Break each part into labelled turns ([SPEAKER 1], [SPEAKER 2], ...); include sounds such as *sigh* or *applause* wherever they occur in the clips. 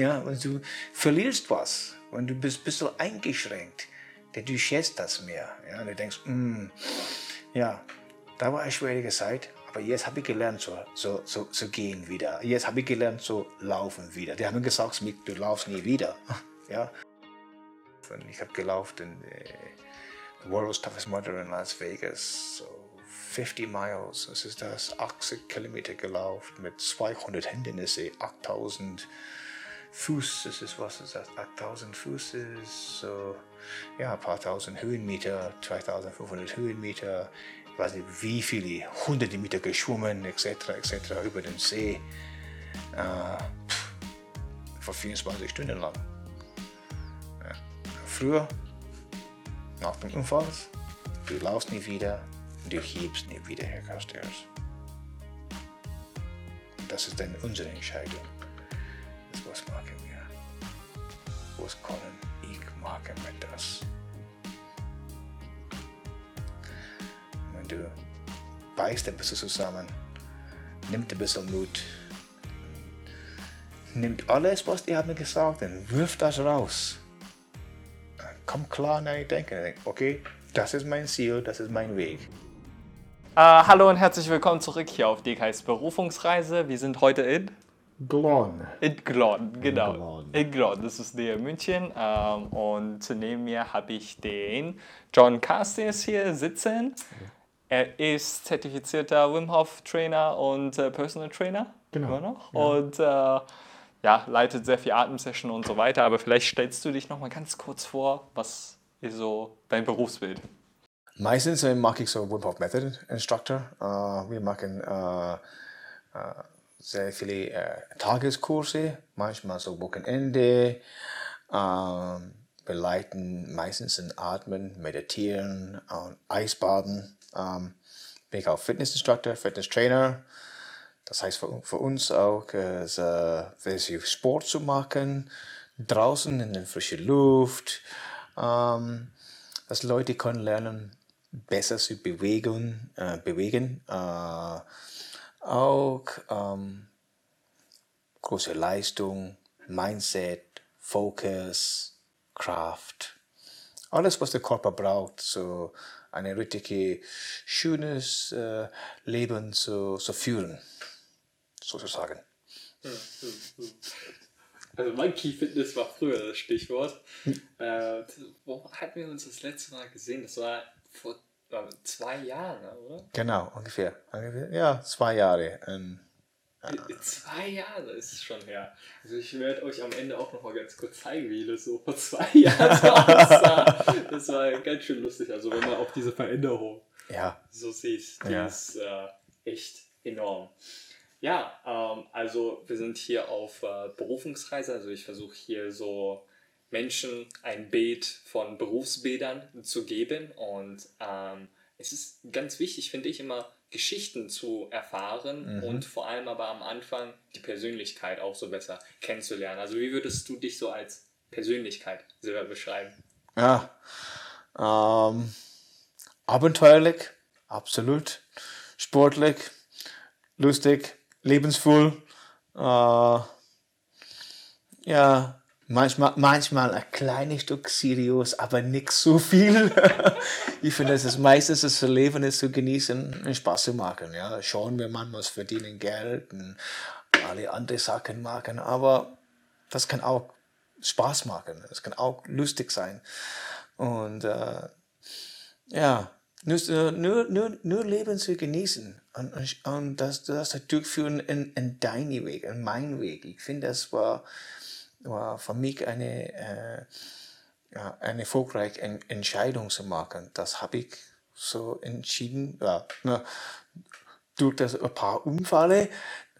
[SPEAKER 1] Ja, und du verlierst was und du bist ein bisschen eingeschränkt. Denn du schätzt das mehr. Ja, und du denkst, mm, ja, da war eine schwierige Zeit, aber jetzt habe ich gelernt zu, so, so, zu gehen wieder. Jetzt habe ich gelernt zu laufen wieder. Die haben gesagt, du laufst nie wieder. *laughs* Ja. Und ich habe gelaufen in äh, World's Toughest Mudder in Las Vegas. So 50 Miles, das ist das, 80 Kilometer gelaufen mit 200 Hindernisse, 8000 Fuß, das ist was ist das, 8000 Fuß ist so, ja, ein paar tausend Höhenmeter, 2500 Höhenmeter, ich weiß nicht wie viele, hunderte Meter geschwommen, etc., etc., über den See, äh, vor 24 Stunden lang. Ja. Früher, nach dem Unfall, du laufst nie wieder, du hebst nie wieder herstehst. Das ist dann unsere Entscheidung. Was machen wir. Was können ich machen mit das? Wenn du beißt ein bisschen zusammen, nimmt ein bisschen Mut, nimmt alles, was die haben gesagt und wirft das raus. Komm klar in dein Denken. Okay, das ist mein Ziel, das ist mein Weg.
[SPEAKER 2] Äh, hallo und herzlich willkommen zurück hier auf DKs Berufungsreise. Wir sind heute in
[SPEAKER 1] Glon.
[SPEAKER 2] in Glon, genau.
[SPEAKER 1] Glon.
[SPEAKER 2] In Glon, das ist näher München. Ähm, und neben mir habe ich den John Carstens hier sitzen. Er ist zertifizierter Wim Hof Trainer und äh, Personal Trainer.
[SPEAKER 1] Genau,
[SPEAKER 2] Immer noch.
[SPEAKER 1] ja.
[SPEAKER 2] Und äh, ja, leitet sehr viel Atemsession und so weiter. Aber vielleicht stellst du dich noch mal ganz kurz vor, was ist so dein Berufsbild?
[SPEAKER 1] Meistens äh, mache ich so Wim Hof Method Instructor. Äh, wir machen äh, äh, sehr viele äh, Tageskurse, manchmal so Wochenende. Ähm, wir leiten meistens in Atmen, Meditieren und Eisbaden. Ähm, bin ich auch Fitness Instructor, Fitness Trainer. Das heißt für, für uns auch, äh, viel Sport zu machen, draußen in der frischen Luft. Ähm, dass Leute können lernen, besser zu bewegen, äh, bewegen. Auch ähm, große Leistung, Mindset, Focus, Kraft. Alles, was der Körper braucht, so ein richtig schönes äh, Leben zu, zu führen, sozusagen. *laughs*
[SPEAKER 2] Also Monkey Fitness war früher das Stichwort. Äh, wo hatten wir uns das letzte Mal gesehen? Das war vor zwei Jahren, ne, oder?
[SPEAKER 1] Genau, ungefähr. ungefähr ja, zwei Jahre. Ähm,
[SPEAKER 2] Zwei Jahre ist es schon her. Also ich werde euch am Ende auch noch mal ganz kurz zeigen, wie das so vor zwei *laughs* Jahren so *laughs* aussah. Das war ganz schön lustig. Also wenn man auch diese Veränderung
[SPEAKER 1] ja,
[SPEAKER 2] so sieht, die
[SPEAKER 1] Ja.
[SPEAKER 2] ist äh, echt enorm. Ja, ähm, also wir sind hier auf äh, Berufungsreise. Also ich versuche hier so Menschen ein Bild von Berufsbildern zu geben. Und ähm, es ist ganz wichtig, finde ich, immer Geschichten zu erfahren und vor allem aber am Anfang die Persönlichkeit auch so besser kennenzulernen. Also wie würdest du dich so als Persönlichkeit selber beschreiben?
[SPEAKER 1] Ja, ähm, abenteuerlich, absolut. Sportlich, lustig, lebensvoll. Äh, ja, manchmal, manchmal ein kleines Stück seriös, aber nicht so viel. *laughs* ich finde, es ist meistens das Leben ist zu genießen und Spaß zu machen. Ja, schon, wenn man muss verdienen Geld und alle andere Sachen machen, aber das kann auch Spaß machen. Es kann auch lustig sein. Und äh, ja, nur, nur, nur, nur Leben zu genießen und, und- und das, das durchführen in, in deinen Weg, in meinen Weg. Ich finde, das war, war für mich eine, äh, eine erfolgreiche En- Entscheidung zu machen. Das habe ich so entschieden. Ja, na, durch das ein paar Unfälle.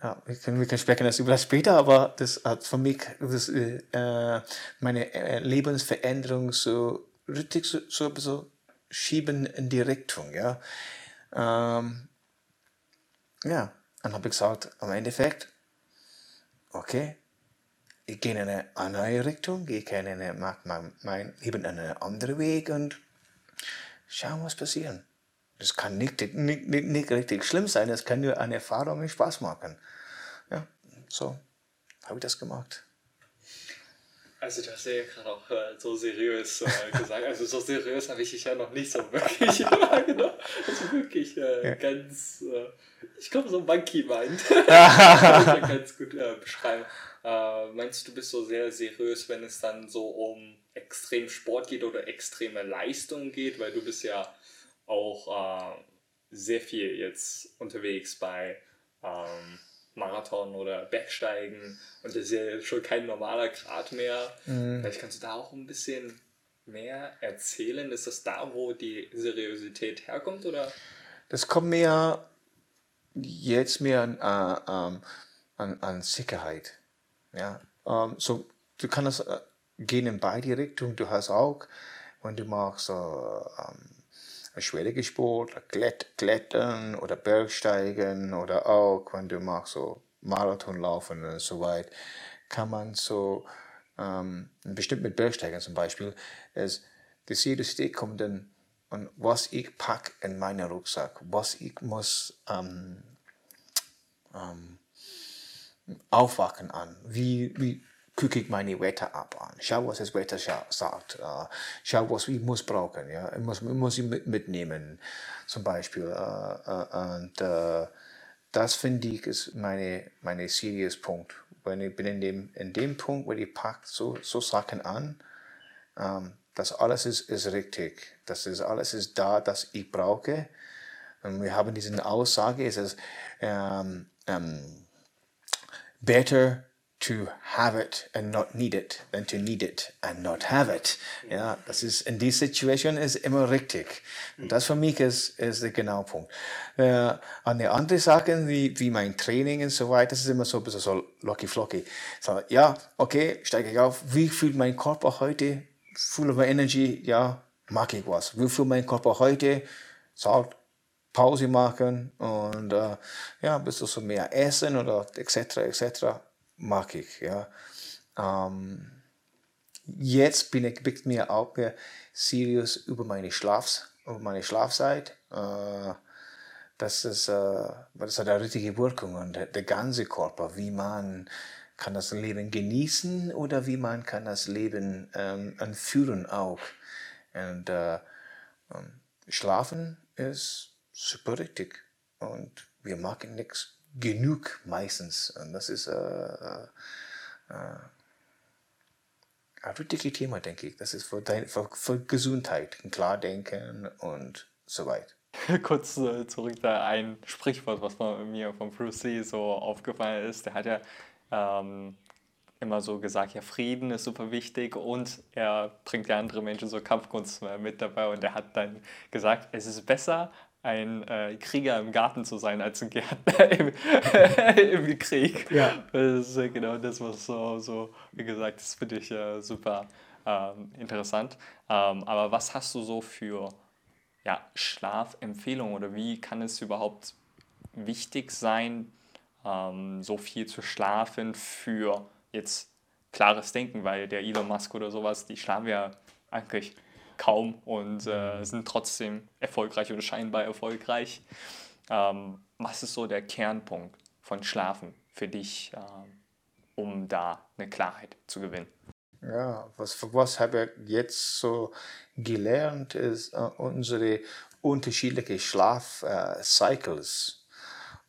[SPEAKER 1] Ja, wir, können, wir können sprechen das über das später, aber das hat für mich das, äh, meine äh, Lebensveränderung so richtig so, so, so schieben in die Richtung. Ja, ähm, ja. dann habe ich gesagt, am Endeffekt, okay, ich gehe in eine neue Richtung, ich in eine, mach mein, mein Leben in einen anderen Weg und schauen, was passiert. Das kann nicht, nicht, nicht, nicht richtig schlimm sein, das kann nur eine Erfahrung und Spaß machen. Ja, so habe ich das gemacht.
[SPEAKER 2] Also du hast ja gerade auch äh, so seriös äh, gesagt. Also so seriös habe ich dich ja noch nicht so wirklich *laughs* wahrgenommen. Also wirklich äh, ja. ganz, äh, ich glaube so Monkey Mind. *laughs* kann ich ja ganz gut äh, beschreiben. Äh, meinst du, du bist so sehr seriös, wenn es dann so um extrem Sport geht oder extreme Leistung geht? Weil du bist ja auch sehr viel jetzt unterwegs bei ähm, Marathon oder Bergsteigen und das ist ja schon kein normaler Grad mehr. Mhm. Vielleicht kannst du da auch ein bisschen mehr erzählen. Ist das da, wo die Seriosität herkommt oder?
[SPEAKER 1] Das kommt mehr jetzt mehr an, uh, an, an Sicherheit. Ja, um, so du kannst uh, gehen in beide Richtungen. Du hast auch, wenn du machst uh, um, schwierige Sport, Klettern oder Bergsteigen oder auch, wenn du machst so Marathon laufen und so weiter, kann man so, ähm, bestimmt mit Bergsteigen zum Beispiel, ist, die Seriosität kommt dann und was ich pack in meinen Rucksack, was ich muss ähm, ähm, aufwachen an, wie, wie gucke ich meine Wetter ab an. Schau, was das Wetter sagt. Uh, schau, was ich muss brauchen. Ja? Ich muss, ich muss ich mitnehmen, zum Beispiel. Uh, uh, und das finde ich ist meine, meine serious Punkt. Wenn ich bin in dem, in dem Punkt, wo ich packe so, so Sachen an, ähm, das alles ist, ist richtig. Das ist alles ist da, das ich brauche. Und wir haben diese Aussage, es ist ähm, ähm, better to have it and not need it than to need it and not have it. Ja, das ist in dieser Situation ist immer richtig. Und das für mich ist, ist der genaue Punkt. Äh, eine andere Sache, wie, wie mein Training und so weiter, das ist immer so ein bisschen so locky flocky. So, ja, okay, steige ich auf. Wie fühlt mein Körper heute? Full of Energy, ja, mag ich was. Wie fühlt mein Körper heute? So, Pause machen und äh, ja, bist du so mehr essen oder etc. etc mag ich. Ja. Ähm, jetzt bin ich bin mir auch mehr serious über meine Schlafs, über meine Schlafzeit. Äh, das ist, äh, das hat eine richtige Wirkung und der, der ganze Körper, wie man kann das Leben genießen oder wie man kann das Leben ähm, anführen auch. Und äh, ähm, Schlafen ist super richtig und wir machen nichts genug meistens. Und das ist äh, äh, äh ein wichtiges Thema, denke ich. Das ist für, dein, für, für Gesundheit, Klardenken und so weiter. *laughs*
[SPEAKER 2] Kurz äh, zurück da ein Sprichwort, was mir von Bruce Lee so aufgefallen ist. Der hat ja ähm, immer so gesagt, ja, Frieden ist super wichtig und er bringt ja andere Menschen so Kampfkunst mit dabei und er hat dann gesagt, es ist besser, ein äh, Krieger im Garten zu sein als ein Gärtner *laughs* im, *laughs* im Krieg. Ja. Das ist äh, genau das, was so, so wie gesagt, das finde ich äh, super ähm, interessant. Ähm, aber was hast du so für ja, Schlafempfehlungen oder wie kann es überhaupt wichtig sein, ähm, so viel zu schlafen für jetzt klares Denken, weil der Elon Musk oder sowas, die schlafen ja eigentlich kaum und äh, mhm. sind trotzdem erfolgreich oder scheinbar erfolgreich. Ähm, was ist so der Kernpunkt von Schlafen für dich, ähm, um da eine Klarheit zu gewinnen?
[SPEAKER 1] Ja, was, was habe ich jetzt so gelernt, ist äh, unsere unterschiedlichen Schlafcycles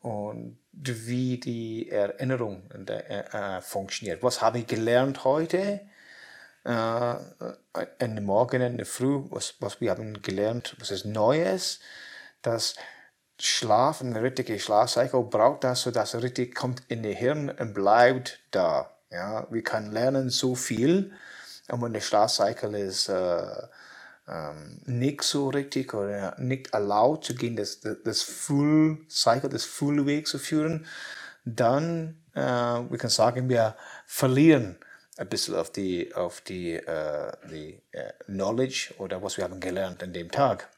[SPEAKER 1] äh, und wie die Erinnerung äh, funktioniert. Was habe ich gelernt heute? Äh, in den Morgen, in der Früh, was, was wir haben gelernt, was ist Neues, dass Schlaf, ein richtiger Schlafcycle braucht das, so dass richtig kommt in den Hirn und bleibt da. Ja, wir können lernen so viel, wenn der Schlafcycle ist äh, ähm, nicht so richtig oder nicht erlaubt zu gehen, das, das, das Full Cycle, das Full Weg zu führen, dann, äh, wir können sagen, wir verlieren ein bisschen auf die, auf die, äh, die äh, Knowledge oder was wir haben gelernt an dem Tag.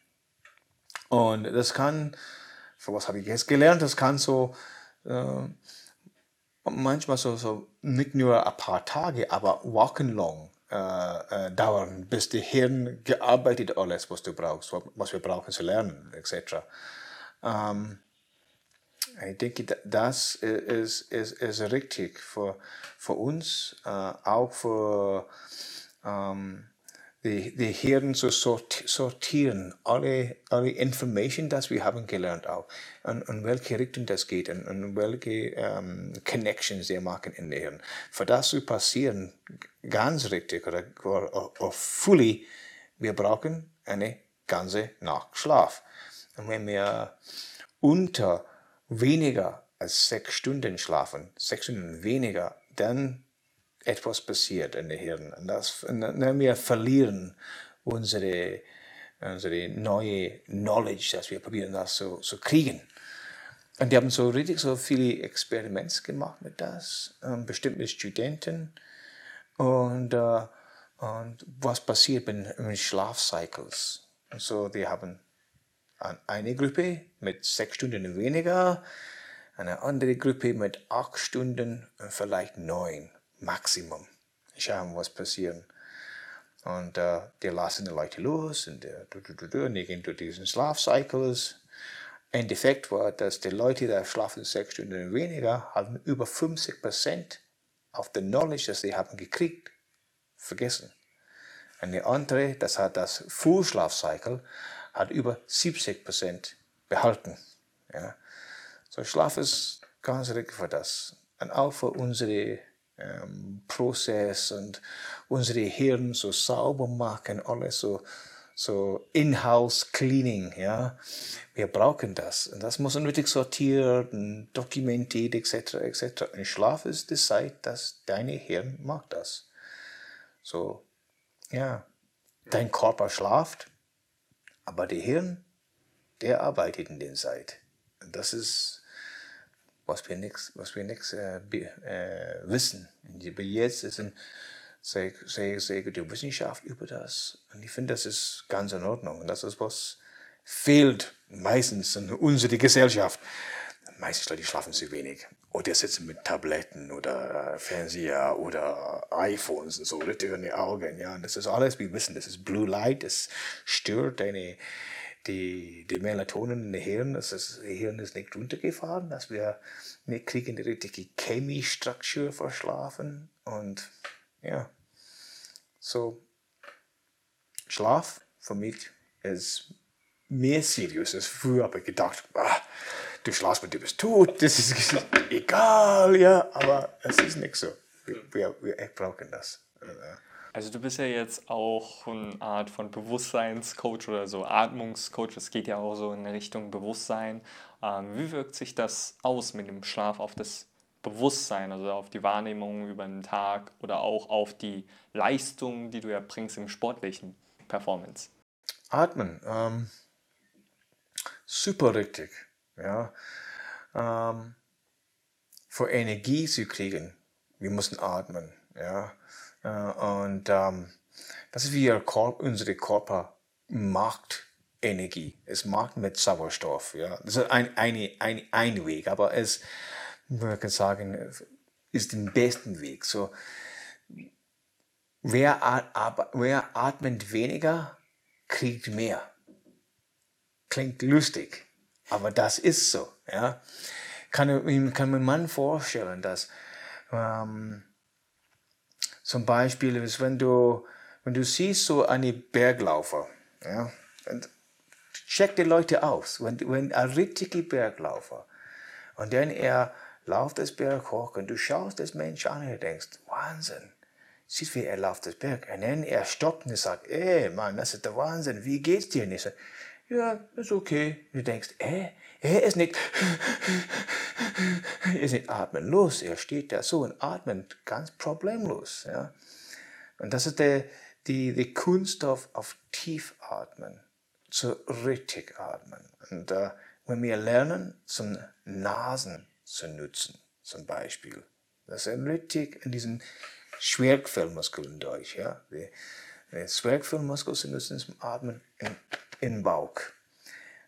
[SPEAKER 1] Und das kann, was habe ich jetzt gelernt, das kann so äh, manchmal so, so nicht nur ein paar Tage, aber wochenlang äh, äh, dauern, bis die Hirn gearbeitet alles, was du brauchst, was wir brauchen zu lernen, etc. Ähm, Ich denke, das ist, ist, ist richtig für, für uns, äh, auch für ähm, die, die Hirn zu sortieren, alle, alle Information, das wir haben gelernt auch, und, und welche Richtung das geht und, und welche ähm, Connections wir machen in der Hirn. Für das zu passieren, ganz richtig oder, oder, oder fully, wir brauchen eine ganze Nacht Schlaf. Und wenn wir unter weniger als sechs Stunden schlafen, sechs Stunden weniger, dann etwas passiert in der Hirn. Und das, und wir verlieren unsere, unsere neue Knowledge, dass wir probieren, das zu, zu kriegen. Und die haben so richtig so viele Experimente gemacht mit das, ähm, bestimmte Studenten. Und, äh, und was passiert mit, mit Schlafcycles. So, die haben eine Gruppe mit sechs Stunden weniger, eine andere Gruppe mit acht Stunden und vielleicht neun. Maximum. Schauen, was passiert. Und äh, die lassen die Leute los und, äh, und die gehen durch diesen Schlafcycles. Endeffekt war, dass die Leute, die schlafen sechs Stunden weniger, haben über 50 Prozent auf der Knowledge, das sie haben gekriegt, vergessen. Und die andere, das hat das Full-Schlafcycle, hat über 70 Prozent behalten. Ja. So Schlaf ist ganz richtig für das. Und auch für unsere ähm, Prozess und unsere Hirn so sauber machen, alles so, so in-house cleaning, ja. Wir brauchen das. Und das muss nötig sortiert und dokumentiert, etc., etc. Und Schlaf ist die Zeit, dass deine Hirn macht das. So, ja. Dein Körper schlaft, aber der Hirn, der arbeitet in der Zeit. Das ist was wir nichts was wir nix, äh, äh, wissen. Und jetzt ist eine sehr, sehr, sehr gute Wissenschaft über das. Und ich finde, das ist ganz in Ordnung. Und das ist, was fehlt meistens in unserer Gesellschaft. Meistens Leute schlafen zu wenig. Oder sitzen mit Tabletten oder Fernseher oder iPhones und so, richtig in die Augen. Ja, und das ist alles, wir wissen, das ist Blue Light, das stört deine die, die Melatonin in den Hirn, das, das Hirn ist nicht runtergefahren, dass wir nicht kriegen die richtige Chemie-Struktur verschlafen und ja, so Schlaf für mich ist mehr seriös als früher ich gedacht, ah, du schlafst mit du bist tot, das ist egal, ja, aber es ist nicht so. Wir, wir, wir brauchen das.
[SPEAKER 2] Also du bist ja jetzt auch eine Art von Bewusstseinscoach oder so Atmungscoach. Das geht ja auch so in Richtung Bewusstsein. Ähm, wie wirkt sich das aus mit dem Schlaf auf das Bewusstsein, also auf die Wahrnehmung über den Tag oder auch auf die Leistung, die du ja bringst im sportlichen Performance?
[SPEAKER 1] Atmen, ähm, super richtig. Ja. Ähm, für Energie zu kriegen, wir müssen atmen. Ja. Äh, und ähm, das ist wie Korp, unsere Körper macht Energie. Es macht mit Sauerstoff. Ja. Das ist ein, eine, ein, ein Weg, aber es, man kann sagen, ist der beste Weg. So, wer, wer atmet weniger, kriegt mehr. Klingt lustig, aber das ist so. Ja. Kann, kann man Mann vorstellen, dass ähm, zum Beispiel ist, wenn du, wenn du siehst so eine Berglaufer, ja, check die Leute aus, wenn, wenn ein richtiger Berglaufer, und dann er läuft das Berg hoch und du schaust das Mensch an und denkst, Wahnsinn, siehst wie er läuft das Berg, und dann er stoppt und sagt, ey, Mann, das ist der Wahnsinn, wie geht's dir? Und ich sag, ja, ist okay. Und du denkst, äh, er ist nicht, er ist nicht atmenlos. Er steht da so und atmet ganz problemlos. Ja. Und das ist der, die, die Kunst auf, auf Tiefatmen, zu richtig atmen. Und äh, wenn wir lernen, zum Nasen zu nutzen, zum Beispiel, das ist richtig in diesen Schwerquellmuskeln durch. Ja. Die, die Zwerchfellmuskel zu nutzen zum Atmen in, in Bauch.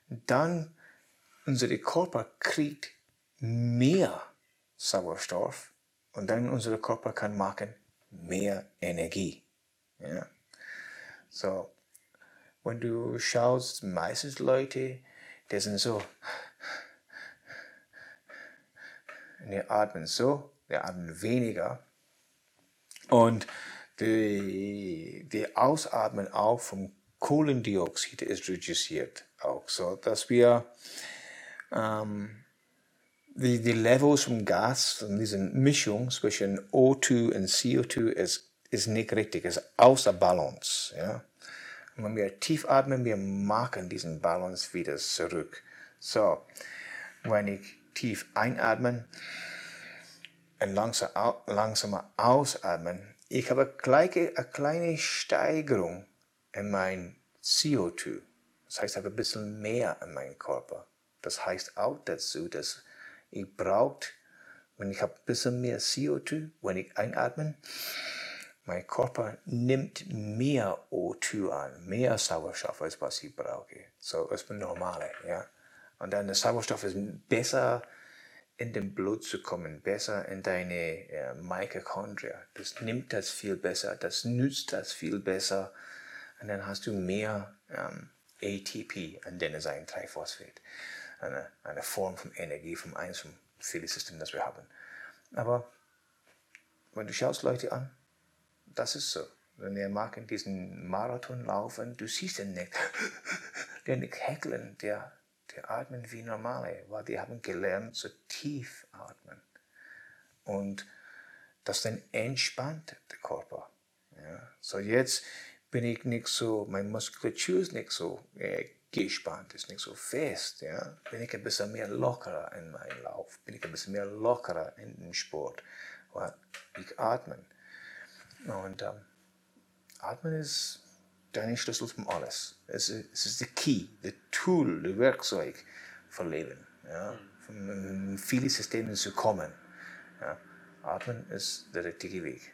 [SPEAKER 1] Dann unser Körper kriegt mehr Sauerstoff und dann unser Körper kann machen mehr Energie. Ja? So, wenn du schaust, meistens Leute, die sind so, wir atmen so, wir atmen weniger. Und die, die Ausatmen auch vom Kohlendioxid ist reduziert auch, so dass wir ähm, die, die Levels vom Gas, von dieser Mischung zwischen O2 und CO2 ist, ist nicht richtig, ist außer Balance. Ja? Und wenn wir tief atmen, wir machen diesen Balance wieder zurück. So, wenn ich tief einatmen und langsam, langsamer ausatmen, ich habe gleich eine kleine Steigerung in mein CO2. Das heißt, ich habe ein bisschen mehr in meinem Körper. Das heißt auch dazu, dass ich brauche, wenn ich habe ein bisschen mehr CO2, wenn ich einatme, mein Körper nimmt mehr O2 an, mehr Sauerstoff, als was ich brauche. So, ist normale, ja. Und dann der Sauerstoff ist besser in den Blut zu kommen, besser in deine äh, Mitochondrien. Das nimmt das viel besser, das nützt das viel besser. Und dann hast du mehr ähm, ATP, Adenosine Triphosphat eine, eine Form von Energie vom eins vom viele System, das wir haben. Aber wenn du schaust Leute an, das ist so. Wenn wir machen diesen Marathon laufen, du siehst ihn nicht. *laughs* der nicht heckeln, der, der atmen wie normale, weil die haben gelernt, so tief atmen. Und das dann entspannt der Körper. Ja. So jetzt bin ich nicht so, mein Muskulatur ist nicht so äh, gespannt, ist nicht so fest. Ja? Bin ich ein bisschen mehr lockerer in meinem Lauf, bin ich ein bisschen mehr lockerer in dem Sport, weil ich atme. Und ähm, Atmen ist dein Schlüssel von alles. Es ist, es ist der Key, der Tool, der Werkzeug für Leben. Ja? Von vielen Systemen zu kommen. Ja? Atmen ist der richtige Weg.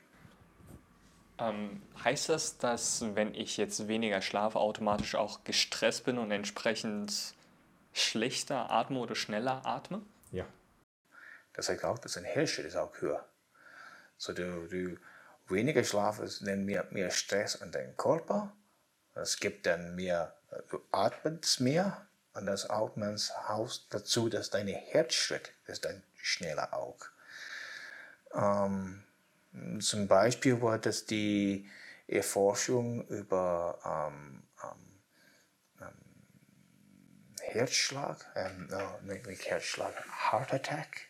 [SPEAKER 2] Ähm, heißt das, dass wenn ich jetzt weniger schlafe, automatisch auch gestresst bin und entsprechend schlechter atme oder schneller atme?
[SPEAKER 1] Ja. Das heißt auch, dass dein Herzschritt ist auch höher. So du, du weniger Schlaf ist, dann mehr, mehr Stress an deinem Körper. Es gibt dann mehr, du atmest mehr und das Atmen haust dazu, dass dein Herzschritt ist dann schneller auch. Ähm, zum Beispiel war das die Erforschung über ähm, ähm, ähm Herzschlag, ähm, no, nicht, nicht Herzschlag, Heart Attack.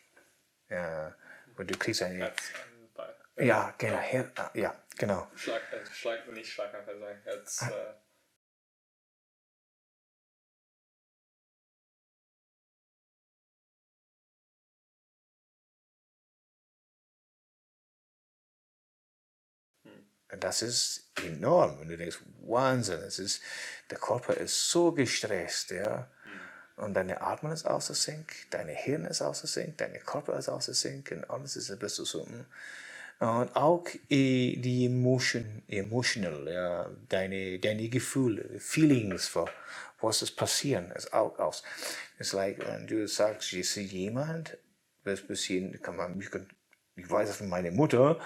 [SPEAKER 1] Ja, wo du kriegst eine. Herzanfall. Ja, genau, Her ja, genau.
[SPEAKER 2] Schlag, äh, Schlag, nicht Schlaganfall, sondern Herz. Ah. Äh,
[SPEAKER 1] Das ist enorm. Und du denkst, Wahnsinn, es ist, der Körper ist so gestresst, ja. Und deine Atmung ist außer Sync, deine Hirn ist außer Sync, deine Körper ist außer Sync und alles ist ein bisschen so. Hm. Und auch die Emotion, emotional, ja, deine, deine Gefühle, Feelings, für was ist passieren, ist auch aus. Es ist like, wenn du sagst, ich sehe jemand, das bisschen, kann man, ich weiß es von meiner Mutter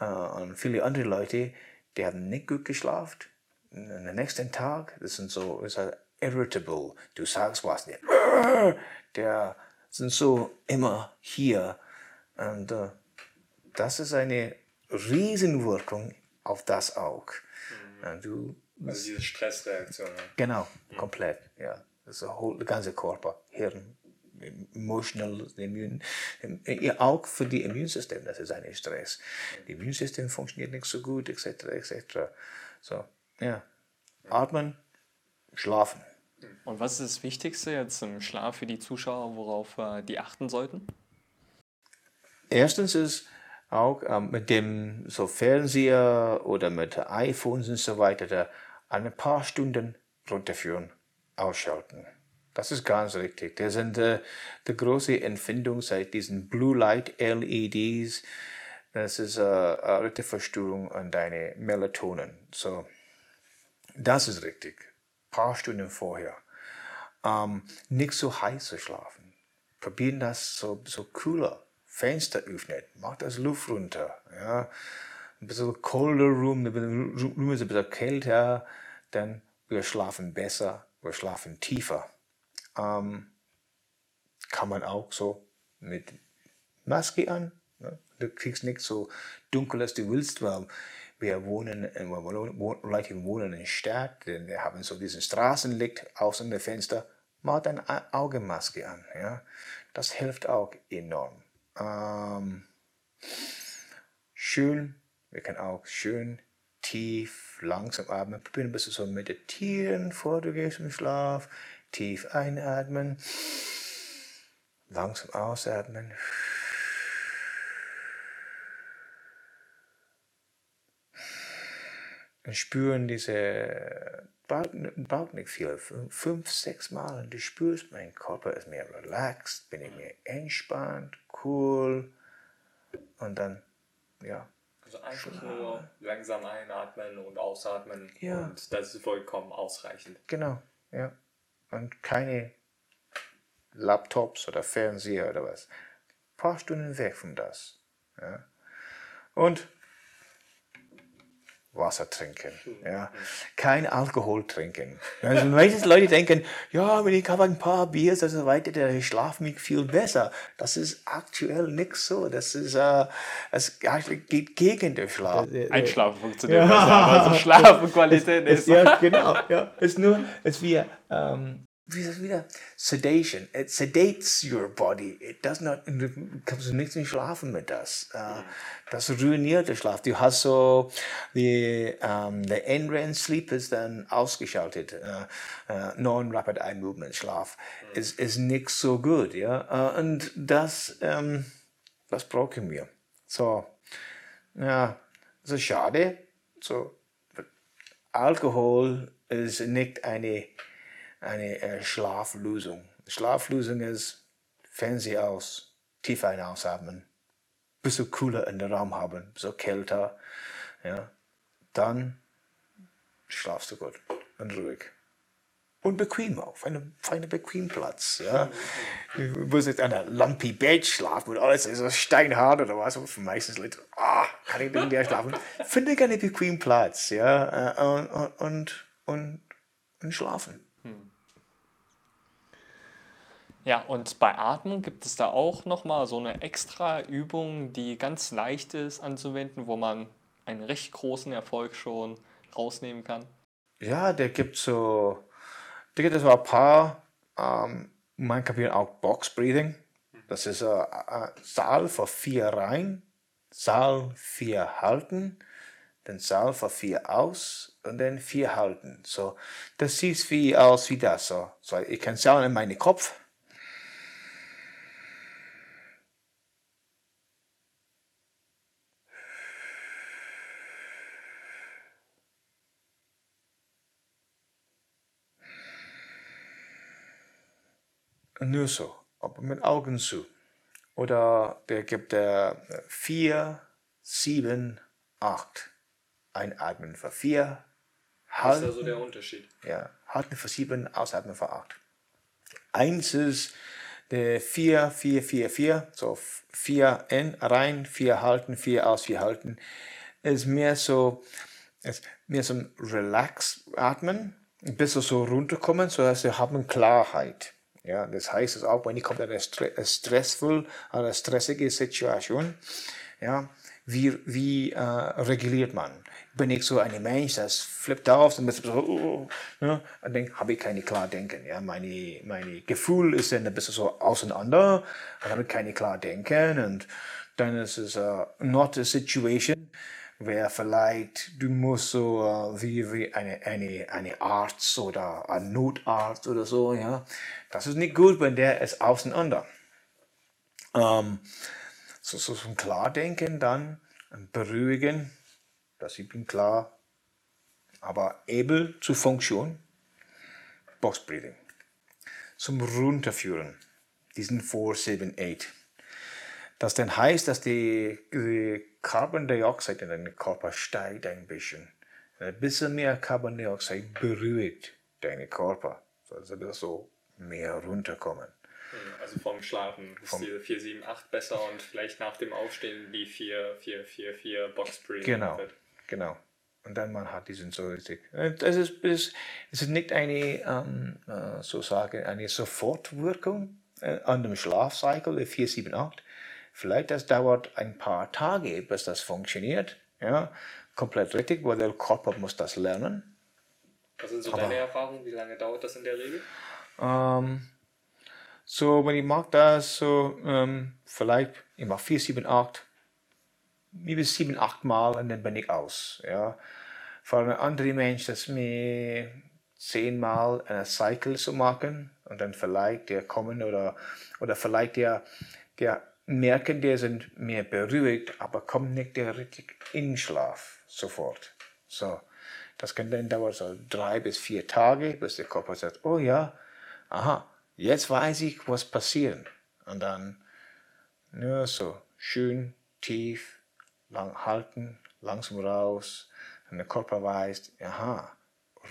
[SPEAKER 1] äh, und viele andere Leute, die haben nicht gut geschlafen. Und am nächsten Tag, das sind so, ist halt irritable, du sagst was nicht. *laughs* Der sind so immer hier. Und äh, das ist eine Riesenwirkung auf das auch.
[SPEAKER 2] Mhm. Du, also diese Stressreaktion.
[SPEAKER 1] Genau, mhm. komplett, ja. Das ist der ganze Körper, Hirn, emotional, immune, auch für die Immunsystem, das ist ein Stress. Das Immunsystem funktioniert nicht so gut, etc., etc. So, ja. Atmen, schlafen.
[SPEAKER 2] Und was ist das Wichtigste jetzt im Schlaf für die Zuschauer, worauf äh, die achten sollten?
[SPEAKER 1] Erstens ist auch ähm, mit dem so Fernseher oder mit iPhones und so weiter ein paar Stunden runterführen, ausschalten. Das ist ganz richtig. Das sind äh, die große Empfindung seit diesen Blue Light LEDs. Das ist äh, eine richtige Verstörung an deine Melatonin. So, das ist richtig. Ein paar Stunden vorher. Ähm, nicht so heiß zu schlafen. Probieren das so, so cooler. Fenster öffnen. Mach das Luft runter. Ja. Ein bisschen colder Room, bisschen, Room ein bisschen kälter. Dann wir schlafen besser, wir schlafen tiefer ähm, kann man auch so mit Maske an. Ne? Du kriegst nicht so dunkel, als du willst, weil wir wohnen, äh, Leute wohnen in der Stadt, wir haben so diesen Straßenlicht außen der Fenster. Mach deine Augenmaske an. Ja? Das hilft auch enorm. Ähm, schön, wir können auch schön tief, langsam atmen. Probieren ein bisschen so meditieren, bevor du gehst im Schlaf. Tief einatmen, langsam ausatmen. Und spüren diese, braucht nicht viel, fünf, sechs Mal und du spürst, mein Körper ist mehr relaxed, bin ich mehr entspannt, cool und dann, ja.
[SPEAKER 2] Also einfach nur langsam einatmen und ausatmen
[SPEAKER 1] Ja.
[SPEAKER 2] und das ist vollkommen ausreichend.
[SPEAKER 1] Genau, ja. Und keine Laptops oder Fernseher oder was. Ein paar Stunden weg von das. Ja. Und Wasser trinken. Ja. Kein Alkohol trinken. Also meistens Leute denken, ja, wenn ich habe ein paar Biers und so weiter, dann schlafe ich viel besser. Das ist aktuell nicht so. Das ist, äh, es geht gegen den Schlaf.
[SPEAKER 2] Einschlafen funktioniert besser, aber so Schlafqualität *laughs* ist.
[SPEAKER 1] ja, genau. Ja. Es ist nur, es ist wie, ähm, wie ist das wieder? Sedation. It sedates your body. It does not, du kannst nicht mehr schlafen mit das. Äh, das ruiniert den Schlaf. Du hast so, die, ähm, der NREM Sleep ist dann ausgeschaltet. Äh, äh, Non-Rapid Eye Movement Schlaf ist, ist nicht so gut, ja. Und das, ähm, das brauchen wir. So, ja, so schade. So, Alkohol ist nicht eine, eine äh, Schlaflösung. Schlaflösung ist Fernseher aus, tief ein ausatmen, bisschen cooler in den Raum haben, so kälter, ja. Dann schlafst du gut und ruhig. Und bequem auf einem feinen bequemen Platz. Ja. Du musst nicht an einer lumpy Bett schlafen und alles ist so steinhart oder was. Und meistens Leute, ah, kann ich denn der schlafen? Finde einen bequemen Platz, ja, äh, und, und, und, und schlafen.
[SPEAKER 2] Ja, und bei Atmen gibt es da auch nochmal so eine extra Übung, die ganz leicht ist anzuwenden, wo man einen recht großen Erfolg schon rausnehmen kann.
[SPEAKER 1] Ja, der gibt so, der gibt so ein paar, ähm, man kapiert auch Box Breathing. Das ist äh, äh, Saal für vier rein, Saal vier halten, dann Saal für vier aus und dann vier halten. So, das sieht wie aus wie das. So, so ich kann sagen in meinen Kopf. Nur so, aber mit Augen zu. Oder der gibt der 4, 7, 8. Einatmen für 4,
[SPEAKER 2] Das ist
[SPEAKER 1] halten,
[SPEAKER 2] also der Unterschied.
[SPEAKER 1] ja, halten für 7, ausatmen für 8. Eins ist der 4, 4, 4, 4, so 4 in, rein, 4 halten, 4 aus, 4 halten. Ist mehr so, ist mehr so ein Relax-Atmen, ein bisschen so runterkommen, so dass wir haben Klarheit. Ja, das heißt es auch, wenn ich kommt eine stre stressvoll, eine stressige Situation, ja, wie, wie äh, reguliert man? Bin ich so ein Mensch, das flippt auf und so, oh, oh, ja, und dann habe ich keine klar denken. Ja, meine, meine Gefühl ist dann ein bisschen so auseinander, dann habe keine klar denken und dann ist es uh, not a situation, where vielleicht du musst so uh, wie, wie eine, eine, eine Arzt oder ein Notarzt oder so, ja. Das ist nicht gut, wenn der ist auseinander. Ähm, so, so zum Klardenken dann, beruhigen, dass ich bin klar, aber able zu funktionieren. Box Breathing. Zum Runterführen, diesen 4, 7, 8. Das dann heißt, dass die, die Carbon Dioxide in deinem Körper steigt ein bisschen. Ein bisschen mehr Carbon Dioxide beruhigt deinen Körper. So, dass wir so mehr runterkommen.
[SPEAKER 2] Also vom Schlafen ist die 4, 7, 8 besser und vielleicht nach dem Aufstehen die 4, 4, 4, 4 Box Breathing.
[SPEAKER 1] Genau,
[SPEAKER 2] wird.
[SPEAKER 1] genau. Und dann man hat diesen so richtig. Es ist, es ist nicht eine, ähm, äh, so sagen, eine Sofortwirkung äh, an dem Schlafcycle, der 4, 7, 8. Vielleicht das dauert ein paar Tage, bis das funktioniert. Ja, komplett richtig, weil der Körper muss das lernen.
[SPEAKER 2] Was sind so deine Erfahrungen? Wie lange dauert das in der Regel?
[SPEAKER 1] Ähm, so, wenn ich mag das, so ähm, vielleicht ich mache vier, sieben, acht, bis sieben, acht Mal und dann bin ich aus. Ja. Für einen anderen Mensch, das mir zehnmal eine Cycle zu machen und dann vielleicht der kommen oder, oder vielleicht der, der merken, der sind mehr beruhigt, aber kommt nicht der richtig in Schlaf sofort. So, das kann dann dauern so drei bis vier Tage, bis der Körper sagt, oh ja, aha, jetzt weiß ich, was passiert. Und dann nur so schön tief, lang halten, langsam raus. Und der Körper weiß, aha,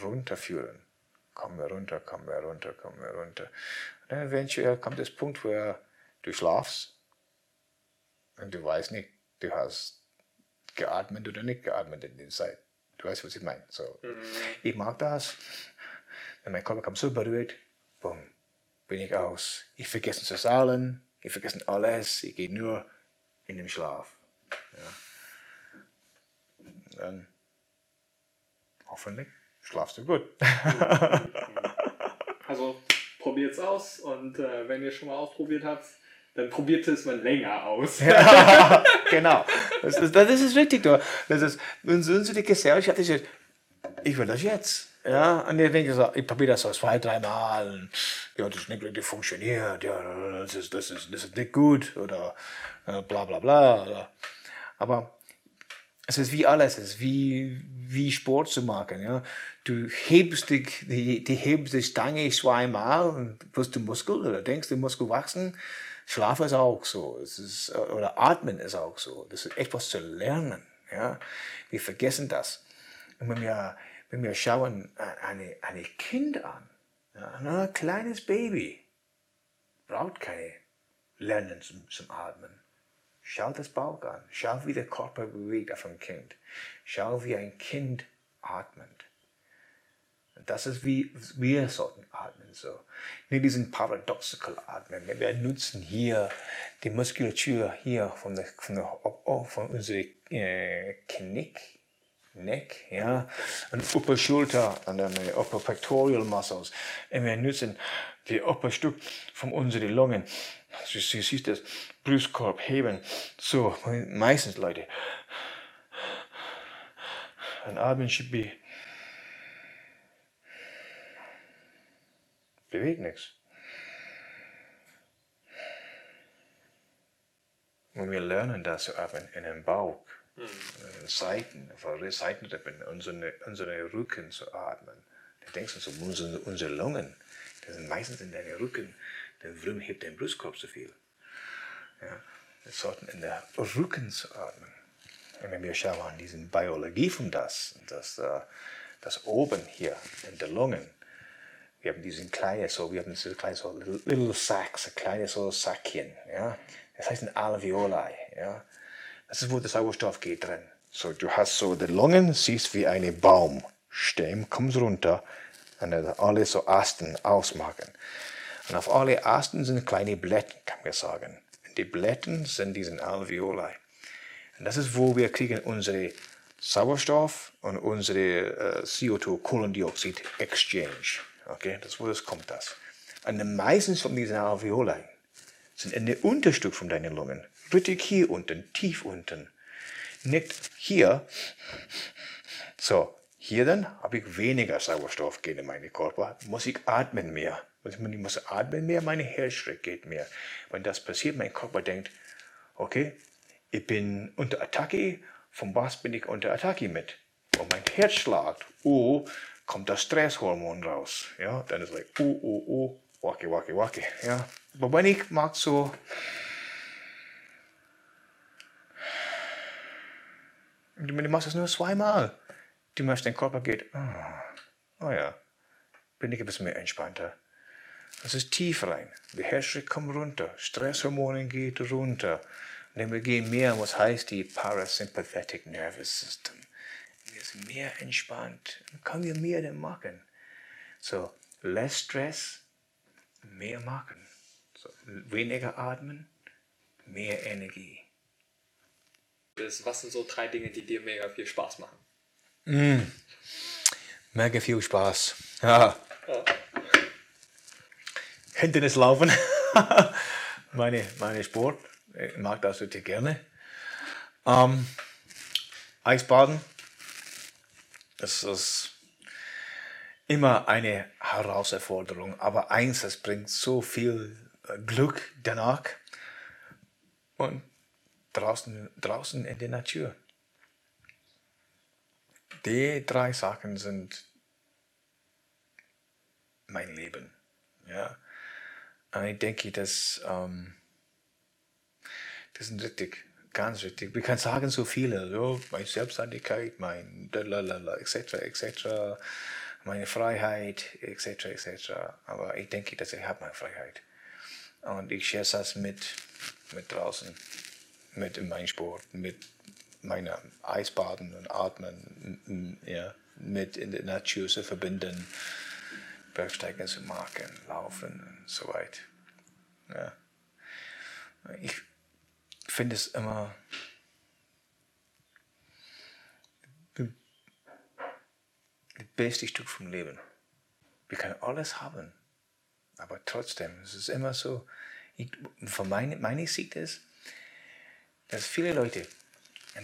[SPEAKER 1] runterführen. Kommen wir runter, kommen wir runter, kommen wir runter. Und dann eventuell kommt das Punkt, wo du schlafst und du weißt nicht, du hast geatmet oder nicht geatmet in der Zeit. Du weißt, was ich meine. So, mhm. Ich mag das. Wenn mein Körper kommt so berührt, bumm, bin ich aus. Ich vergesse zu zahlen, ich vergesse alles, ich gehe nur in den Schlaf. Ja. Dann hoffentlich schlafst du gut. *laughs*
[SPEAKER 2] also probiert es aus und äh, wenn ihr schon mal ausprobiert habt, dann probiert es mal länger aus.
[SPEAKER 1] ja, *laughs* genau. Das, das, das ist richtig. Das ist, unsere Gesellschaft ist ich will das jetzt. Ja, und ich denke so, ich probiere das so zwei, dreimal. Ja, das ist nicht richtig funktioniert. Ja, das ist, das ist, das ist nicht gut. Oder äh, bla bla bla. Oder. Aber es ist wie alles, es ist wie, wie Sport zu machen. Ja. Du hebst die, die, die hebst die Stange zweimal und wirst du Muskel oder denkst du Muskel wachsen. Schlaf ist auch so. Es ist, oder Atmen ist auch so. Das ist etwas zu lernen. Ja. Wir vergessen das. Und wenn wir, wenn wir schauen eine, eine Kind an, ein kleines Baby, braucht keine Lernen zum, zum Atmen. Schau das Bauch an. Schau, wie der Körper bewegt auf ein Kind. Schau, wie ein Kind atmet. Das ist wie wir sollten atmen so. Nicht diesen paradoxical atmen. Wir nutzen hier die Muskulatur hier von der, von der von unserem äh, Knick, Neck, ja, und Upper Schulter und dann die Upper Pectoral Muscles. Und wir nutzen die Upper Stück von unseren Lungen. Du siehst das Brustkorb heben. So, meistens Leute. Ein Atmen should be. Bewegt nichts. Und wir lernen das zu atmen in den Bauch, in den Seiten, von Seitenrippen, unsere, unsere Rücken zu atmen. Du denkst uns um unsere, unsere Lungen, das sind meistens in deinem Rücken. Der Wurm hebt den Brustkorb so viel. Ja, wir sollten in der Rücken zu atmen. Und wenn wir schauen an diese Biologie von das, das, äh, das oben hier in der Lungen, wir haben diesen kleinen, so, wir haben diese kleine so little sacs, ein kleines so Sackchen, ja. Das heißt ein Alveoli, ja. Das ist, wo der Sauerstoff geht drin. So, du hast so die Lungen, siehst wie ein Baumstamm, kommst runter und dann alle so Asten ausmachen. Und auf alle Asten sind kleine Blätter, kann man sagen. Und die Blätter sind diese Alveoli. Und das ist, wo wir kriegen unsere Sauerstoff und unsere äh, CO2-Kohlendioxid-Exchange. Okay, das wo das kommt das. Und die meisten von diesen Alveoli sind in der Unterstück von deinen Lungen. Richtig hier unten, tief unten. Nicht hier. So, hier dann habe ich weniger Sauerstoff gehen in meinen Körper, muss ich atmen mehr. Ich muss atmen mehr, meine Herzschritt geht mehr. Wenn das passiert, mein Körper denkt, okay, ich bin unter Attacke, von was bin ich unter Attacke mit? Und mein Herz schlagt, oh, kommt das Stresshormon raus. Ja, dann ist es like, oh, oh, oh, wacke, wacke, wacke. Ja, aber wenn ich mag so, du machst es nur zweimal. Du machst, dein Körper geht, oh, oh ja, bin ich ein bisschen mehr entspannter. Das ist tief rein. Die Herzschritt kommt runter. Stresshormone geht runter. Und dann wir gehen mehr, was heißt die Parasympathetic Nervous System. Sind mehr entspannt. Können wir mehr denn machen. So, less Stress, mehr machen. So, weniger atmen, mehr Energie.
[SPEAKER 2] Was sind so drei Dinge, die dir mega viel Spaß machen?
[SPEAKER 1] Mega viel Spaß. Ja.
[SPEAKER 2] Ja.
[SPEAKER 1] Hindernislaufen. *laughs* meine, meine Sport. Ich mag das wirklich gerne. Ähm, Eisbaden. Das ist immer eine Herausforderung. Aber eins, es bringt so viel äh, Glück danach. Und draußen, draußen in der Natur. Die drei Sachen sind mein Leben. Ja. Und ich denke, dass ähm, das sind richtig, ganz richtig. Wir können sagen so viele, so, meine Selbstständigkeit, mein lalalala, etc., etc., meine Freiheit, etc., etc. Aber ich denke, dass ich habe meine Freiheit. Und ich schätze das mit, mit draußen, mit in meinem Sport, mit meinem Eisbaden und Atmen, ja, mit in der Natur zu verbinden. Bergsteigen zu machen, laufen und so weiter. Ja. Ich finde es immer das beste Stück vom Leben. Wir können alles haben, aber trotzdem, es ist immer so, ich, von meine, meine Sicht ist, dass viele Leute,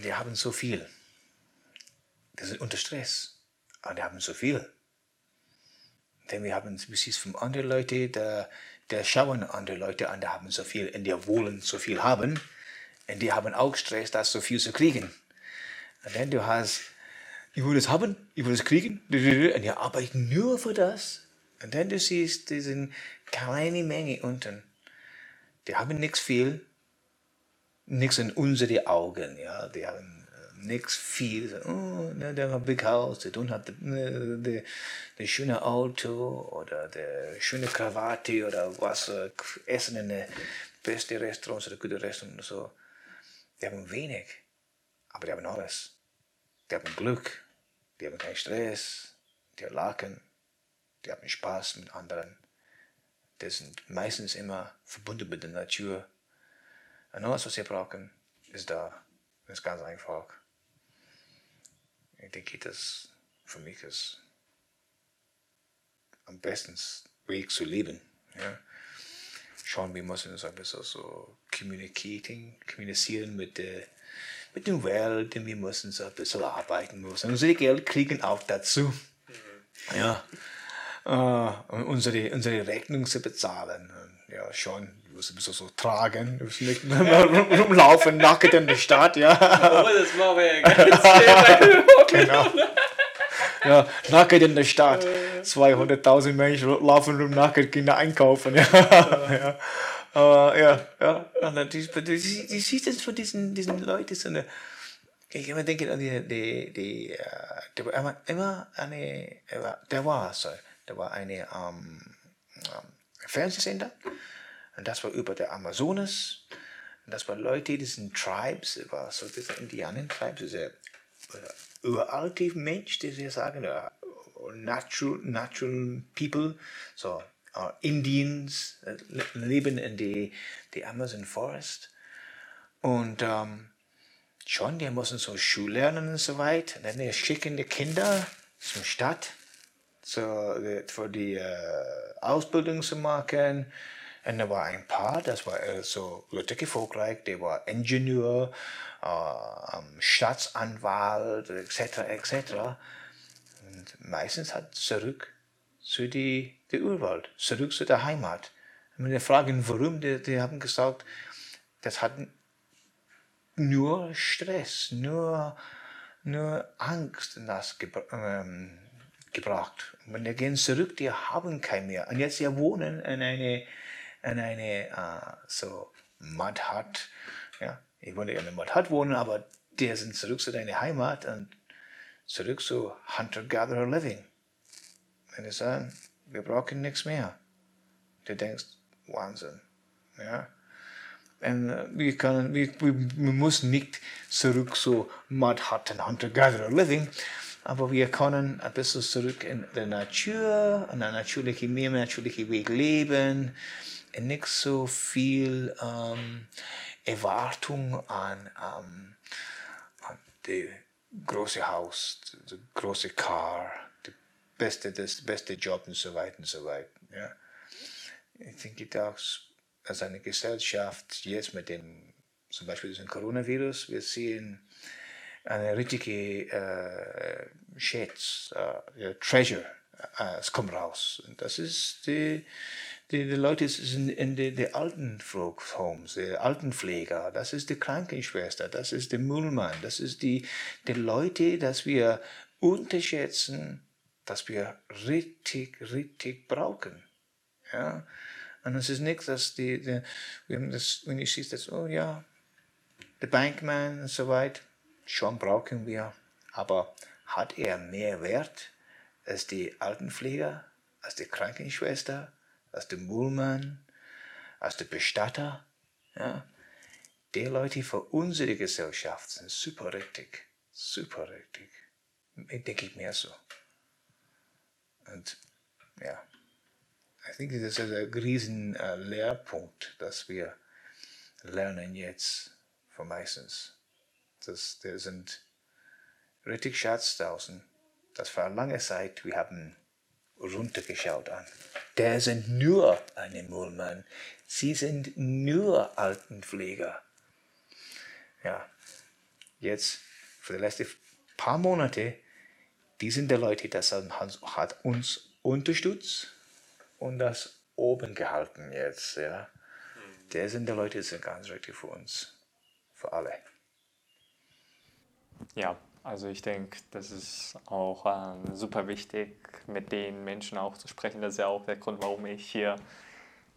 [SPEAKER 1] die haben so viel, die sind unter Stress, und die haben so viel. Denn wir haben, du siehst von anderen Leuten, der, der schauen andere Leute an, die haben so viel, und die wollen so viel haben, die haben auch Stress, das so viel zu kriegen. Und dann du hast, ich will es haben, ich will es kriegen, und die arbeiten nur für das. Und dann du siehst diese kleine Menge unten, die haben nichts viel, nichts in unsere Augen, ja, die haben äh, nichts viel, oh, ne, der hat big house, der tun hat ne, der, der schöne Auto oder der schöne Krawatte oder was, äh, essen in der beste Restaurants oder gute Restaurants und so. Die haben wenig, aber die haben alles. Die haben Glück, die haben keinen Stress, die lachen, die haben Spaß mit anderen. Die sind meistens immer verbunden mit der Natur. Und alles, was sie brauchen, ist da. Das ist ganz einfach. Ich denke, das für mich ist am besten Weg zu leben. Ja. Schauen, wir müssen uns ein bisschen so communicating, kommunizieren mit der, mit der Welt, wir müssen so ein bisschen arbeiten müssen. Unsere Geld kriegen auch dazu. Ja. Äh, unsere, unsere Rechnung zu bezahlen. Ja, schon, du musst ein bisschen so tragen, du musst nicht rumlaufen, nackt in der Stadt, ja.
[SPEAKER 2] Oh, das war aber ja. *laughs*
[SPEAKER 1] Genau. Ja, nackt in der Stadt. 200.000 Menschen laufen rum nackt, da einkaufen. Ja, ja. Aber ja, ja. Und dann, die, die, die, die siehst es von diesen, diesen Leuten, so eine, ich immer denke an die, die, die, äh, war immer, immer eine, war- der war so, der war eine ähm, ähm, Fernsehsender und das war über der Amazonas und das waren Leute, die sind Tribes, war so diese Indianen-Tribes, diese äh, uralte Mensch, die sie sagen, äh, natural, natural people, so äh, Indians äh, le- leben in die, die Amazon Forest und ähm, schon, die müssen so Schule lernen und so weiter. Und dann die schicken die Kinder zur Stadt so, die- für die äh, Ausbildung zu machen. Und da war ein Paar, das war äh, so richtig erfolgreich, der war Ingenieur, äh, Staatsanwalt, etc., etc. Und meistens hat zurück zu die, die Urwald, zurück zu der Heimat. Und wenn wir fragen, warum, die, die haben gesagt, das hat nur Stress, nur, nur Angst das gebra ähm, gebracht. Und wenn die gehen zurück, die haben kein mehr. Und jetzt sie wohnen in eine, in eine äh, so Mudhut. Ja, ich wollte in einer Mudhut wohnen, aber die sind zurück zu deiner Heimat und zurück zu Hunter-Gatherer Living. Und die sagen, wir brauchen nichts mehr. Du denkst, Wahnsinn. Ja. Und äh, wir, können, wir, wir, wir müssen nicht zurück zu Mud Hut und Hunter-Gatherer Living, aber wir können ein bisschen zurück in der Natur, in einer natürlichen, mehr natürlichen Weg leben, und nicht so viel ähm, Erwartung an, ähm, an das große Haus, das große Car, beste, das beste Job und so weiter und so weiter. Ja. Ich denke auch, als eine Gesellschaft jetzt mit dem, zum Beispiel diesem Coronavirus, wir sehen eine richtige äh, Schätz, äh, Treasure, äh, es kommt raus. Und das ist die, die, die Leute sind in die alten Homes, die Altenpfleger, das ist die Krankenschwester, das ist der Müllmann, das ist die, die Leute, dass wir unterschätzen, dass wir richtig, richtig brauchen. Ja? Und es ist nichts, dass die, die wenn, das, wenn ich sehe, dass, oh ja, der Bankman und so weiter, schon brauchen wir, aber hat er mehr Wert als die Altenpfleger, als die Krankenschwester, als der Müllmann, als der Bestatter? Ja? Die Leute für unsere Gesellschaft sind super richtig, super richtig. Ich denke ich mehr so. Und ja, ich denke, das ist ein riesen äh, Lehrpunkt, dass wir lernen jetzt von meistens. Das, der sind richtig Schatz draußen. Das war lange Zeit, wir haben runtergeschaut an. Der sind nur eine Müllmann. Sie sind nur Altenpfleger. Ja, jetzt für die letzten paar Monate, die sind die Leute, das hat uns unterstützt und das oben gehalten jetzt. Ja. Der sind die Leute, die sind ganz richtig für uns, für alle.
[SPEAKER 2] Ja, also ich denke, das ist auch äh, super wichtig, mit den Menschen auch zu sprechen. Das ist ja auch der Grund, warum ich hier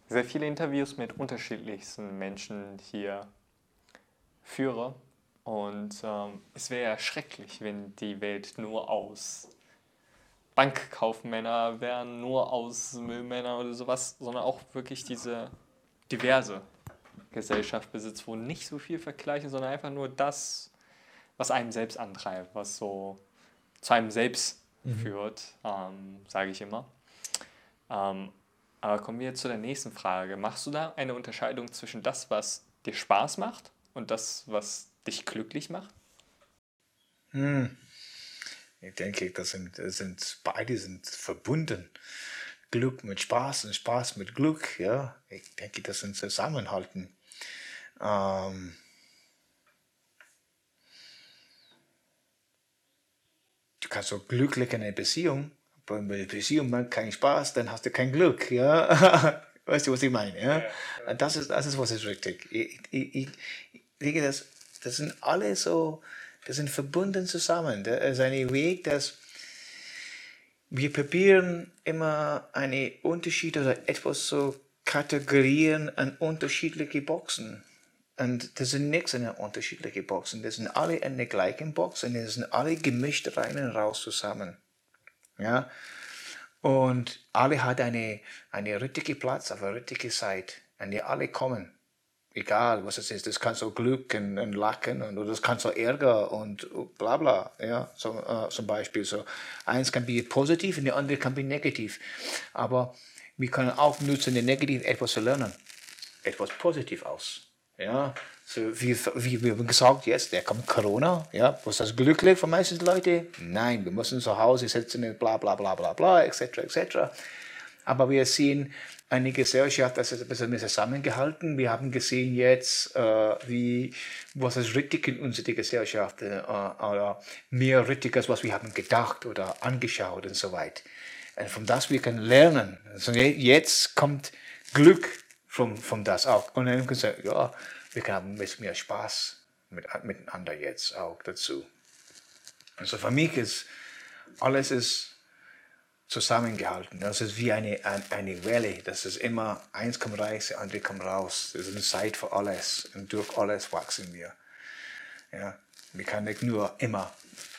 [SPEAKER 2] sehr viele Interviews mit unterschiedlichsten Menschen hier führe. Und ähm, es wäre ja schrecklich, wenn die Welt nur aus Bankkaufmänner wären, nur aus Müllmänner oder sowas, sondern auch wirklich diese diverse Gesellschaft besitzt, wo nicht so viel vergleichen, sondern einfach nur das was einem selbst antreibt, was so zu einem selbst mhm. führt, ähm, sage ich immer. Ähm, aber kommen wir zu der nächsten Frage. Machst du da eine Unterscheidung zwischen das, was dir Spaß macht und das, was dich glücklich macht?
[SPEAKER 1] Hm. Ich denke, das sind, das sind beide sind verbunden. Glück mit Spaß und Spaß mit Glück. Ja, ich denke, das sind Zusammenhalten. Ähm, du kannst so glücklich in einer Beziehung, aber wenn die Beziehung macht keinen Spaß, dann hast du kein Glück, ja. *laughs* weißt du, was ich meine, ja? ja. Das ist, das ist, was ist richtig. Ich, ich, ich denke, das, das sind alle so, das sind verbunden zusammen. Das ist ein Weg, dass wir probieren immer einen Unterschied oder etwas zu kategorieren an unterschiedliche Boxen. Und das sind nichts in den unterschiedlichen Boxen. Das sind alle in der gleichen Box und das sind alle gemischt rein und raus zusammen. Ja? Und alle haben eine, eine richtige Platz auf eine richtige Zeit, an die alle kommen. Egal, was es ist. Das kann so Glück und, und Lachen und oder das kann so Ärger und bla bla. Ja, so, äh, zum Beispiel. So, eins kann be positiv und der andere kann be negativ. Aber wir können auch nutzen, den Negativ etwas zu lernen. Etwas positiv aus. Ja, so wie, wie wir haben gesagt, jetzt, der kommt Corona, ja, was das glücklich für meisten Leute? Nein, wir müssen zu Hause sitzen, bla bla bla bla bla, etc. etc. Aber wir sehen eine Gesellschaft, das ist ein bisschen zusammengehalten. Wir haben gesehen jetzt, äh, wie, was ist richtig in unserer Gesellschaft, äh, oder mehr richtig als was wir haben gedacht oder angeschaut und so weiter. Und von das wir können lernen. Also jetzt kommt Glück von, von das auch. Und dann gesagt, ja, wir haben ein bisschen mehr Spaß mit, miteinander jetzt auch dazu. Also für mich ist alles ist zusammengehalten. Das ist wie eine, eine Welle. Das ist immer, eins kommt rein, das andere kommt raus. Das ist eine Zeit für alles. Und durch alles wachsen wir. Ja, wir können nicht nur immer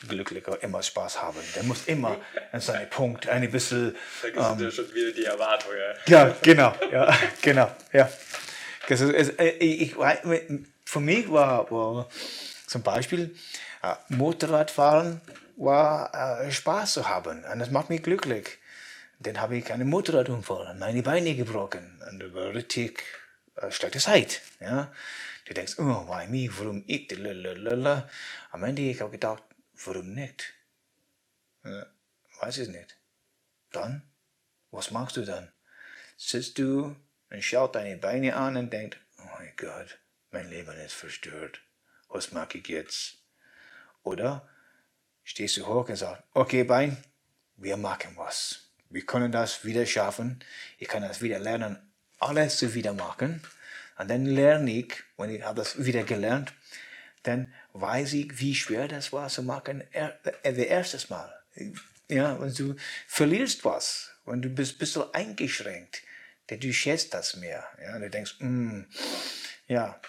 [SPEAKER 1] glücklich oder immer Spaß haben. Der muss immer an seinen Punkt ein bisschen.
[SPEAKER 2] Da ähm, schon wieder die Erwartungen.
[SPEAKER 1] Ja, genau, ja, *laughs* genau, ja. Das ist, äh, ich, für mich war, war zum Beispiel äh, Motorradfahren war äh, Spaß zu haben und das macht mich glücklich. Dann habe ich einen Motorradunfall und meine Beine gebrochen und das war richtig äh, schlechte Zeit. Ja. Du denkst, oh, why me, warum ich? Lalalala. Am Ende ich habe gedacht, warum nicht? Ja, weiß ich nicht. Dann, was machst du dann? Sitzt du und schaut deine Beine an und denkt, oh mein Gott, mein Leben ist verstört. Was mache ich jetzt? Oder stehst du hoch und sagst, okay Bein, wir machen was. Wir können das wieder schaffen. Ich kann das wieder lernen, alles zu wieder machen. Und dann lerne ich, wenn ich habe das wieder gelernt, dann weiß ich, wie schwer das war zu machen, er, er, das erste Mal. Ja, und du verlierst was, und du bist ein bisschen eingeschränkt, denn du schätzt das mehr. Ja, du denkst, mm, ja,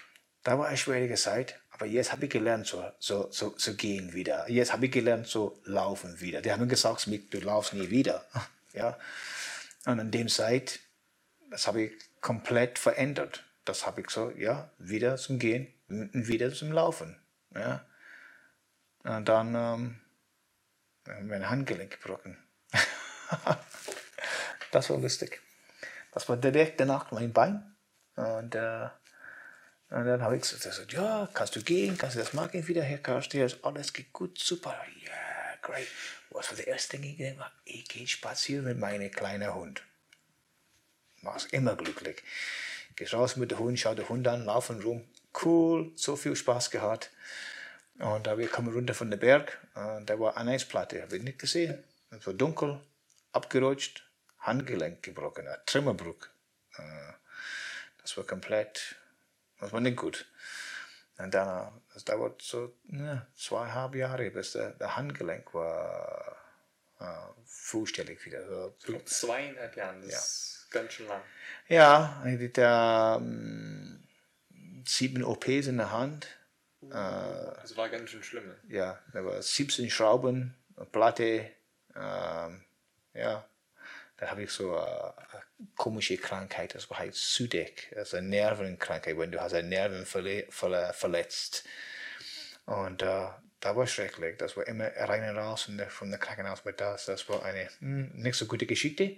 [SPEAKER 1] da war eine schwierige Zeit, aber jetzt habe ich gelernt zu, zu, zu, zu gehen wieder. Jetzt habe ich gelernt zu laufen wieder. Die haben gesagt, du laufst nie wieder. Ja, und in dem Zeit, das habe ich komplett verändert. Das habe ich so, ja, wieder zum Gehen wieder zum Laufen. Ja. Und dann ähm, mein Handgelenk gebrochen. *laughs* das war lustig. Das war direkt danach mein Bein. Und, äh, und dann habe ich gesagt, ja, kannst du gehen, kannst du das machen wieder, Herr alles geht gut, super, ja, great. Was war das erste Ding, ich gedacht ich gehe spazieren mit meinem kleinen Hund. War immer glücklich. Geh raus mit dem Hund, schau den Hund an, laufen rum, cool, so viel Spaß gehabt. Und da wir kommen runter von dem Berg, da war eine Eisplatte, habe ich nicht gesehen. Es war dunkel, abgerutscht, Handgelenk gebrochen, ein. Äh, das war komplett, das war nicht gut. Und dann, das dauert so ja, zweieinhalb Jahre, bis der, der Handgelenk war äh, wieder.
[SPEAKER 2] So, zweieinhalb Jahre, das ja. ist ganz schön lang.
[SPEAKER 1] Ja, ich hatte ähm, sieben OPs in der Hand.
[SPEAKER 2] Uh, das war ganz schön schlimm.
[SPEAKER 1] Ja, da war 17 Schrauben, Platte, ähm, ja, da habe ich so eine, komische Krankheit, das heißt Sudeck, also eine Nervenkrankheit, wenn du hast eine Nerven verle verle verletzt. Und äh, das war schrecklich, das war immer rein und raus von der, von der Krankenhaus mit das, das war eine mh, hm, nicht so gute Geschichte.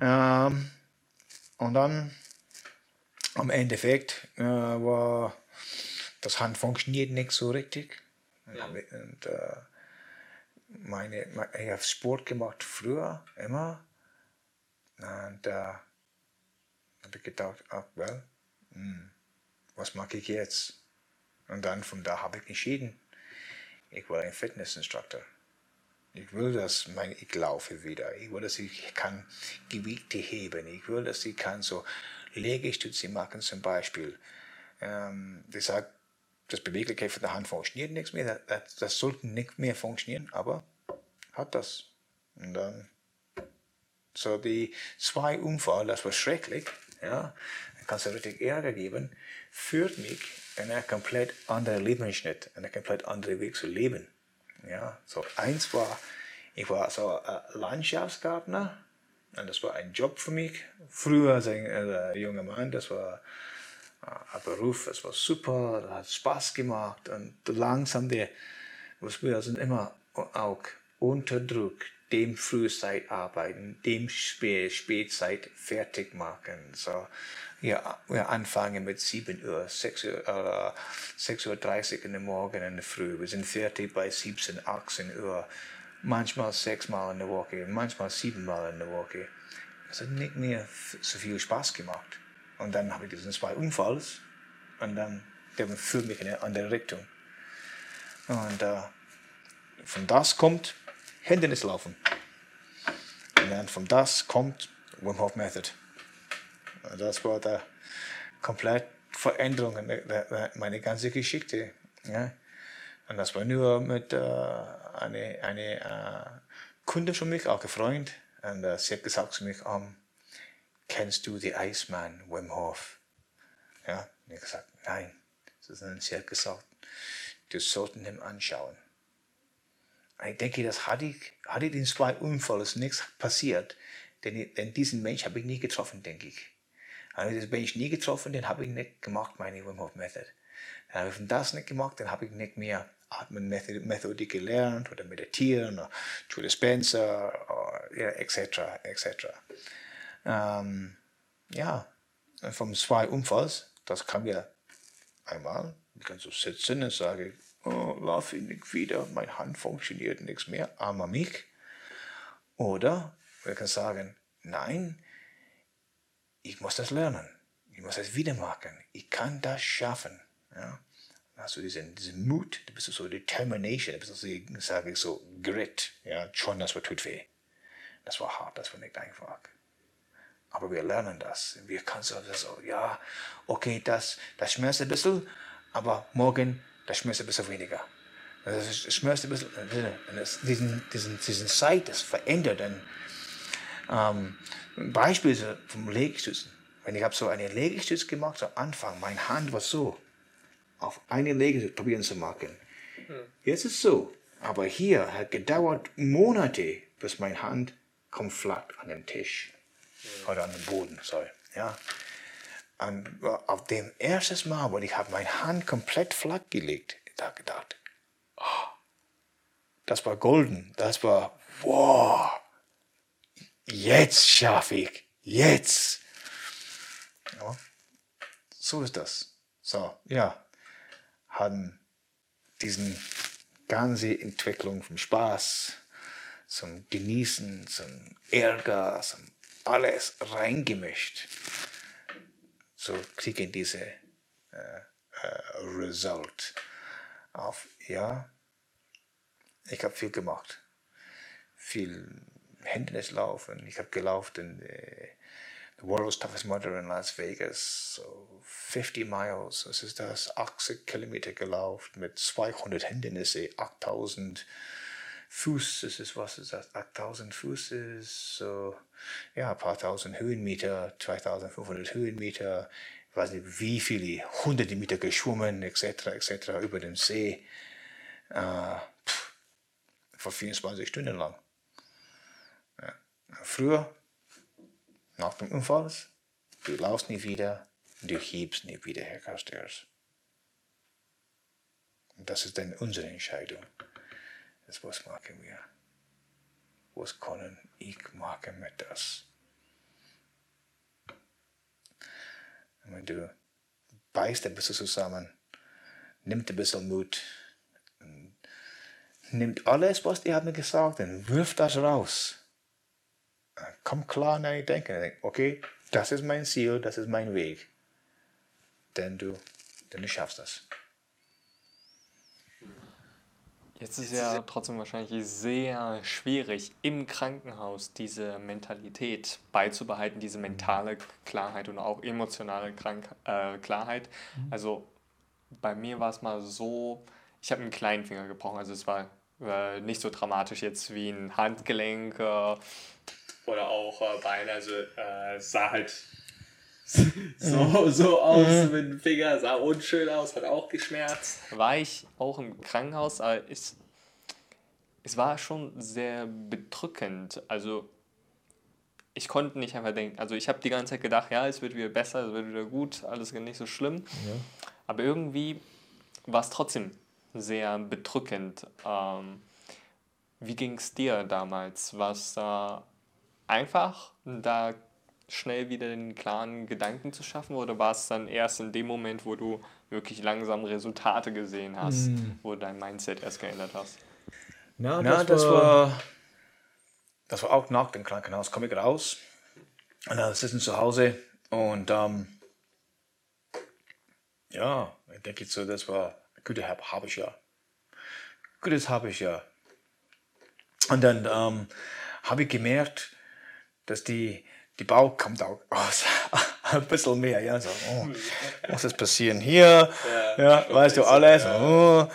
[SPEAKER 1] Ähm, und dann, am Endeffekt, äh, war das Hand funktioniert nicht so richtig. Ja. Und, äh, meine, ich habe Sport gemacht früher, immer. Und da habe ich gedacht, ach, well, hm, was mache ich jetzt? Und dann von da habe ich entschieden, ich will ein Fitnessinstructor. Ich will, dass mein, ich laufe wieder. Ich will, dass ich kann Gewichte heben. Ich will, dass ich kann so Legestütze machen zum Beispiel. Ähm, ich sage, das Beweglichkeit von der Hand funktioniert nichts mehr. Das, das sollte nicht mehr funktionieren, aber hat das. Und dann so die zwei Unfall, das war schrecklich, ja, kann es richtig Ärger geben, führt mich in einen komplett anderen Lebensschnitt, in einen komplett anderen Weg zu leben. Ja, so eins war, ich war so Landschaftsgärtner und das war ein Job für mich. Früher als ein äh, junger Mann, das war äh, ein Beruf, das war super, das hat Spaß gemacht und langsam der, was wir sind immer auch unter Druck, dem Frühzeit arbeiten, dem Spätzeit fertig machen. So, ja, wir anfangen mit 7 Uhr, 6 Uhr, äh, 6.30 Uhr in der Morgen in der Früh. Wir sind fertig bei 17, 18 Uhr. Manchmal sechsmal in der Woche, manchmal siebenmal in der Woche. Es hat nicht mehr so viel Spaß gemacht. Und dann habe ich diesen zwei Unfalls und dann der führt mich in eine andere Richtung. Und äh, von das kommt Hindernislaufen. Und dann von das kommt Wim Hof Method. Das war die komplette Veränderung in meine ganze Geschichte. Ja. Und das war nur mit äh, einer eine, äh, Kunde von mir, auch ein Freund. Und äh, sie hat gesagt zu mir, um, kennst du den Eismann Wim Hof? Ja, und ich gesagt, nein. Sie hat gesagt, du solltest ihn anschauen. Ich denke, das hatte ich, hatte den zwei Unfällen nichts passiert. Denn, denn diesen Mensch habe ich nie getroffen, denke ich. Habe ich diesen Mensch nie getroffen, den habe ich nicht gemacht, meine Wim Hof Method. Dann habe ich das nicht gemacht, dann habe ich nicht mehr Atmenmethodik gelernt oder meditieren oder Dispenza ja, etc. etc. Ähm, ja, vom zwei Unfalls, das kam ja einmal, ich kann so sitzen und sage, oh, laufe ich nicht wieder, meine Hand funktioniert nichts mehr, armer mich. Oder wir können sagen, nein, ich muss das lernen, ich muss das wieder machen, ich kann das schaffen. Ja? Du diesen, diesen Mut, du bist so Determination, du bist so, sage ich so, Grit, ja, schon das tut weh. Das war hart, das war nicht einfach. Aber wir lernen das. Wir können so, so ja, okay, das, das schmerzt ein bisschen, aber morgen, das schmerzt ein bisschen weniger. Das schmerzt ein bisschen, das, diesen, diesen, diesen Zeit, das verändert. Und, ähm, ein Beispiel vom Legestützen. Wenn ich habe so eine Legestütz gemacht am Anfang, meine Hand war so, auf eine Legestütz probieren zu machen. Hm. Jetzt ist es so, aber hier hat gedauert Monate, bis meine Hand kommt flatt an den Tisch oder an den Boden, sorry. Ja. Und auf dem ersten Mal, wo ich habe meine Hand komplett flach gelegt, da gedacht, oh, das war golden, das war, wow, jetzt schaffe ich, jetzt. Ja. So ist das. So, ja, haben diesen ganze Entwicklung vom Spaß, zum Genießen, zum Ärger, zum alles reingemischt. So kriegen diese äh, äh, Result auf. Ja, ich habe viel gemacht. Viel Hindernislaufen. Ich habe gelaufen in the World's Toughest Mudder in Las Vegas. So 50 Miles, das ist das, 80 Kilometer gelaufen mit 200 Hindernisse, 8000 Fuß, das ist was ist das, 8000 Fuß ist so, ja, ein paar tausend Höhenmeter, 2500 Höhenmeter, weiß nicht wie viele, hunderte Meter geschwommen, etc., etc., über den See, äh, pff, vor 24 Stunden lang. Ja. Früher, nach dem Unfall, du laufst nie wieder, du hebst nie wieder, Herr. Und das ist dann unsere Entscheidung. Das was machen wir? Was können ich machen mit das? Wenn du beißt ein bisschen zusammen, nimmt ein bisschen Mut, nimmt alles, was die haben gesagt, und wirft das raus. Komm klar in dein Denken. Okay, das ist mein Ziel, das ist mein Weg. Denn du, denn du schaffst das.
[SPEAKER 2] Jetzt ist ja trotzdem wahrscheinlich sehr schwierig, im Krankenhaus diese Mentalität beizubehalten, diese mentale Klarheit und auch emotionale Krank äh, Klarheit. Mhm. Also bei mir war es mal so, ich habe einen kleinen Finger gebrochen, also es war äh, nicht so dramatisch jetzt wie ein Handgelenk äh, oder auch äh, Bein, also äh, es sah halt so, so aus mhm. mit dem Finger, sah unschön aus, hat auch geschmerzt. War ich auch im Krankenhaus, aber es, es war schon sehr bedrückend. Also ich konnte nicht einfach denken, also ich habe die ganze Zeit gedacht, ja, es wird wieder besser, es wird wieder gut, alles nicht so schlimm. Ja. Aber irgendwie war es trotzdem sehr bedrückend. Ähm, wie ging es dir damals? War es da einfach, da schnell wieder den klaren Gedanken zu schaffen oder war es dann erst in dem Moment, wo du wirklich langsam Resultate gesehen hast, mm. wo dein Mindset erst geändert hast?
[SPEAKER 1] Na, das, Na, das war, war, das war auch nach dem Krankenhaus, komme ich raus und dann sitzen zu Hause und ähm, ja, ich denke so, das war ein gutes habe ich ja. Gutes habe ich ja. Und dann ähm, habe ich gemerkt, dass die die Bauch kommt auch aus. *laughs* ein bisschen mehr, ja, so, oh, muss das passieren hier, ja, ja weißt du alles, oh,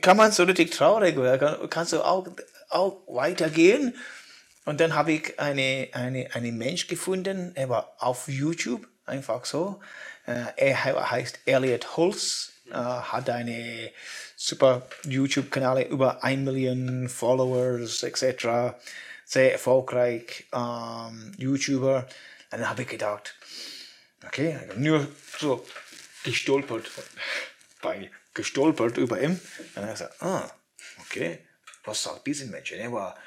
[SPEAKER 1] kann man so richtig traurig kann, kannst du auch, auch weitergehen. Und dann habe ich eine, eine, einen Mensch gefunden, er war auf YouTube, einfach so. Äh, er heißt Elliot Holz, äh, hat eine super YouTube-Kanal, über ein Million Followers etc sehr erfolgreich ähm, YouTuber. Und dann habe ich gedacht, okay, nur so gestolpert, gestolpert über ihn. Und dann habe ich gesagt, ah, okay, was sagt dieser Mensch? Er war,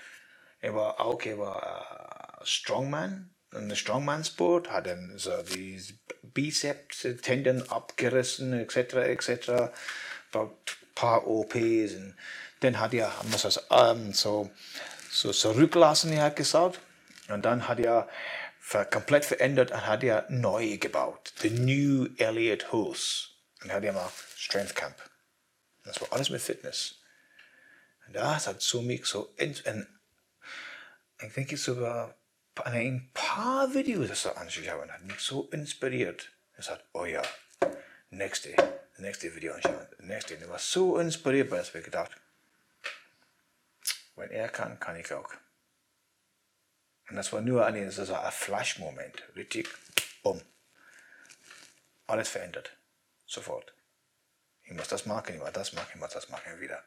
[SPEAKER 1] er war auch, war uh, Strongman, ein Strongman-Sport, hat dann so die Bizeps-Tendon abgerissen, etc., etc., ein paar OPs. Und dann hat er, muss das ähm, so, so zurücklassen, er hat gesagt. Und dann hat er komplett verändert und hat er neu gebaut. The New Elliott Hose. Und hat er mal Strength Camp. Das war alles mit Fitness. Und das hat so mich so, ich denke sogar, an ein paar Videos das so anschauen, hat mich so inspiriert. Er sagt, oh ja, nächste, nächste Video anschauen, nächste. Und ich war so inspiriert, weil ich mir gedacht, wenn er kann, kann ich auch. Und das war nur ein, so ein Flash-Moment, richtig, um. Alles verändert, sofort. Ich muss das machen, ich muss das machen, ich muss das machen wieder.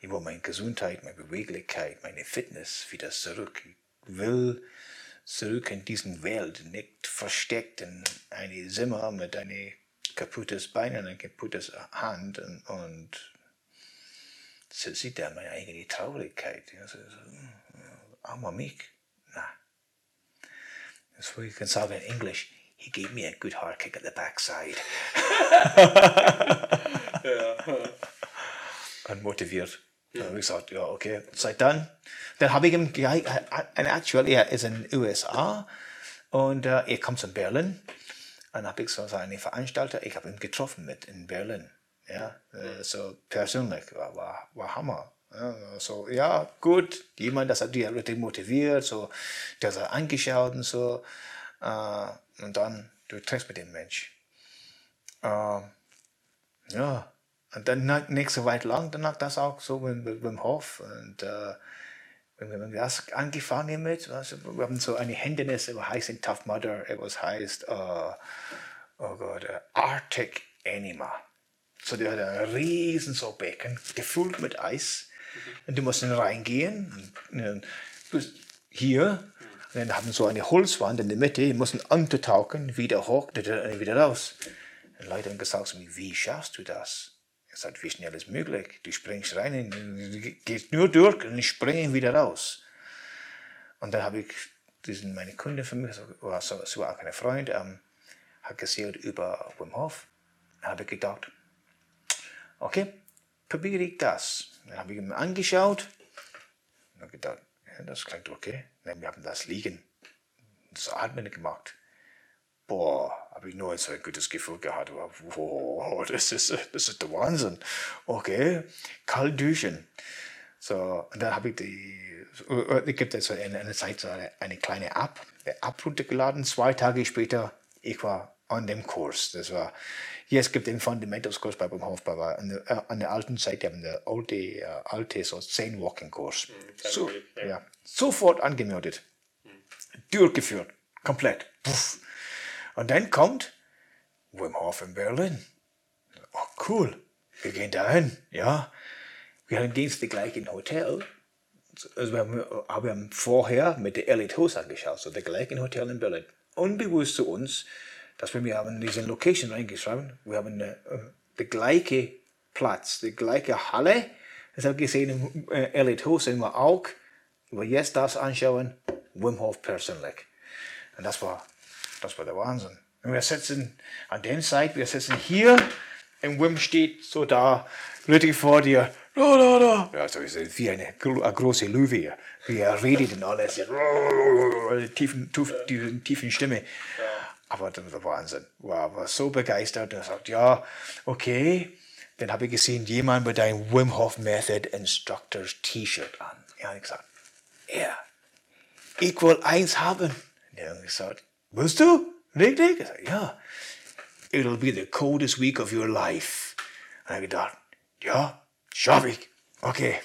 [SPEAKER 1] Ich will meine Gesundheit, meine Beweglichkeit, meine Fitness wieder zurück. Ich will zurück in diesen Welt, nicht versteckt in eine Zimmer mit einem kaputtes Bein und einer kaputtes Hand und, und so sieht er meine eigene Traurigkeit. Ja, so, so, armer mich. Na. Das ich kann sagen in Englisch, he gave me a good hard kick at the backside. ja. Und motiviert. Dann habe ich gesagt, ja, okay, seit dann. Dann habe ich ihm gleich, actually, er ist in den USA und uh, er kommt von Berlin. Dann habe ich so eine Veranstalter, ich habe ihn getroffen mit in Berlin. Ja, äh, so persönlich, war, war, war Hammer. Ja, so, ja, gut, jemand, das hat die motiviert, so, der hat angeschaut und so. Uh, und dann, du triffst mit dem Mensch. Uh, ja, und dann nicht so weit lang, danach das auch so mit, mit, mit dem Hof. Und äh, wenn wir das angefangen mit, also wir haben so eine Hindernis, es heißt in Tough Mudder, es heißt, uh, oh Gott, uh, Arctic Anima. So der hat ein riesen so Becken, gefüllt mit Eis. Und du musst dann reingehen. Und hier, und dann haben so eine Holzwand in der Mitte, die mussten untertauchen, wieder hoch, wieder raus. Und Leute haben gesagt zu mir, wie schaffst du das? Ich sagte, wie schnell ist möglich? Du springst rein, gehst nur durch und ich springe wieder raus. Und dann habe ich diesen, meine Kunde von mir, war so, so auch ein Freund, ähm, hat gesehen über Wim Hof. Dann habe ich gedacht, okay, probiere ich das. Dann habe ich ihn angeschaut und gedacht, ja, das klingt okay. Dann, wir haben das liegen, das Atmen gemacht boah, habe ich nur so ein gutes Gefühl gehabt. Wow, *laughs* das ist, das ist der Wahnsinn. Okay, kalt duschen. So, und dann habe ich die, es gibt jetzt in einer Zeit eine, eine kleine App, eine App runtergeladen. Zwei Tage später, ich war an dem Kurs. Das war, hier, es gibt den Fundamentals-Kurs bei beim Hof, aber an der, an der alten Zeit, haben eine alte, uh, alte so 10 Walking-Kurs. Mhm, so, ja. ja. Sofort angemeldet. Mhm. Durchgeführt. Komplett. Puff. Und dann kommt Wim Hof in Berlin. Oh, cool. Wir gehen dahin, ja. Wir haben Dienst gleich im Hotel. Also wir haben, wir haben vorher mit der Elite Hose angeschaut, so der gleichen Hotel in Berlin. Unbewusst zu uns, dass wir, wir haben diese Location reingeschrieben. Wir haben äh, der gleiche Platz, die gleiche Halle. Das habe ich gesehen im äh, Elite Hose immer auch. Wir jetzt das anschauen, Wim Hof persönlich. Und das war das war der Wahnsinn. Und wir sitzen an dem Seite, wir sitzen hier, und Wim steht so da, richtig vor dir. Da, da, da. Ja, so wie eine, eine große Löwe. Wie er redet und alles. *laughs* Tiefen, tiefen, tiefen Stimme. Aber das war Wahnsinn. Wow, war so begeistert. Er sagt, ja, okay. Dann habe ich gesehen, jemand mit einem Wim Hof Method Instructors T-Shirt an. Ja, ich gesagt, ja, ich will eins haben. Und er hat gesagt, Willst du? Richtig? Ich sag, ja. It'll be the coldest week of your life. Und ich gedacht, ja, schaff ich. Okay.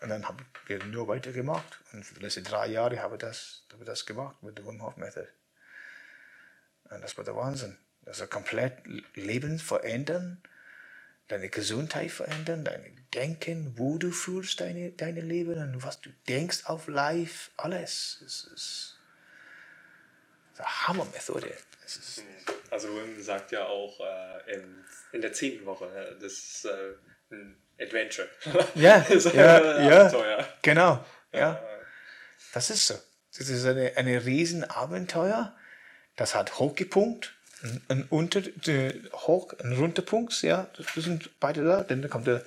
[SPEAKER 1] Und dann haben wir nur weitergemacht. Und für die letzten drei Jahre habe ich das, habe ich das gemacht mit der Wim Hof Method. Und das war der Wahnsinn. Also komplett Leben verändern, deine Gesundheit verändern, dein Denken, wo du fühlst deine, deine Leben und was du denkst auf live, alles. Es ist Hammermethode.
[SPEAKER 2] Also Wim sagt ja auch äh, in, in der zehnten Woche, ne, das ist äh, ein Adventure.
[SPEAKER 1] Ja, *laughs* ja, ja, genau. Ja. Das ist so. Das ist eine, eine Riesenabenteuer. Das hat Hochgepunkt, ein, Unter, Hoch, ein Runterpunkt, ja, das sind beide da. Dann kommt der,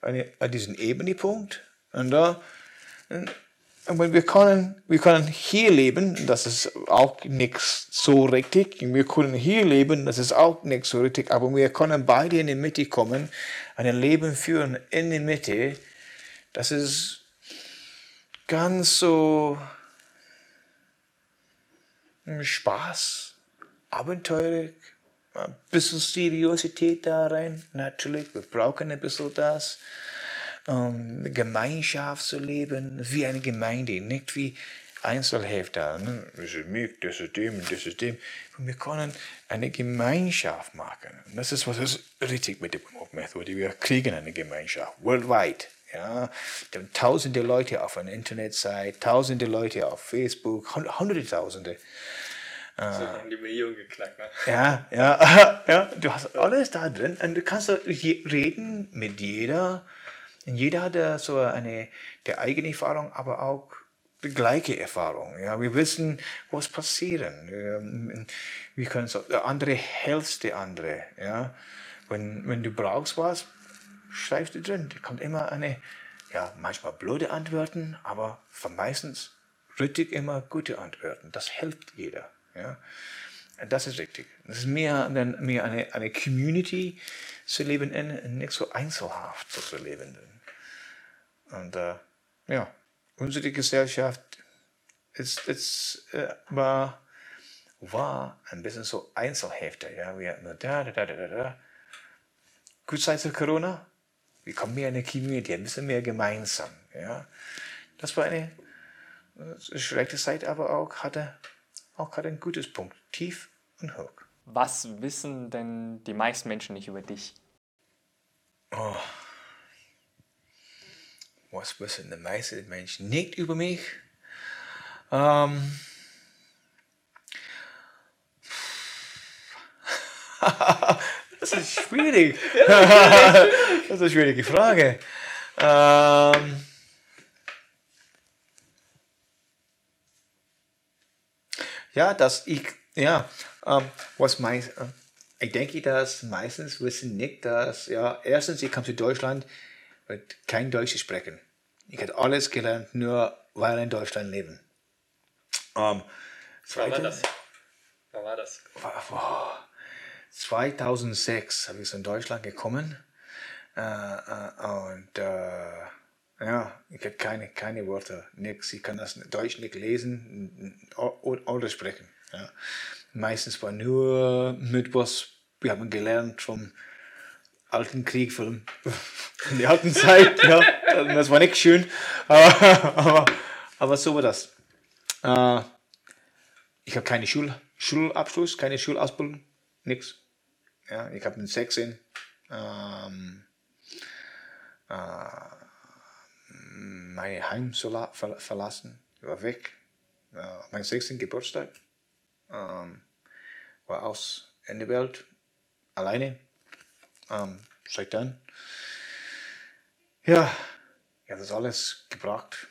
[SPEAKER 1] eine, diesen Ebenepunkt und da. Aber wir können, wir können hier leben, das ist auch nichts so richtig. Wir können hier leben, das ist auch nichts so richtig. Aber wir können beide in die Mitte kommen, ein Leben führen in die Mitte. Das ist ganz so Spaß, abenteuerlich, ein bisschen Seriosität da rein, natürlich. Wir brauchen ein bisschen das um, Gemeinschaft zu leben, wie eine Gemeinde, nicht wie Einzelhälfte. Ne? Das ist mich, das ist dem, das ist dem. wir können eine Gemeinschaft machen. Das ist, was ist richtig mit der Methode. Wir kriegen eine Gemeinschaft, worldwide. Ja, tausende Leute auf einer Internetseite, tausende Leute auf Facebook, hunderte Tausende.
[SPEAKER 2] So haben die Millionen geknackt, ne?
[SPEAKER 1] Ja, ja, *laughs* ja, du hast alles da drin und du kannst reden mit jeder und jeder hat so eine der eigene Erfahrung, aber auch die gleiche Erfahrung. Ja, wir wissen, was passieren. Ähm, wir können so, der andere hilft der andere. Ja, wenn, wenn du brauchst was, du drin. Da kommt immer eine, ja, manchmal blöde Antworten, aber meistens richtig immer gute Antworten. Das hilft jeder. Ja, das ist richtig. Das ist mehr, mehr eine, eine Community zu leben in, nicht so einzelhaft zu leben. Und äh, ja, unsere Gesellschaft ist, ist, äh, war, war ein bisschen so Einzelhälfte. Ja? Wir hatten da, da, da, da, da. Gut seit Corona, wir kommen mehr in eine Community, ein bisschen mehr gemeinsam. Ja? Das war eine äh, schlechte Zeit, aber auch hatte, auch hatte ein gutes Punkt, tief und hoch.
[SPEAKER 2] Was wissen denn die meisten Menschen nicht über dich?
[SPEAKER 1] Oh was wissen die meisten Menschen nicht über mich? Ähm, *laughs* das ist schwierig. das ist eine schwierige Frage. Ähm, ja, dass ich, ja, ähm, was mein, äh, ich denke, dass meistens wissen nicht, dass, ja, erstens, ich komme zu Deutschland, wird kein Deutsch sprechen. Ich habe alles gelernt, nur weil in Deutschland leben.
[SPEAKER 2] Um, Wann war das? Wann war das?
[SPEAKER 1] 2006 habe ich in Deutschland gekommen. Äh, äh, und äh, ja, ich habe keine, keine Worte, nichts. Ich kann das Deutsch nicht lesen oder sprechen. Ja. Meistens war nur mit was wir haben gelernt vom alten Kriegfilm. In *laughs* der alten Zeit, ja. Das war nicht schön. *laughs* Aber, aber, aber so war das. Äh, ich habe keine Schul Schulabschluss, keine Schulausbildung, nichts. Ja, ich habe mit 16 ähm, äh, mein Heim verlassen, ich war weg. Äh, mein 16. Geburtstag ähm, war aus in der Welt alleine ähm, seit dann. Ja, ich habe das alles gebracht.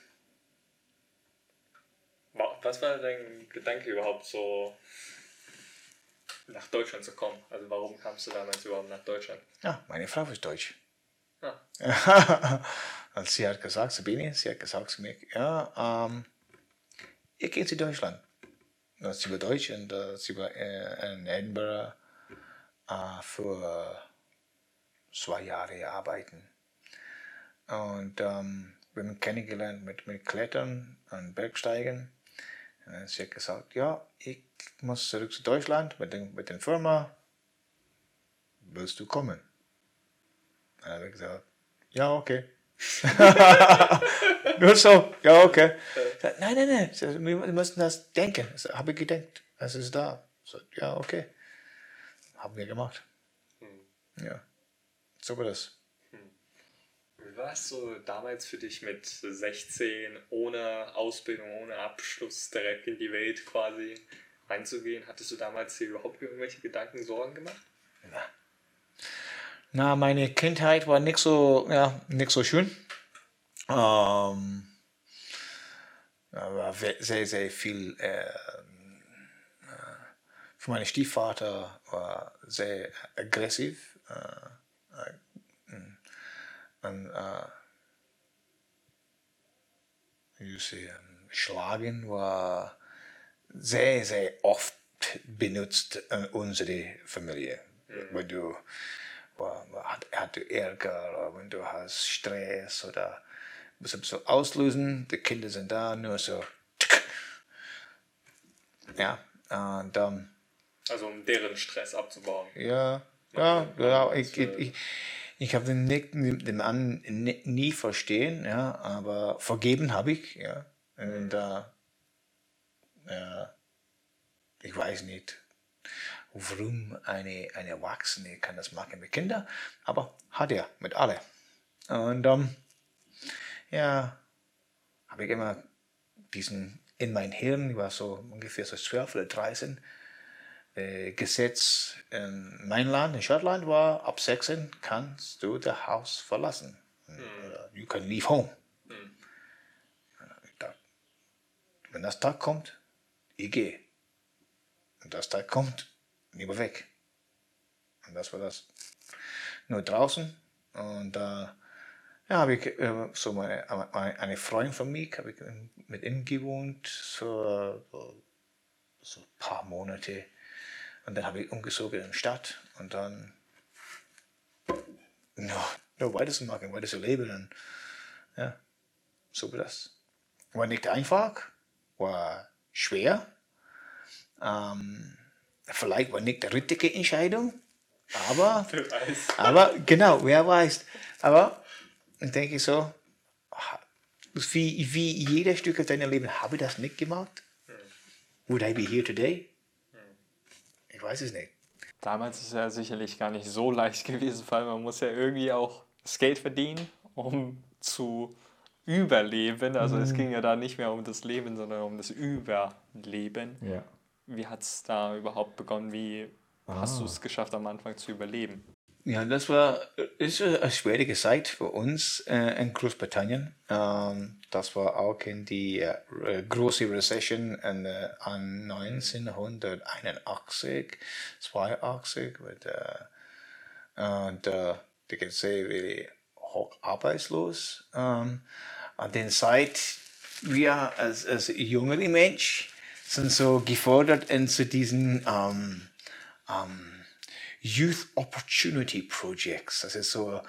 [SPEAKER 2] Was war dein Gedanke überhaupt so nach Deutschland zu kommen? Also warum kamst du damals überhaupt nach Deutschland?
[SPEAKER 1] Ja, meine Frau ist deutsch.
[SPEAKER 2] Ja. *laughs*
[SPEAKER 1] und sie hat gesagt, Sabine, sie hat gesagt zu mir, ja, ähm, ich gehe zu Deutschland. Sie war deutsch und uh, sie war äh, in Edinburgh äh, für zwei Jahre arbeiten. Und ähm, wir haben kennengelernt mit, mit Klettern und Bergsteigen. Und sie hat gesagt, ja, ich muss zurück zu Deutschland mit, den, mit der Firma. Willst du kommen? Dann habe ich gesagt, ja, okay. *laughs* Nur so, ja, okay. Nein, nein, nein, wir müssen das denken. Das habe ich gedacht, es ist da. So, ja, okay. Haben wir gemacht. Hm. Ja. So war das.
[SPEAKER 2] Wie war es so damals für dich mit 16, ohne Ausbildung, ohne Abschluss, direkt in die Welt quasi reinzugehen? Hattest du damals hier überhaupt irgendwelche Gedanken, Sorgen gemacht?
[SPEAKER 1] Ja. Na, meine Kindheit war nicht so, ja, nicht so schön. Ähm, war sehr, sehr viel. Äh, für meinen Stiefvater war sehr aggressiv. Äh, und, äh, you see, schlagen war sehr, sehr oft benutzt in unserer Familie. Mhm. Wenn du hat, du Ärger oder wenn du hast Stress oder musst du so auslösen, die Kinder sind da, nur so. Ja, und um,
[SPEAKER 2] also um deren Stress abzubauen.
[SPEAKER 1] Ja, ja, ja, ich, ich, ich, ich habe den, den Mann nie verstehen, ja, aber vergeben habe ich, ja. Und äh, ja, ich weiß nicht, warum eine, eine Erwachsene kann das machen mit Kindern, aber hat er mit alle. Und ähm, ja, habe ich immer diesen in mein Hirn, ich war so ungefähr so 12 oder 13, äh, Gesetz in mein Land, in Schottland war, ab 16 kannst du das Haus verlassen. Mhm. You can leave home. Mhm. Wenn das Tag kommt, ich gehe. Und das Tag kommt, lieber weg. Und das war das. Nur draußen. Und da äh, ja, habe ich äh, so meine, meine, eine Freundin von mir, habe ich mit ihm gewohnt, so, so ein paar Monate. Und dann habe ich umgezogen in die Stadt und dann nur, nur weiter zu machen, weiter zu leben. Und, ja, so war das. War nicht einfach, war schwer. Ähm, vielleicht war nicht die richtige Entscheidung, aber, *laughs* aber genau, wer weiß. Aber ich denke so, wie, wie jeder Stück aus deinem Leben, habe ich das nicht gemacht? Would I be here today? Ich weiß es nicht.
[SPEAKER 2] Damals ist es ja sicherlich gar nicht so *laughs* leicht gewesen, weil man muss ja irgendwie auch das Geld verdienen, um zu überleben. Also mhm. es ging ja da nicht mehr um das Leben, sondern um das Überleben. Ja. Wie hat es da überhaupt begonnen? Wie ah. hast du es geschafft, am Anfang zu überleben?
[SPEAKER 1] Ja, das war ist eine schwierige Zeit für uns äh, in Großbritannien. Ähm, das war auch in die äh, große Recession in, äh, an 1981, 82 mit, äh, und äh, die sehr really hoch arbeitslos. Ähm, an der Zeit wir als, als jüngere Mensch sind so gefordert in zu diesen ähm, ähm, Youth Opportunity Projects. Das ist so,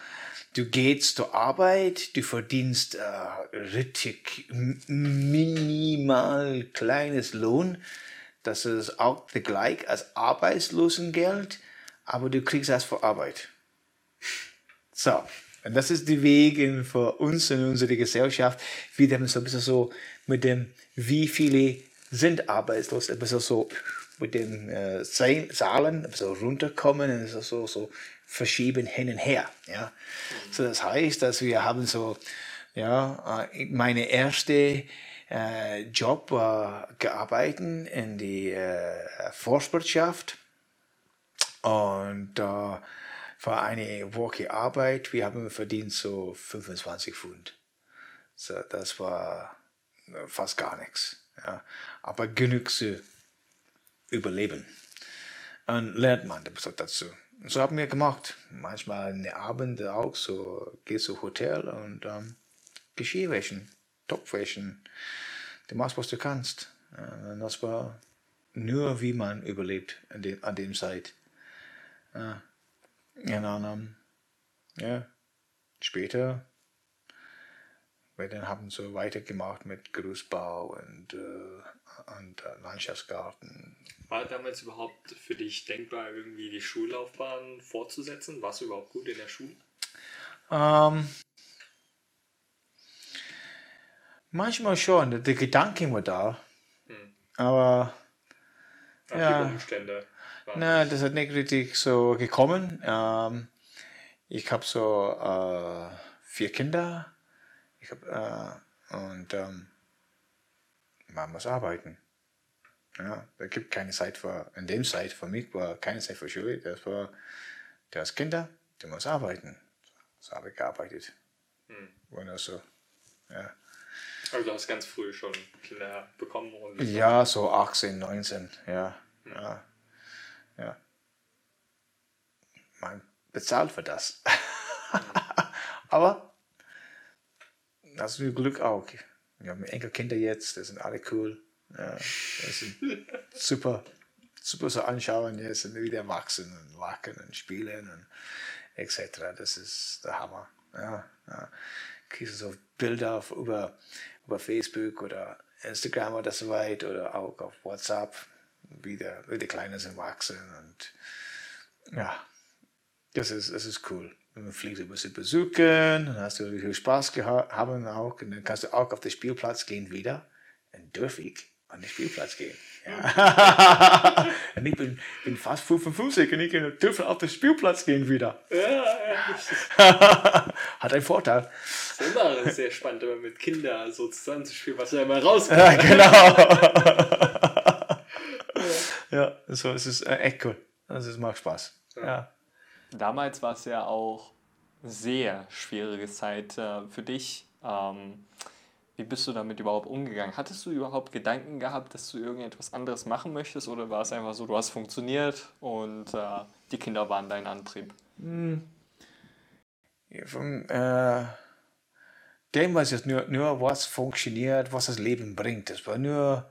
[SPEAKER 1] du gehst zur Arbeit, du verdienst äh, richtig minimal kleines Lohn. Das ist auch gleich als Arbeitslosengeld, aber du kriegst das für Arbeit. So, und das ist die Weg für uns in unsere Gesellschaft, wie dem so ein bisschen so mit dem, wie viele sind arbeitslos, ein bisschen so mit den äh, Zahlen so runterkommen und so, so verschieben hin und her. Ja? So, das heißt, dass wir haben so, ja, äh, meine erste äh, Job war gearbeitet in die äh, Forstwirtschaft und äh, für eine Woche Arbeit, wir haben verdient so 25 Pfund. So, das war fast gar nichts. Ja. Aber genug zu überleben. Und lernt man dazu. Und so haben wir gemacht. Manchmal eine Abend auch so, gehst zu Hotel und ähm, Geschirr wäschen, Topf wäschen. Du machst, was du kannst. Und das war nur, wie man überlebt an dem, an dem Zeit. Ja. Und dann, ähm, ja, später, wir dann haben so weitergemacht mit Gerüstbau und, äh, und äh, Landschaftsgarten
[SPEAKER 2] war damals überhaupt für dich denkbar, irgendwie die Schullaufbahn fortzusetzen? Warst du überhaupt gut in der Schule?
[SPEAKER 1] Ähm, manchmal schon, der Gedanke war da. Hm. Aber
[SPEAKER 2] Ach, ja, die Umstände.
[SPEAKER 1] Na, das hat nicht richtig so gekommen. Ähm, ich habe so äh, vier Kinder. Ich hab, äh, und ähm, man muss arbeiten. Ja, da gibt keine Zeit für, in dem Zeit für mich war keine Zeit für Schule. Das war, du hast Kinder, du musst arbeiten. So habe ich gearbeitet. Hm. War nur so, ja.
[SPEAKER 2] Also du hast ganz früh schon Kinder bekommen und
[SPEAKER 1] Ja, so 18, 19, ja. Ja. ja. Man bezahlt für das. *laughs* Aber hast du Glück auch. Wir haben Enkelkinder jetzt, die sind alle cool. Ja, super, super zu anschauen. Jetzt sind wieder erwachsen und lachen und spielen und etc. Das ist der Hammer. Ja, ja. Kriegst du so Bilder auf, über, über Facebook oder Instagram oder so weit oder auch auf WhatsApp, wie, der, wie die Kleinen sind wachsen und ja, das ist, das ist cool. Dann fliegst du ein bisschen besuchen, dann hast du viel Spaß gehabt auch und dann kannst du auch auf den Spielplatz gehen wieder. Dann dürfe ich an den Spielplatz gehen. Ja. *laughs* und ich bin, bin fast 55 und ich dürfen auf den Spielplatz gehen wieder.
[SPEAKER 2] ja. *laughs*
[SPEAKER 1] Hat einen Vorteil.
[SPEAKER 2] Das ist immer sehr spannend, immer mit Kindern so zusammenzuspielen, was da immer rauskommt.
[SPEAKER 1] Ja, genau. *laughs* ja, so es ist äh, echt cool. Also es macht Spaß. Ja.
[SPEAKER 2] Damals war es ja auch sehr schwierige Zeit äh, für dich. Ähm, wie bist du damit überhaupt umgegangen? Hattest du überhaupt Gedanken gehabt, dass du irgendetwas anderes machen möchtest oder war es einfach so, du hast funktioniert und äh, die Kinder waren dein Antrieb?
[SPEAKER 1] Ja, Von, äh, dem war es nur, nur, was funktioniert, was das Leben bringt. Das war nur,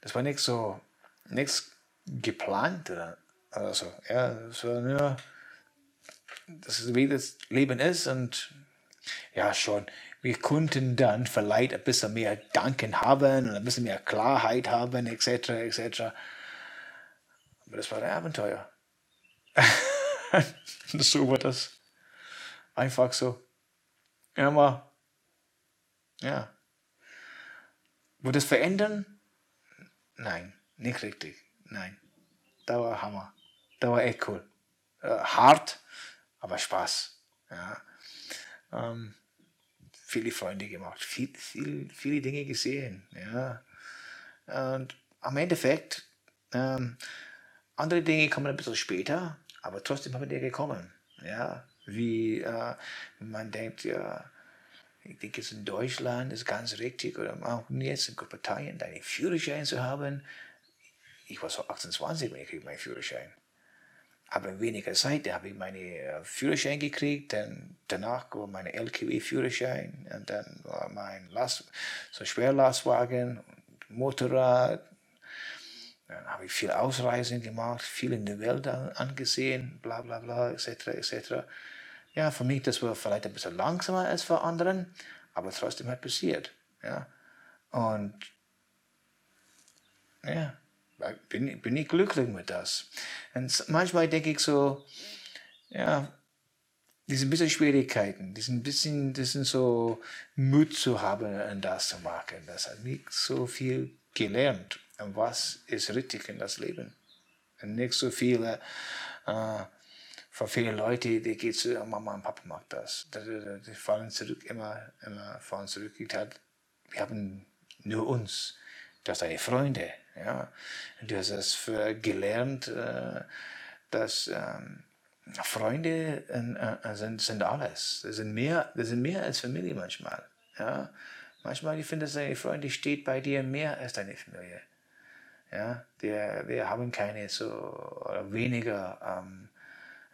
[SPEAKER 1] das war nicht so, nichts geplant oder, oder so. Ja, das war nur, das ist, wie das Leben ist und ja, schon. Wir konnten dann vielleicht ein bisschen mehr Danken haben und ein bisschen mehr Klarheit haben, etc., etc. Aber das war ein Abenteuer. *laughs* so war das. Einfach so. Immer. Ja. Wird es verändern? Nein, nicht richtig. Nein. Da war Hammer. Da war echt cool. Äh, hart, aber Spaß. Ja. Ähm, viele Freunde gemacht, viel, viel, viele Dinge gesehen. Ja. Und am Endeffekt, ähm, andere Dinge kommen ein bisschen später, aber trotzdem haben wir gekommen. Ja. Wie äh, man denkt, ja, ich denke, jetzt in Deutschland ist ganz richtig, oder auch jetzt in Großbritannien, deinen Führerschein zu haben. Ich war so 28, wenn ich meinen Führerschein. Aber in weniger Zeit da habe ich meinen äh, Führerschein gekriegt, dann danach war mein LKW-Führerschein und dann war mein Last, so Schwerlastwagen, Motorrad. Dann habe ich viel Ausreisen gemacht, viel in der Welt an- angesehen, bla bla bla, etc. etc. Ja, für mich das war vielleicht ein bisschen langsamer als für anderen, aber trotzdem hat passiert. Ja. Und ja, bin, bin ich glücklich mit das. Und manchmal denke ich so, ja, diese bisschen Schwierigkeiten, diesen bisschen, diesen so Mut zu haben, und das zu machen, das hat mich so viel gelernt. Und was ist richtig in das Leben? Und nicht so viele, äh, für viele Leute, die geht so, Mama und Papa macht das. Die fallen zurück, immer, immer fallen zurück. Ich halt, wir haben nur uns. Du hast deine Freunde, ja. Du hast es gelernt, äh, dass ähm, Freunde äh, äh, sind, sind alles. Das sind mehr, das sind mehr als Familie manchmal, ja. Manchmal, ich finde, dass deine Freunde steht bei dir mehr als deine Familie. Ja, wir, wir haben keine so oder weniger ähm,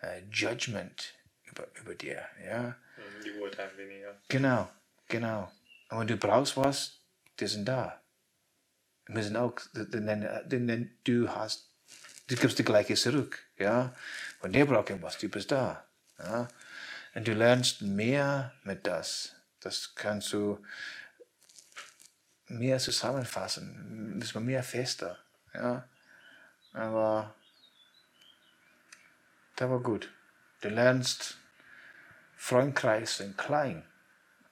[SPEAKER 1] äh, Judgment über, über dir. Ja,
[SPEAKER 2] Die urteilen weniger.
[SPEAKER 1] genau, genau. Und wenn du brauchst was, die sind da. Wir sind auch, denn, denn du hast, du gibst die gleiche zurück. Ja, und der braucht irgendwas, du bist da. Ja, und du lernst mehr mit das. Das kannst du mehr zusammenfassen, ist man mehr fester. Ja, aber das war gut. Du lernst, Freundkreis sind klein,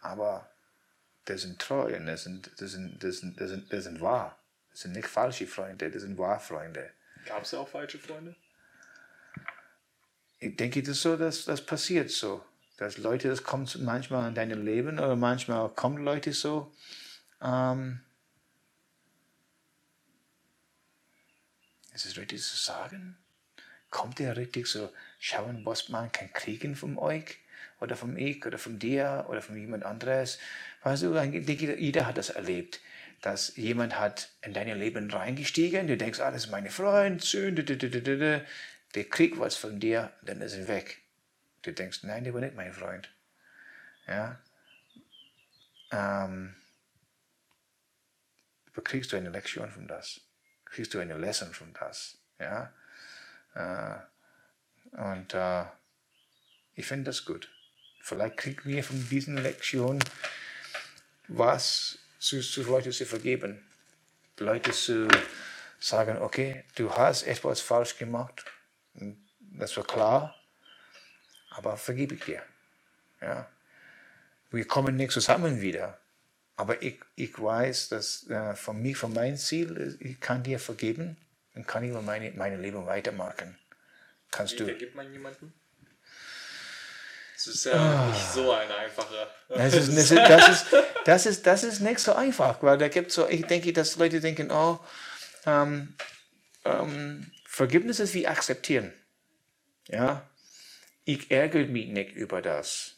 [SPEAKER 1] aber die sind treu und die sind, die sind, die sind, die sind, die sind wahr. Das sind nicht falsche Freunde, das sind wahr Freunde.
[SPEAKER 2] Gab es auch falsche Freunde?
[SPEAKER 1] Ich denke, das so, dass das passiert so. Dass Leute, das kommt manchmal in deinem Leben oder manchmal kommen Leute so. Ähm, ist es richtig zu sagen? Kommt der richtig so, schauen, was man kann kriegen von euch? oder vom ich oder von dir oder von jemand anderes. Weißt du, jeder hat das erlebt, dass jemand hat in dein Leben reingestiegen, du denkst, ah, das ist meine Freund, der kriegt was von dir, dann ist er weg. Du denkst, nein, der war nicht mein Freund. Ja. Ähm, kriegst du eine Lektion von das, kriegst du eine Lesson von das. Ja. Äh, und äh, ich finde das gut. Vielleicht kriegen wir von diesen Lektionen was zu, zu Leuten zu vergeben. Leute zu sagen, okay, du hast etwas falsch gemacht. Das war klar, aber vergib ich dir. Ja. Wir kommen nicht zusammen wieder. Aber ich, ich weiß, dass äh, von mir, von meinem Ziel, ich kann dir vergeben und kann ich meine, mein Leben weitermachen. Kannst
[SPEAKER 2] Wie
[SPEAKER 1] du.
[SPEAKER 2] vergibt man jemanden? Das ist ja nicht so eine einfache.
[SPEAKER 1] Das ist, das, *laughs* ist, das, ist, das, ist, das ist nicht so einfach, weil da gibt so, ich denke, dass Leute denken, oh, ähm, ähm, Vergibnis ist wie akzeptieren. Ja, ich ärgere mich nicht über das.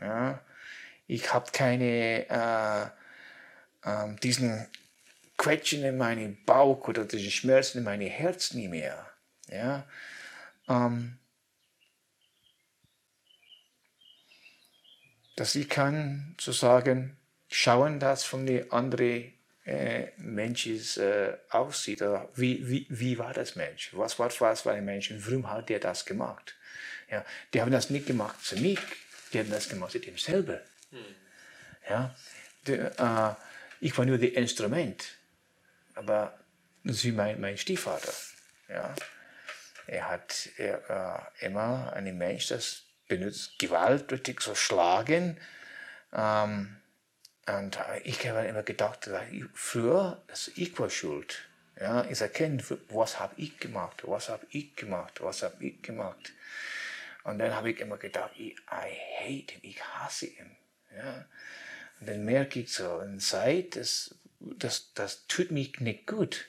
[SPEAKER 1] Ja, ich habe keine äh, äh, diesen Quetschen in meinem Bauch oder diese Schmerzen in meinem Herz nie mehr. Ja, ähm, dass ich kann sozusagen schauen, dass von den anderen äh, Menschen äh, aussieht. Oder wie, wie, wie war das Mensch? Was war, was war der Mensch und warum hat der das gemacht? Ja, die haben das nicht gemacht für mich, die haben das gemacht für dem selber. Hm. Ja, die, äh, ich war nur das Instrument, aber sie mein, mein Stiefvater. Ja, er hat er, äh, immer einen Mensch, das benutzt Gewalt, richtig so schlagen. Ähm, und ich habe immer gedacht, früher ist ich war schuld. Ja, ich erkenne, was habe ich gemacht, was habe ich gemacht, was habe ich gemacht. Und dann habe ich immer gedacht, I, I hate him, ich hasse ihn. Ja. Und dann merke ich so, in Zeit, das, das, das tut mich nicht gut.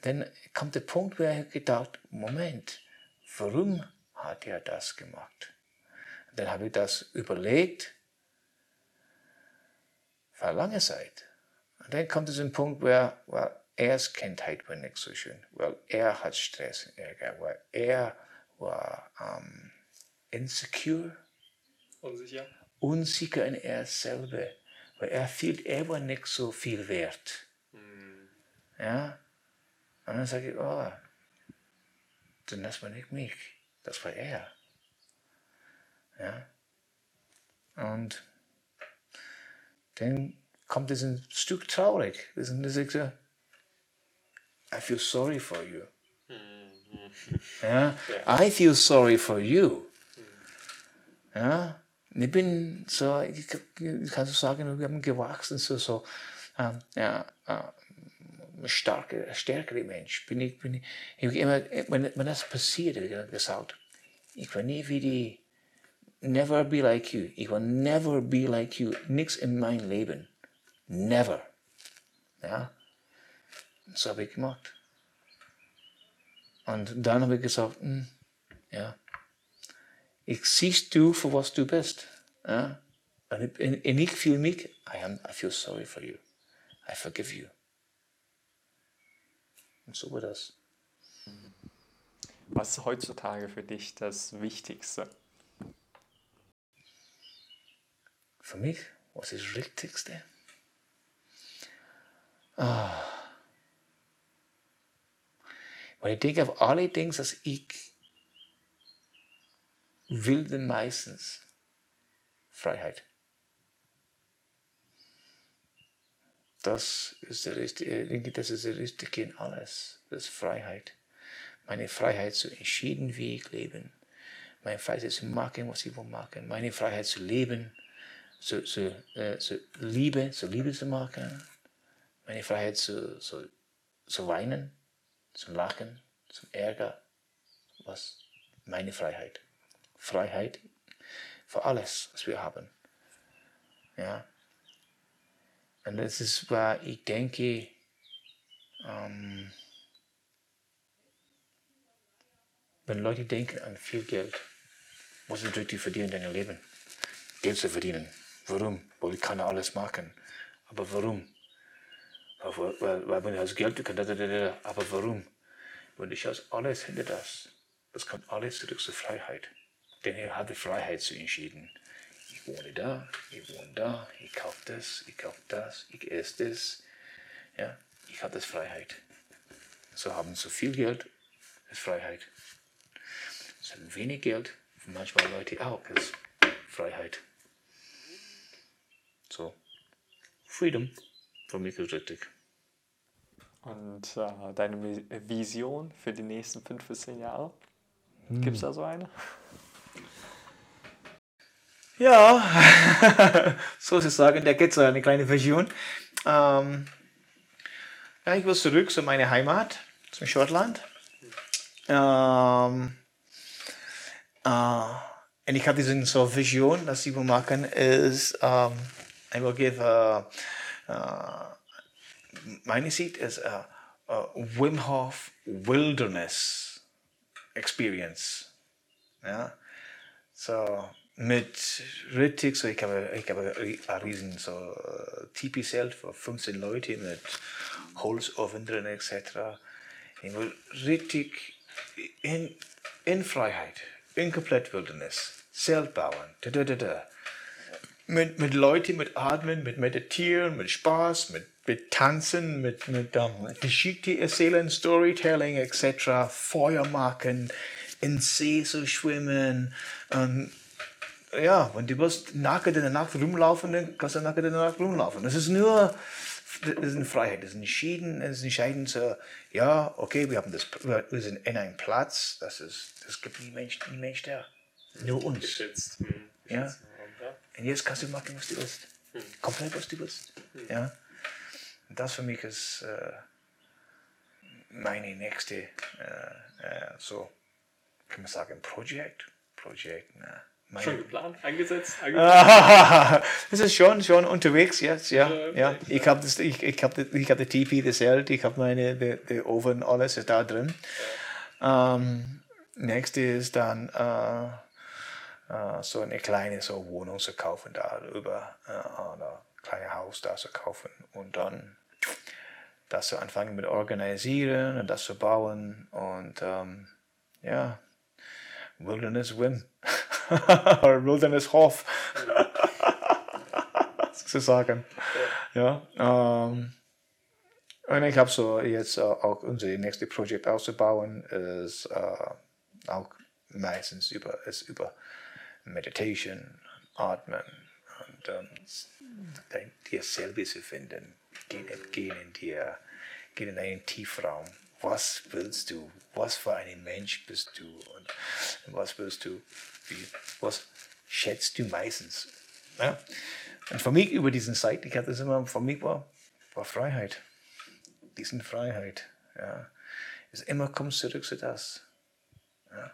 [SPEAKER 1] Dann kommt der Punkt, wo ich gedacht, Moment, warum hat er das gemacht? Dann habe ich das überlegt, für lange Zeit. Und dann kommt es ein Punkt, wo well, er's Kindheit war nicht so schön, weil er hat Stress und Ärger, weil er war um, insecure,
[SPEAKER 2] unsicher,
[SPEAKER 1] unsicher in er selber, weil er fühlt, er war nicht so viel wert. Mhm. Ja? Und dann sage ich, oh, dann das war nicht mich, das war er. Ja? Und dann kommt es ein Stück traurig. Das ist so, I feel sorry for you. Ja? I feel sorry for you. Ja? Ich bin so, ich, kann so sagen, wir haben gewachsen, so, so ähm, ja, äh, starke, stärkere Mensch. Bin ich, bin ich, ich immer, wenn, wenn das passiert, ich habe gesagt, ich war nie wie die never be like you. Ich will never be like you. Nichts in mein Leben. Never. Ja. Das habe ich gemacht. Und dann habe ich gesagt, hm, ja, ich siehst du für was du bist. Ja. Und ich fühle mich, I, am, I feel sorry for you. I forgive you. Und so war das.
[SPEAKER 2] Was ist heutzutage für dich das Wichtigste?
[SPEAKER 1] Für mich, was ist das Wichtigste? Ah. Weil ich denke auf alle Dinge, dass ich will denn meistens Freiheit. Das ist der richtige, ich denke, das ist der richtige in alles. Das ist Freiheit. Meine Freiheit zu entschieden, wie ich lebe. Meine Freiheit zu machen, was ich will machen. Meine Freiheit zu leben zu, zu, äh, zu Liebe, zu Liebe zu machen, meine Freiheit zu, zu, zu weinen, zu lachen, zum Ärger, was meine Freiheit. Freiheit für alles, was wir haben. Ja. Und das ist, was ich denke, ähm, wenn Leute denken an viel Geld, muss natürlich verdienen in deinem Leben. Geld zu verdienen. Warum? Weil ich kann alles machen. Aber warum? Weil, weil, weil man das Geld kann, aber warum? Und ich habe alles hinter das. Das kommt alles zurück zur Freiheit. Denn er hat die Freiheit zu entschieden. Ich wohne da, ich wohne da, ich kaufe das, ich kaufe das, ich esse das. Ja, ich habe das Freiheit. So haben so viel Geld, ist Freiheit. So wenig Geld, manchmal Leute auch, ist Freiheit. So, Freedom, für mich ist richtig.
[SPEAKER 2] Und äh, deine Vision für die nächsten fünf bis zehn Jahre? Hm. Gibt es da so eine?
[SPEAKER 1] Ja, *laughs* so zu sagen, da gibt es eine kleine Vision. Ähm, ja, ich will zurück zu meiner Heimat, zum Schottland. Ähm, äh, und ich habe diese so Vision, dass ich will machen, ist, um, I will give a, uh, meine Sicht ist a, a Wim Hof Wilderness Experience. Ja, so mit richtig, so ich habe, ich habe ein riesen so Tipi-Zelt für 15 Leute mit Holzofen drin etc. Ich will richtig in, in Freiheit, in komplett Wildnis, Zelt bauen, da, da, da, da. Mit, mit Leuten, mit Atmen, mit Meditieren, mit Spaß, mit, mit Tanzen, mit, mit um, Geschichte erzählen, Storytelling etc., Feuer machen, in See zu schwimmen, um, ja, wenn du wirst nackt in der Nacht rumlaufen, dann kannst du nackt in der Nacht rumlaufen. Das ist nur, das ist eine Freiheit, das ist entschieden, das ist entscheidend so, ja, okay, wir haben das, wir sind in einem Platz, das ist, das gibt nie Mensch, nie Mensch da. Nur uns. Geschützt. Mhm. Ja. Und jetzt kannst du machen, was du willst. Mhm. Komplett, was du willst. Mhm. Ja. Und das für mich ist äh, meine nächste, äh, äh, so, kann man sagen, Projekt, Projekt, na.
[SPEAKER 2] Schon geplant, angesetzt? angesetzt. *laughs*
[SPEAKER 1] das ist schon, schon unterwegs jetzt, ja. ja, ja. Ich habe das, ich, ich ich hab die TP, das Zelt, ich habe meine, der Ofen, alles ist da drin. Ja. Ähm, nächste ist dann äh, so eine kleine so Wohnung zu kaufen da über äh, oder kleine Haus da zu kaufen und dann das zu anfangen mit organisieren und das zu bauen und ähm, ja, Wilderness Win. *laughs* Oder Wilderness Hof. *laughs* sozusagen. Ja. Ähm, und ich habe so jetzt äh, auch unser nächstes Projekt auszubauen, ist äh, auch meistens über, ist über Meditation, Atmen und ähm, dir selber zu finden. Gehen, gehen in dir, gehen in einen Tiefraum was willst du? Was für ein Mensch bist du? Und was willst du? Wie, was schätzt du meistens? Ja? Und für mich über diesen Zeit, ich hatte das immer, für mich war, war Freiheit. Diesen Freiheit. Ja. Es immer kommt zurück zu das. Ja.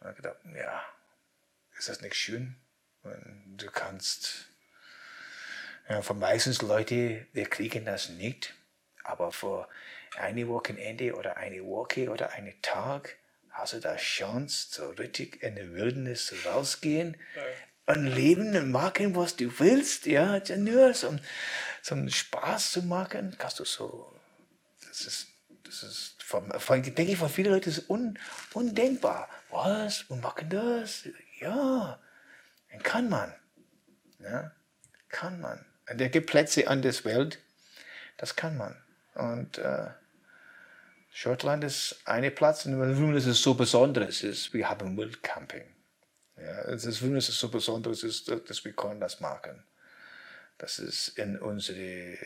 [SPEAKER 1] Und ich gedacht, ja, ist das nicht schön? Und du kannst, ja, für meistens Leute, wir kriegen das nicht, aber für eine Wochenende oder eine Woche oder einen Tag hast du da Chance, so richtig in die Wildnis rausgehen ja. und leben und machen, was du willst. Ja, nur so, so Spaß zu machen, kannst du so. Das ist, das ist von, von, denke ich, von vielen Leuten ist un, undenkbar. Was? Und machen das? Ja, kann man. Ja, kann man. Und es gibt Plätze an der Welt, das kann man. Und äh, Schottland ist ein Platz, und warum ist es so besonders ist, wir haben Wildcamping. Ja, das warum es so besonders ist, dass wir können das machen. Das ist in unsere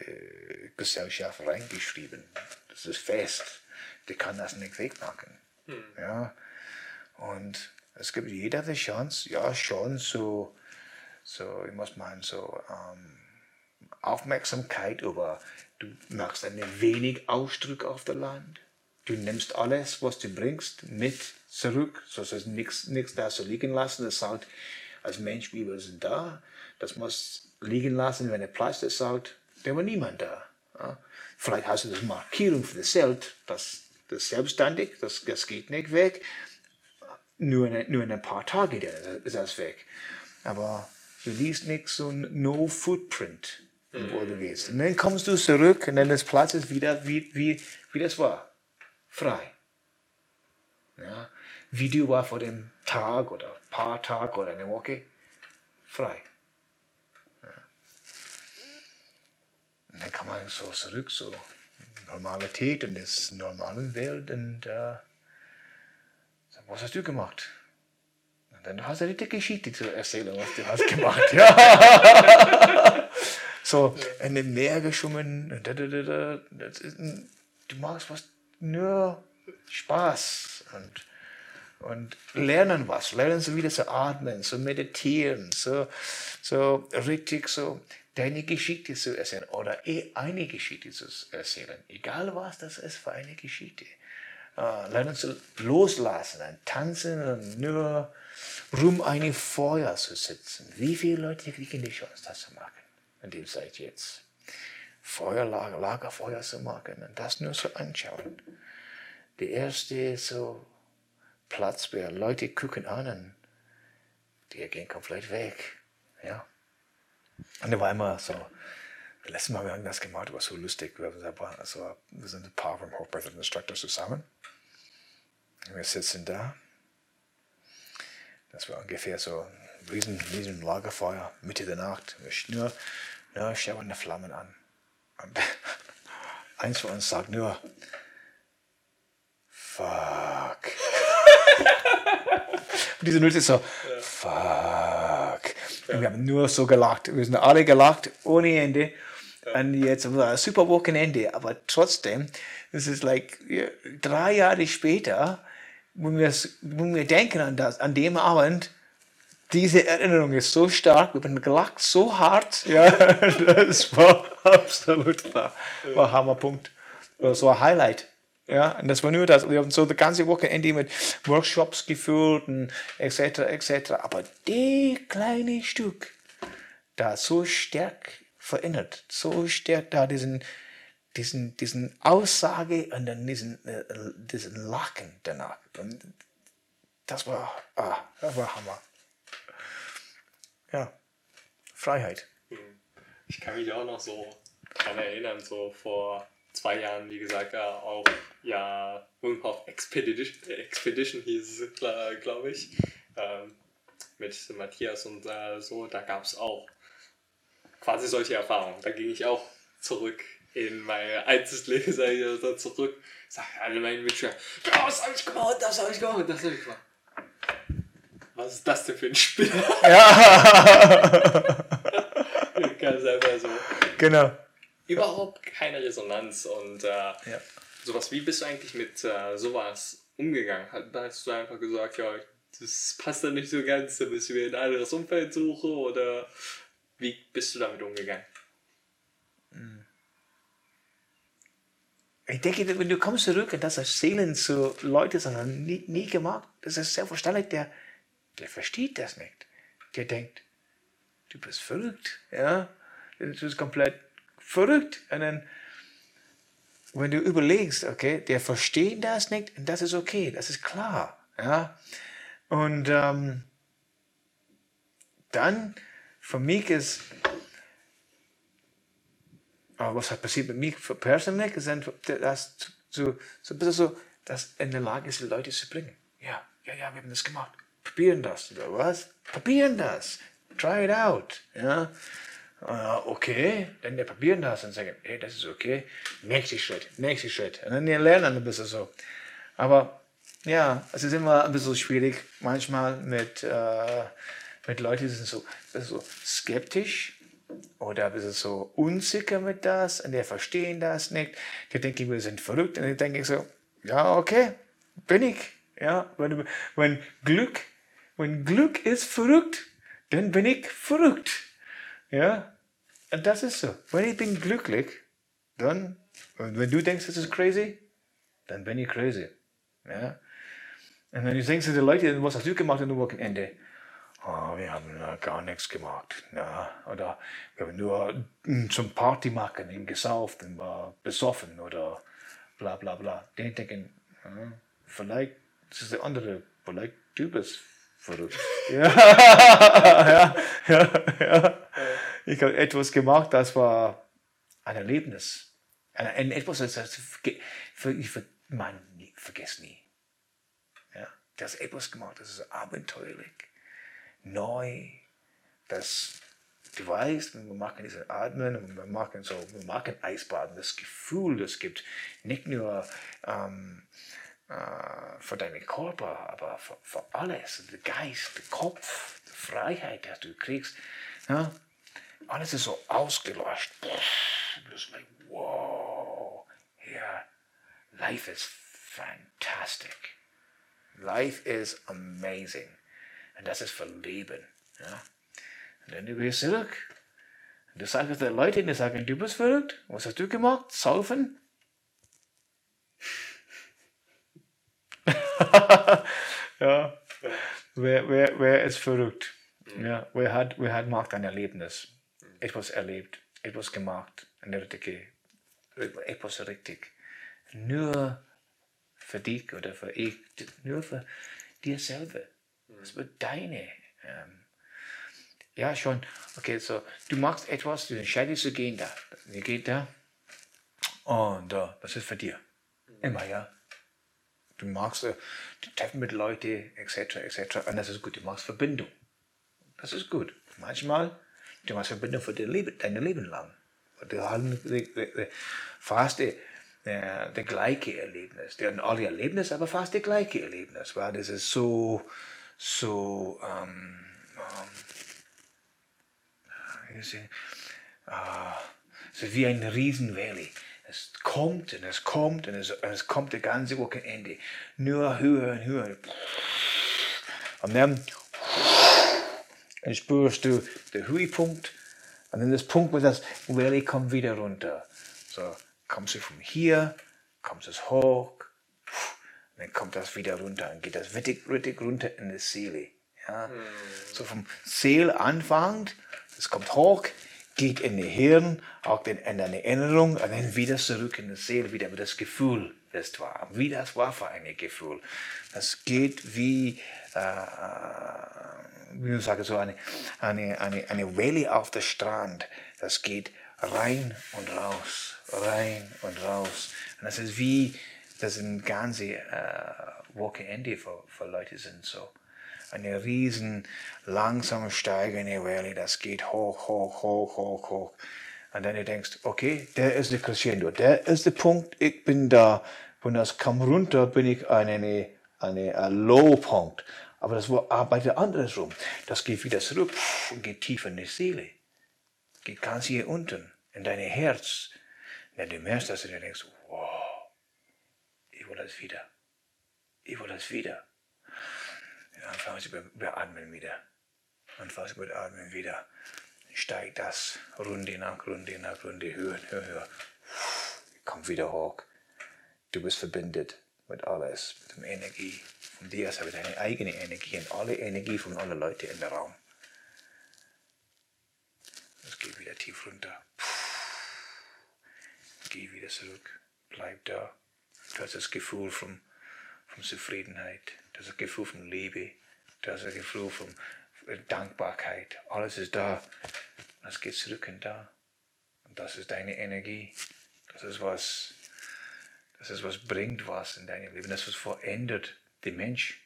[SPEAKER 1] Gesellschaft reingeschrieben. Das ist fest. Die kann das nicht wegmachen. Hm. Ja, und es gibt jeder die Chance, ja schon so, so ich muss mal so ähm, Aufmerksamkeit über, du machst ein wenig Ausdruck auf der Land Du nimmst alles, was du bringst, mit zurück, so dass nichts da so liegen lassen. Das sagt, als Mensch, wir sind da, das muss liegen lassen, wenn der Platz ist, sagt, da war niemand da. Ja? Vielleicht hast du das Markierung für das Zelt, das, das selbstständig, das, das geht nicht weg. Nur, in, nur in ein paar Tage dann ist das weg. Aber du liest nichts so No Footprint, wo du gehst. Und dann kommst du zurück und dann das Platz ist wieder, wie, wie, wie das war. Frei. Ja? Wie du war vor dem Tag oder paar Tag oder eine Woche. Frei. Ja. Und dann kann man so zurück, so Normalität und das normale Welt und äh, was hast du gemacht? Und dann hast du eine Geschichte zu erzählen, was du hast gemacht. ja. *laughs* so, in dem Meer geschwommen. Du machst was nur Spaß und, und lernen was. Lernen so wieder zu atmen, zu meditieren, so, so richtig so deine Geschichte zu erzählen oder eh eine Geschichte zu erzählen. Egal was das ist für eine Geschichte äh, lernen zu loslassen, ein tanzen und nur rum eine Feuer zu sitzen. Wie viele Leute kriegen die Chance, das zu machen in der Zeit jetzt? Feuerlager, Lagerfeuer zu machen und das nur zu anschauen. Der erste so Platz, wo Leute gucken an und die gehen komplett weg. Ja. Und da war immer so, letztes Mal haben wir das gemacht, war so lustig. Wir, sind ein paar vom Hochbreath Instructor zusammen. Wir sitzen da. Das war ungefähr so ein riesen, riesen Lagerfeuer, Mitte der Nacht. Wir nur, nur schauen die Flammen an. Und *laughs* eins von uns sagt nur, fuck. Und *laughs* diese ist so, fuck. Und wir haben nur so gelacht. Wir sind alle gelacht, ohne Ende. Und jetzt war ein super Wochenende, aber trotzdem, es ist like drei Jahre später, wenn wir, wenn wir denken an das, an dem Abend, diese Erinnerung ist so stark, wir haben gelacht so hart, *laughs* ja, das war absolut war, war Hammerpunkt. So ein Highlight. Ja, und das war nur das. Wir haben so das ganze Wochenende mit Workshops gefüllt und etc. etc. Aber die kleine Stück, da so stark verändert, so stark da diesen, diesen, diesen Aussage und dann diesen, äh, diesen Lachen danach. Und das war, ah, das war Hammer. Ja, Freiheit.
[SPEAKER 2] Ich kann mich auch noch so daran erinnern, so vor zwei Jahren, wie gesagt, auch ja, Wim Expedition, Expedition hieß es, glaube ich, ähm, mit Matthias und äh, so, da gab es auch quasi solche Erfahrungen. Da ging ich auch zurück in mein altes Leben, sage ich so zurück, sage alle meine Mitschüler, das habe ich gemacht, das habe ich gemacht, das habe ich gemacht. Was ist das denn für ein Spiel? Ja. *laughs* Ganz einfach so.
[SPEAKER 1] Genau.
[SPEAKER 2] Überhaupt keine Resonanz und äh,
[SPEAKER 1] Ja.
[SPEAKER 2] sowas. Wie bist du eigentlich mit äh, sowas umgegangen? Hast, hast du einfach gesagt, ja, das passt dann nicht so ganz, da müssen wir ein anderes Umfeld suchen oder wie bist du damit umgegangen?
[SPEAKER 1] Ich denke, wenn du kommst zurück und das erzählen zu Leuten, sondern nie, nie gemacht, das ist selbstverständlich, der, der versteht das nicht. Der denkt, du bist verrückt, ja, du bist komplett verrückt. Und dann, wenn du überlegst, okay, der versteht das nicht und das ist okay, das ist klar, ja. Und ähm, dann, für mich ist, aber was hat passiert mit mir persönlich, ist das so, so ein bisschen so, dass in der Lage ist, die Leute zu bringen. Ja, ja, ja, wir haben das gemacht. Probieren das. Was? Probieren das. Try it out. Ja. Äh, okay, dann wir probieren das und sagen, hey, das ist okay. Nächster Schritt, nächster Schritt. Und dann lernen ein bisschen so. Aber ja, es ist immer ein bisschen schwierig, manchmal mit, äh, mit Leuten, die sind so, so skeptisch oder ein bisschen so unsicher mit das und die verstehen das nicht. Die denken, wir sind verrückt. Und denke ich so, ja, okay, bin ich. Ja, wenn, wenn Glück, wenn Glück ist verrückt, dann bin ich verrückt. Ja, und das ist so. Wenn ich bin glücklich, dann, wenn du denkst, das ist crazy, dann bin ich crazy. Ja. Und wenn du denkst, die Leute, was hast du gemacht am Wochenende? Oh, wir haben äh, gar nichts gemacht. Ja. Oder wir haben nur mm, zum Party machen und gesauft und war besoffen oder bla bla bla. Die denken, hm, vielleicht Das ist der andere. Vielleicht du bist verrückt. *laughs* ja, ja, ja, ja. Ich habe etwas gemacht, das war ein Erlebnis. Ein, ein etwas, das das ich man vergesse nie. Ja, das etwas gemacht, das ist abenteuerlich, neu, das du weißt, wir machen diese Atmen und wir machen so, wir machen Eisbaden, das Gefühl, das gibt nicht nur ähm, äh, für deinen Körper, aber für, für alles, der Geist, der Kopf, die Freiheit, die du kriegst. Ja? Alles ist so ausgelöscht. Du bist like, wow, yeah, life is fantastic. Life is amazing. Und das ist für Leben. Ja? Und dann du gehst zurück. Und du sagst den Leuten, die sagen, du bist verrückt. Was hast du gemacht? Saufen? *laughs* ja. Wer, wer, wer ist verrückt? Ja, wer hat, wer hat macht ein Erlebnis? Etwas erlebt, etwas gemacht, eine richtige, etwas richtig. Nur für dich oder für ich, nur für dir selber. Das wird deine. Ähm, ja, schon. Okay, so, du machst etwas, du entscheidest, du gehen da. Du gehst da. Und uh, das ist für dir. Immer, ja. Du machst äh, Treffen mit Leuten, etc., etc. Und das ist gut. Du machst Verbindung. Das ist gut. Manchmal, du machst Verbindung für dein Leben, dein Leben lang. Du hast fast äh, das gleiche Erlebnis. Die haben alle Erlebnisse, aber fast das gleiche Erlebnis. Weil das ist so, so, ähm, ähm, es ist wie ein Riesenvalley. Es kommt und es kommt und es, und es kommt das ganze Wochenende. Nur höher und höher. Und dann, dann spürst du den Höhepunkt und dann das Punkt, wo das Valley kommt wieder runter. So, kommst du von hier, kommst es hoch, dann kommt das wieder runter und geht das richtig, richtig runter in die Seele. Ja? Mhm. So vom Seel anfängt es kommt hoch, geht in die Hirn, auch in eine Erinnerung und dann wieder zurück in die Seele, wieder das Gefühl, das war. Wie das war für ein Gefühl. Das geht wie, äh, wie ich sage, so eine, eine, eine, eine Welle auf der Strand. Das geht rein und raus, rein und raus. Und das ist wie, das ein ganze äh, Wochenende für, für Leute sind so eine riesen langsam steigende Welle, das geht hoch, hoch, hoch, hoch, hoch. Und dann du denkst, okay, der ist der Crescendo, der ist der Punkt, ich bin da. Wenn das kam runter, bin ich an eine, eine, ein Low-Punkt. Aber das arbeitet andersrum. Das geht wieder zurück und geht tief in die Seele. Geht ganz hier unten, in dein Herz. Dann du merkst das und du denkst, wow, will das wieder. Ich will das wieder. Dann fangen Sie beim Atmen wieder. Und fast beim Atmen wieder steigt das Runde nach Runde nach Runde höher, höher, höher. Kommt wieder hoch. Du bist verbindet mit alles, mit der Energie von dir, also mit deiner eigenen Energie und alle Energie von allen Leuten in der Raum. Es geht wieder tief runter. Geh wieder zurück. Bleib da. Du hast das Gefühl von, von Zufriedenheit. Das ist ein Gefühl von Liebe, das ist ein Gefühl von Dankbarkeit. Alles ist da. Es geht zurück und da. Und das ist deine Energie. Das ist was, das ist was bringt was in deinem Leben. Das ist was verändert den Mensch.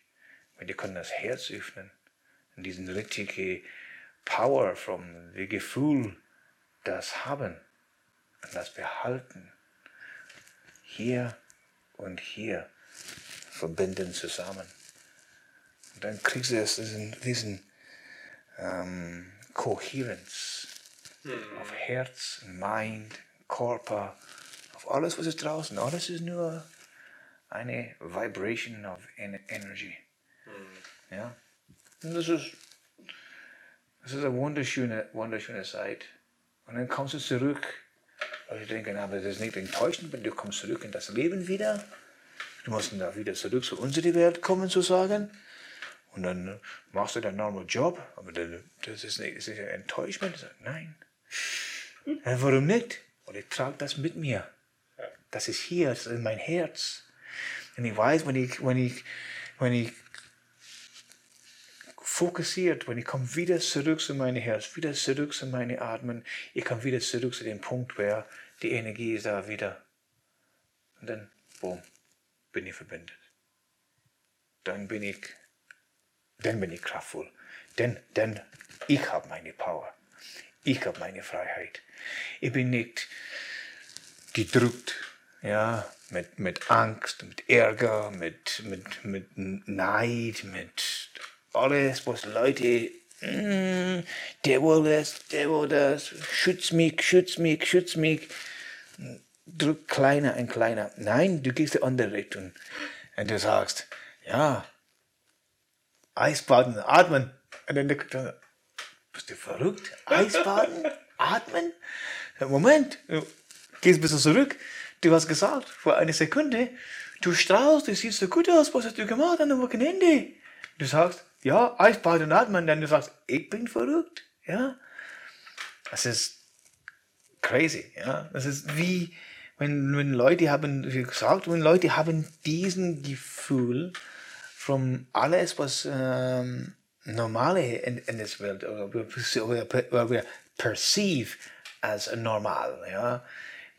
[SPEAKER 1] Weil die können das Herz öffnen. Und diesen richtige Power vom Gefühl, das haben und das behalten. Hier und hier verbinden zusammen. Und dann kriegst du diesen, diesen ähm, Kohärenz hm. auf Herz, Mind, Körper, auf alles, was ist draußen. Alles ist nur eine Vibration of Energy. Hm. Ja? Und das ist, das ist eine wunderschöne, wunderschöne Zeit. Und dann kommst du zurück. Und ich denke, aber das ist nicht enttäuschend, wenn du kommst zurück in das Leben wieder. Du musst da wieder zurück zu unserer Welt kommen, zu sagen. Und dann machst du deinen normalen Job, aber das ist nicht, das ist Enttäuschment. Nein. Ja, warum nicht? Und ich trage das mit mir. Das ist hier, das ist in mein Herz. Und ich weiß, wenn ich, wenn ich, wenn ich fokussiert, wenn ich komme wieder zurück zu meinem Herz, wieder zurück zu meinen Atmen, ich komme wieder zurück zu dem Punkt, where die Energie ist da wieder. Und dann, boom, bin ich verbindet. Dann bin ich, dann bin ich kraftvoll. Denn, denn ich habe meine Power. Ich habe meine Freiheit. Ich bin nicht gedrückt, ja, mit, mit Angst, mit Ärger, mit, mit, mit Neid, mit alles, was Leute, mm, der will das, der will das, schütz mich, schütz mich, schütz mich. Drück kleiner und kleiner. Nein, du gehst in die andere Richtung. Und du sagst, ja, Eisbaden, atmen. Und dann bist du verrückt? Eisbaden, *laughs* atmen? Moment, gehst ein bisschen zurück. Du hast gesagt, vor einer Sekunde, du strahlst, du siehst so gut aus, was hast du gemacht an dem Wochenende? Du sagst, ja, Eisbaden und atmen, dann du sagst, ich bin verrückt, ja. Das ist crazy, ja. Das ist wie, wenn, wenn Leute haben, wie gesagt, wenn Leute haben diesen Gefühl von alles, was ähm, normale in, in der Welt, oder wir, wir perceive als normal, ja.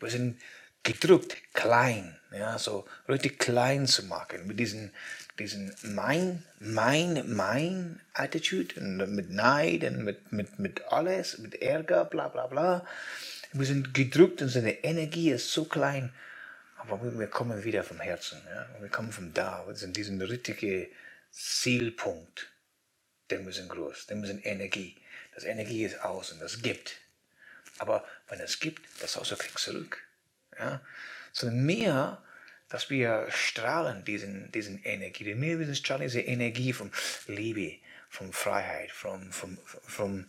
[SPEAKER 1] Wir sind gedrückt, klein, ja, so richtig klein zu machen, mit diesen, diesen mein, mein, mein Attitude und mit Neid und mit, mit, mit alles, mit Ärger, bla bla bla. Wir sind gedrückt und seine Energie ist so klein, aber wir kommen wieder vom Herzen, ja, wir kommen von da, wir sind diesen richtigen Zielpunkt, wir sind groß, wir sind Energie. Das Energie ist außen, das gibt. Aber wenn es gibt, das auch so kriegt zurück. Ja? Sondern mehr, dass wir strahlen diesen, diesen Energie, die wir strahlen diese Energie von Liebe, von Freiheit, von, von, von,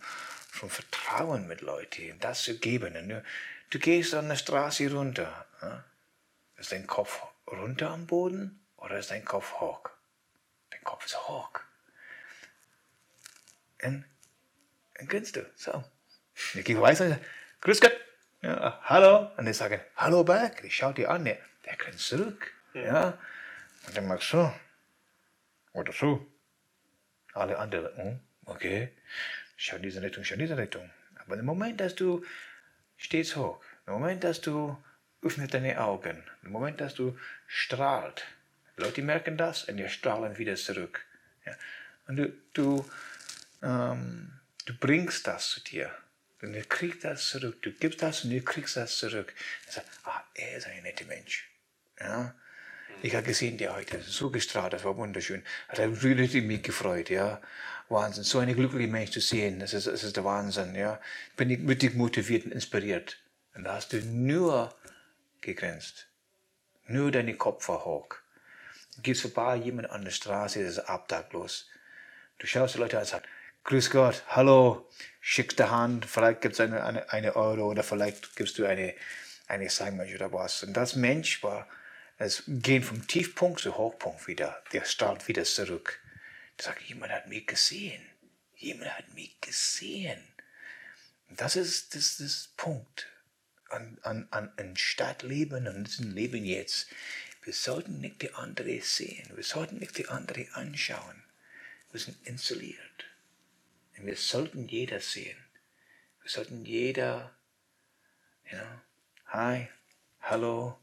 [SPEAKER 1] von Vertrauen mit Leuten, das zu geben. Und du, du gehst an der Straße runter. Ja? Ist dein Kopf runter am Boden oder ist dein Kopf hoch? Dein Kopf ist hoch. Und dann grinst du. So. Ich weiß nicht, grüß Gott. Ja, hallo. Und ich sage, hallo back. Ich schaue dir an, der, der grinst zurück. Ja. Und dann machst du so. Oder so. Alle anderen, hm, okay. Schau in diese Richtung, schau in diese Richtung. Aber im Moment, dass du stehst hoch, im Moment, dass du öffnest deine Augen, im Moment, dass du strahlst, Leute merken das und die strahlen wieder zurück. Ja. Und du, du, ähm, du bringst das zu dir. Und du kriegst das zurück. Du gibst das und du kriegst das zurück. Und sagst, ah, er ist ein netter Mensch. Ja. Ich habe gesehen, der heute so gestrahlt, das war wunderschön. Hat er richtig mich gefreut, ja. Wahnsinn. So eine glückliche Mensch zu sehen, das ist, das ist der Wahnsinn, ja. Bin ich richtig motiviert und inspiriert. Und da hast du nur gegrenzt. Nur deine Kopf war hoch. Du gehst vorbei, jemand an der Straße, das ist obdachlos. Du schaust die Leute an und sagst, Grüß Gott, hallo, schickst die Hand, vielleicht gibt es eine, eine, eine Euro oder vielleicht gibst du eine, eine Sandwich oder was. Und das Mensch war, es geht vom Tiefpunkt zu Hochpunkt wieder, der strahlt wieder zurück. Da sagt, jemand hat mich gesehen. Jemand hat mich gesehen. Das ist das, das Punkt an, an, an, an Stadtleben und diesem Leben jetzt. Wir sollten nicht die andere sehen. Wir sollten nicht die andere anschauen. Wir sind installiert. Und wir sollten jeder sehen. Wir sollten jeder, you know, hi, hallo,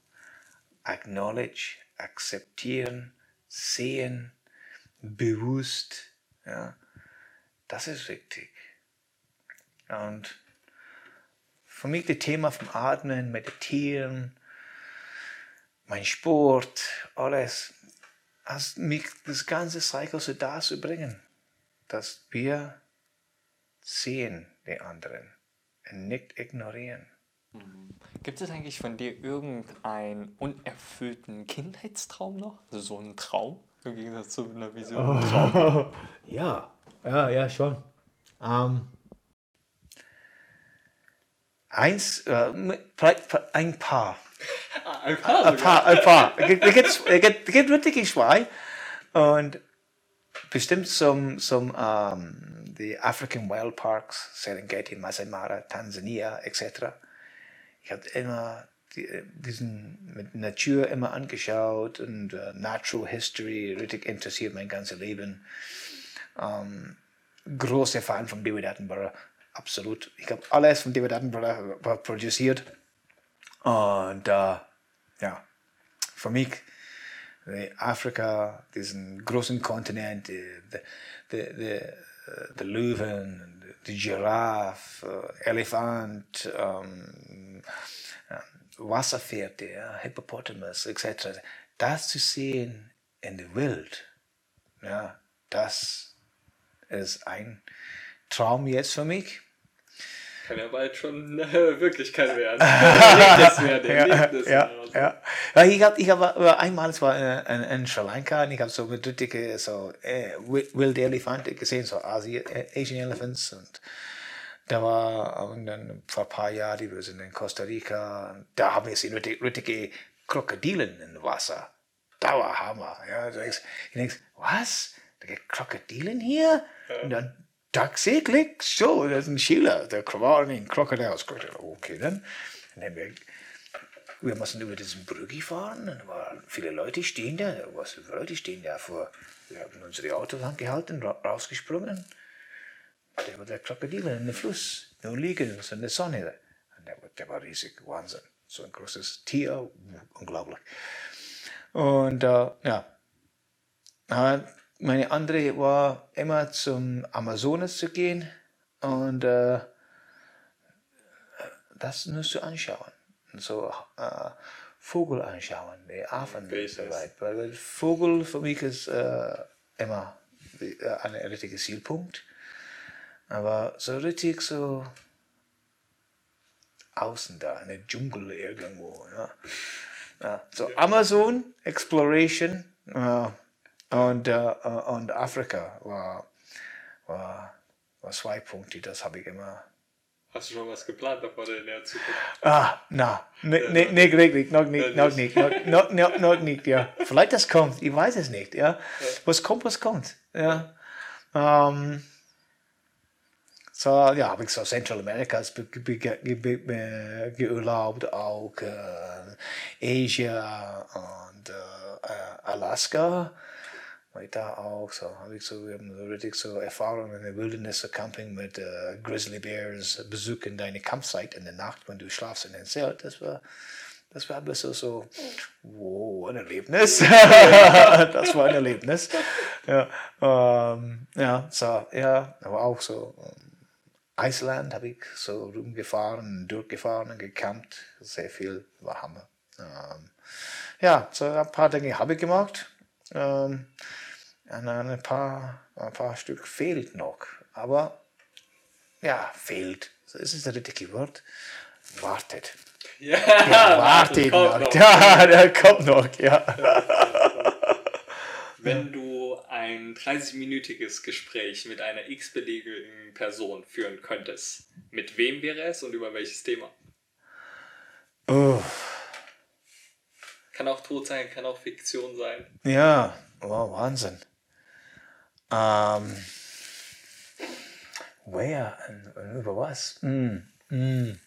[SPEAKER 1] acknowledge, akzeptieren, sehen, bewusst. Ja, das ist wichtig. Und für mich das Thema vom Atmen, Meditieren, mein Sport, alles, hast mich das ganze Cycle so dazu bringen, dass wir sehen die anderen und nicht ignorieren.
[SPEAKER 2] Gibt es eigentlich von dir irgendeinen unerfüllten Kindheitstraum noch? Also so einen Traum im Gegensatz zu einer Vision?
[SPEAKER 1] Oh, *laughs* ja, ja, ja, schon. Ähm, eins, äh, vielleicht ein paar.
[SPEAKER 2] ein paar.
[SPEAKER 1] Ein paar, ein paar. Es gibt, es gibt, wirklich zwei. Und bestimmt zum, zum ähm, die African Wild Parks, Serengeti, Masai Mara, Tansania etc. Ich habe immer die, diesen mit Natur immer angeschaut und uh, Natural History richtig interessiert mein ganzes Leben. Um, großer Fan von David Attenborough, absolut. Ich habe alles von David Attenborough produziert und uh, ja, für mich Afrika, diesen großen Kontinent, die, die, die, die Löwen, die Giraffe, Elefant, ähm, Wasserpferde, Hippopotamus etc. Das zu sehen in der Welt, ja, das ist ein Traum jetzt für mich.
[SPEAKER 2] Kann ja bald schon äh, Wirklichkeit werden. *laughs* Erlebnis werden.
[SPEAKER 1] Erlebnis ja, ja, ja. Ich habe ich hab, einmal, es war in, in, Sri Lanka, und ich habe so mit richtige so, äh, wilde Elefanten gesehen, so Asi Asian Elephants. Und da war und dann vor ein paar Jahren, wir sind in Costa Rica, und da haben wir gesehen, richtige, richtige Krokodilen im Wasser. Da war Hammer. Ja. Ich denke, was? Da gibt Krokodilen hier? Und dann tatsächlich so, das ist ein Schiller, der war ein Krokodil. Okay, dann. dann wir, wir mussten über diesen Brücke fahren, und waren viele Leute stehen da, was Leute stehen da vor, wir haben unsere Autos angehalten, rausgesprungen. Der war der Krokodil in den Fluss, nur liegen, in der Sonne. Und der, der war riesig, Wahnsinn. So ein großes Tier, unglaublich. Und äh, ja, meine andere war immer zum Amazonas zu gehen und äh, das nur zu anschauen. So äh, Vogel anschauen, die Affen und so weiter. Weil Vogel für mich ist äh, immer äh, ein richtiger Zielpunkt. Aber so richtig so außen da, in der Dschungel irgendwo. Ja. Ja, so Amazon, Exploration, äh, und, äh, und Afrika war, war, war zwei Punkte, das habe ich immer.
[SPEAKER 2] Hast du schon was geplant davor in der Zukunft?
[SPEAKER 1] Ah, na, nicht, nicht richtig, noch nicht, noch nicht, noch, noch, noch nicht, ja. Vielleicht das kommt, ich weiß es nicht, ja. Was kommt, was kommt, ja. Ähm, so, ja, habe ich so Central America geurlaubt, auch äh, Asia und äh, Alaska weil da auch so habe ich so, so richtig so Erfahrungen in der Wildnis, so Camping mit äh, Grizzly Bears, besuchen deine Campsite in der Nacht, wenn du schlafst in den Zelt. Das war, das war ein bisschen so, wow, ein Erlebnis. *laughs* das war ein Erlebnis. Ja, ähm, ja, so, ja, aber auch so. Ähm, Island habe ich so rumgefahren, durchgefahren und gecampt. Sehr viel, war Hammer. Ähm, ja, so ein paar Dinge habe ich gemacht. Ähm, ein paar, ein paar Stück fehlt noch. Aber ja, fehlt. Das ist das richtige Wort. Wartet.
[SPEAKER 2] Ja, ja
[SPEAKER 1] wartet noch. noch. Ja, der kommt noch, ja.
[SPEAKER 2] Wenn du ein 30-minütiges Gespräch mit einer x-beliebigen Person führen könntest, mit wem wäre es und über welches Thema?
[SPEAKER 1] Oh.
[SPEAKER 2] Kann auch tot sein, kann auch Fiktion sein.
[SPEAKER 1] Ja, oh, Wahnsinn. Ähm, wer und über was? Mm, mm.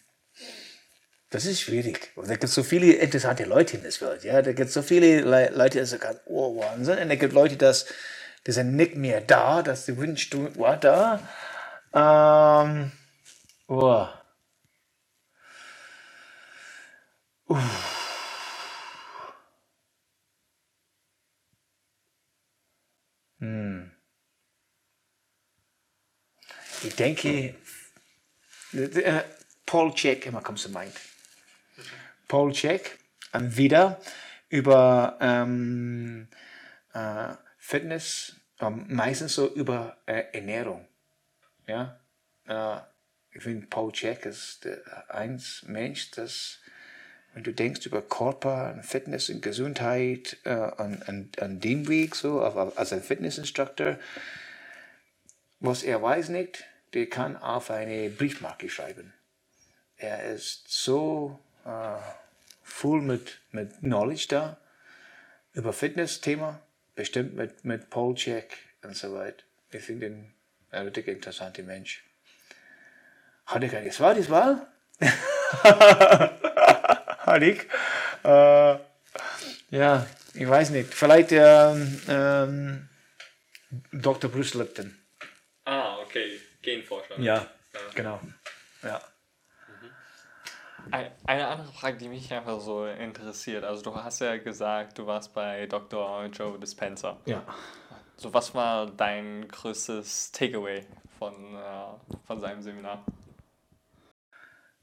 [SPEAKER 1] Das ist schwierig. Da gibt es so viele interessante Leute in der Welt. Ja? Da gibt es so viele Le Leute, die sagen, oh Wahnsinn. Und da gibt Leute, das, die sind nicht mehr da, dass die wünschst, du war da. Ähm, oh. Uff. Hm. Ich denke, äh, Paul Check immer kommt zu mind. Paul Check, wieder über ähm, äh, Fitness, äh, meistens so über äh, Ernährung. Ja? Äh, ich finde, Paul Check ist der eins Mensch, das, wenn du denkst über Körper und Fitness und Gesundheit äh, an, an, an dem Weg, so, als ein Fitnessinstructor, was er weiß nicht, der kann auf eine Briefmarke schreiben. Er ist so äh, voll mit, mit Knowledge da über Fitness-Thema, bestimmt mit, mit Paul Check und so weiter. Ich finde ihn ein richtig interessanter Mensch. Hat er keine zweites Wahl? Nick. *laughs* Äh, ja, ich weiß nicht. Vielleicht ähm, ähm, Dr. Bruce Lipton.
[SPEAKER 2] Ah, okay. Genforscher.
[SPEAKER 1] Ja, genau. Ja.
[SPEAKER 2] Ein- Eine andere Frage, die mich einfach so interessiert. Also du hast ja gesagt, du warst bei Dr. Joe Dispenza.
[SPEAKER 1] Ja.
[SPEAKER 2] So, was war dein größtes Takeaway von, äh, von seinem Seminar?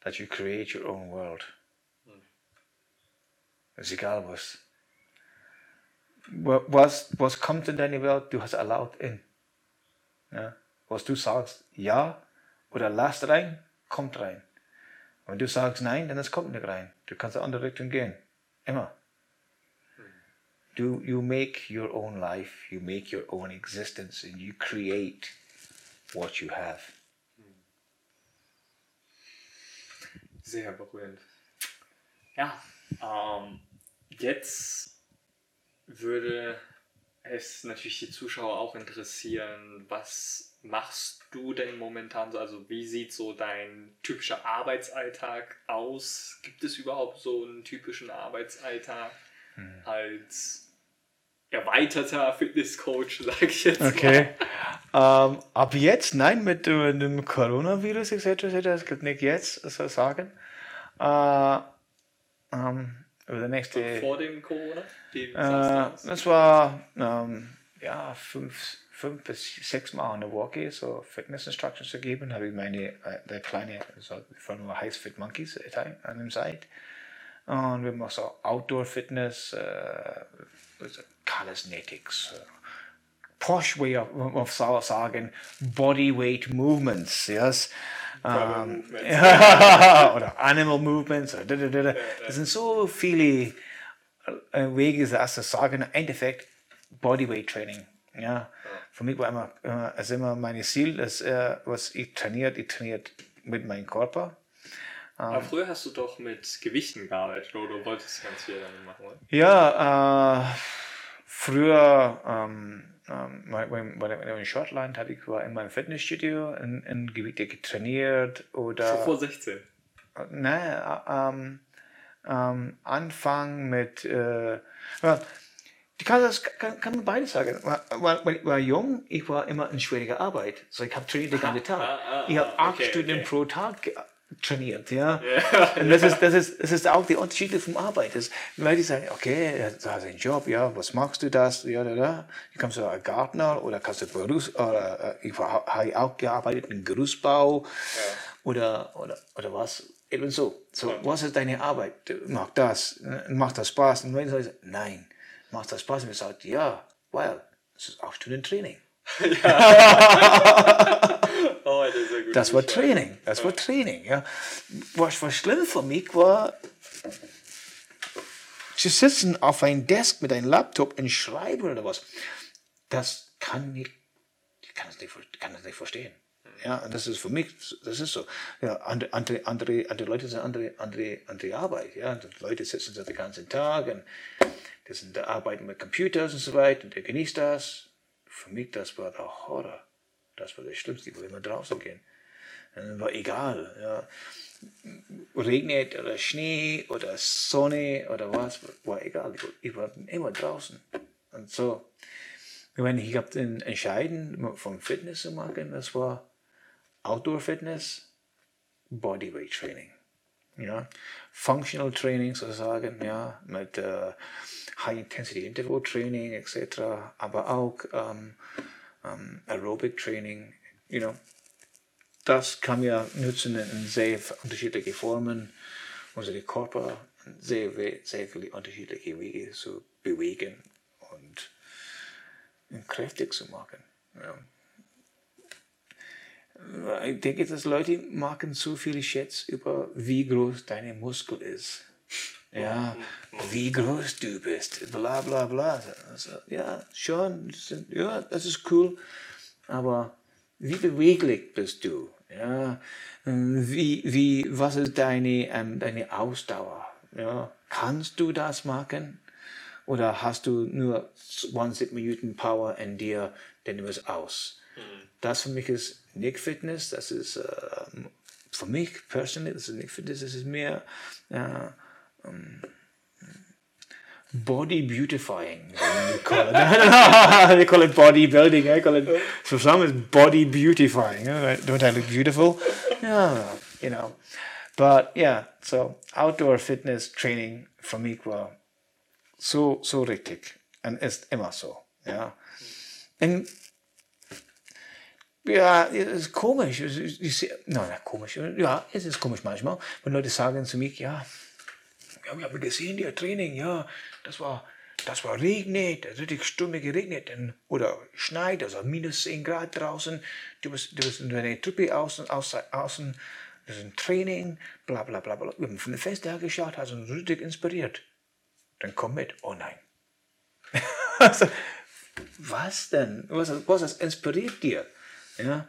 [SPEAKER 1] That you create your own world. Ist egal was. Wa- Was, was kommt in deine Welt, du hast erlaubt in. Ja? Was du sagst, ja oder lasst rein, kommt rein. Wenn du sagst nein, dann es kommt nicht rein. Du kannst in eine andere Richtung gehen. Immer. Du, you make your own life, you make your own existence, and you create what you have.
[SPEAKER 2] Sehr berührend. Ja, ähm, jetzt würde es natürlich die Zuschauer auch interessieren, was machst du denn momentan so? Also wie sieht so dein typischer Arbeitsalltag aus? Gibt es überhaupt so einen typischen Arbeitsalltag als erweiterter Fitnesscoach, *laughs* sage ich jetzt
[SPEAKER 1] Okay. Ähm, ab jetzt, nein, mit äh, dem Coronavirus etc. etc. Das geht nicht jetzt, so sagen. Äh, ähm, über die nächste.
[SPEAKER 2] mal? Vor dem Corona?
[SPEAKER 1] Äh,
[SPEAKER 2] sah's da aus?
[SPEAKER 1] das war ähm, ja fünf, fünf bis sechs Mal in der so Fitness Instructions gegeben. Habe ich meine äh, der kleine so von nur Heiß Fit Monkeys an dem Seite. Und wir auch so Outdoor Fitness, äh, Calisthenics, äh, posh way of, of sagen Bodyweight Movements, yes. Um,
[SPEAKER 2] movements. *laughs*
[SPEAKER 1] oder er Animal Movements. Oder da, da, da, da. Das sind so viele äh, Wege, das zu sagen. Im Endeffekt Bodyweight Training. Ja. Für mich war immer, immer, ist immer mein Ziel, dass, äh, was ich trainiert, ich trainiert mit meinem Körper.
[SPEAKER 2] Aber früher hast du doch mit Gewichten gearbeitet oder du wolltest ganz viel damit machen, oder?
[SPEAKER 1] Ja, äh, früher, ähm, ähm, in Schottland hatte ich war in meinem Fitnessstudio in, in Gewichte getrainiert oder
[SPEAKER 2] Schon vor 16.
[SPEAKER 1] ne, äh, ähm, ähm, Anfang mit äh, ja, ich kann das kann, kann man beides sagen. Weil, weil, ich war jung, ich war immer in schwieriger Arbeit. So ich habe trainiert den ganzen Tag.
[SPEAKER 2] ah, ah,
[SPEAKER 1] ich habe
[SPEAKER 2] ah,
[SPEAKER 1] acht
[SPEAKER 2] okay,
[SPEAKER 1] Stunden
[SPEAKER 2] okay.
[SPEAKER 1] pro Tag trainiert, ja. Und das ist, das ist, das ist auch die Unterschiede vom Arbeit. Das, Leute sagen, okay, du hast einen Job, ja, was machst du das, ja, da, da. Du kannst du Gartner oder kannst du Berufs, oder, äh, ich war- habe auch gearbeitet im Gerüstbau oder, oder, oder was. Eben so. So, was ist deine Arbeit? Du machst das, macht das Spaß? Und wenn du sagst, nein, macht das Spaß? Und ich sage, ja, well, es ist acht Stunden Training. *laughs*
[SPEAKER 2] Oh, das.
[SPEAKER 1] Das war Training. Das war Training. Ja. Was, was schlimm für mich war, zu sitzen auf einem Desk mit einem Laptop und schreiben oder was. Das kann ich, ich kann das nicht, kann das nicht verstehen. Ja, und das ist für mich, das ist so. Ja, andere, andere, andere, Leute sind andere, andere, andere Arbeit. Ja, und die Leute sitzen so den ganzen Tag und die sind da arbeiten mit Computers und so weiter und der genießt das. Für mich, das war der Horror. Das war das Schlimmste. Ich wollte immer draußen gehen. Äh, War egal. Ja. Regnet oder Schnee oder Sonne oder was, war egal. Ich war immer draußen. Und so. Ich meine, ich habe den Entscheiden vom Fitness zu machen, das war Outdoor Fitness, Bodyweight Training. Ja, Functional Training sozusagen, ja, mit äh, High Intensity Interval Training etc., aber auch ähm, ähm, Aerobic Training, you know, das kann man nutzen in sehr unterschiedliche Formen, unsere Körper sehr, sehr viele unterschiedliche Wege zu bewegen und kräftig zu machen. Ja. Ich denke, dass Leute machen zu viel Schätz über, wie groß deine Muskel ist. Ja, wie groß du bist, bla bla bla. Also, ja, schon, ja, das ist cool, aber wie beweglich bist du? Ja, wie, wie, was ist deine, ähm, deine Ausdauer? Ja, kannst du das machen? Oder hast du nur 20 Minuten Power in dir, dann du es aus? Das für mich ist nicht Fitness, das ist äh, uh, für mich persönlich, das ist nicht Fitness, das ist mehr äh, uh, um, body beautifying. We call it, *laughs* call it bodybuilding. I eh? call it for some it's body beautifying. eh? Don't I look beautiful? Yeah, you know. But yeah, so outdoor fitness training für mich war so so richtig and ist immer so. Yeah. Und ja, es ist komisch. Es ist- Ich sehe, nicht komisch. Ja, es ist komisch manchmal, wenn Leute sagen zu mir, ja, ja, wir haben gesehen, ihr Training, ja, das war, das war regnet, das richtig Stunde geregnet oder schneit, also minus 10 Grad draußen, du bist, du bist in deiner Truppe außen, außen, außen, das ist ein Training, bla bla bla bla. Wir haben von dem Fenster her geschaut, hast uns richtig inspiriert. Dann komm mit. Oh nein. *laughs* also, was denn? Was, was inspiriert dir? Ja,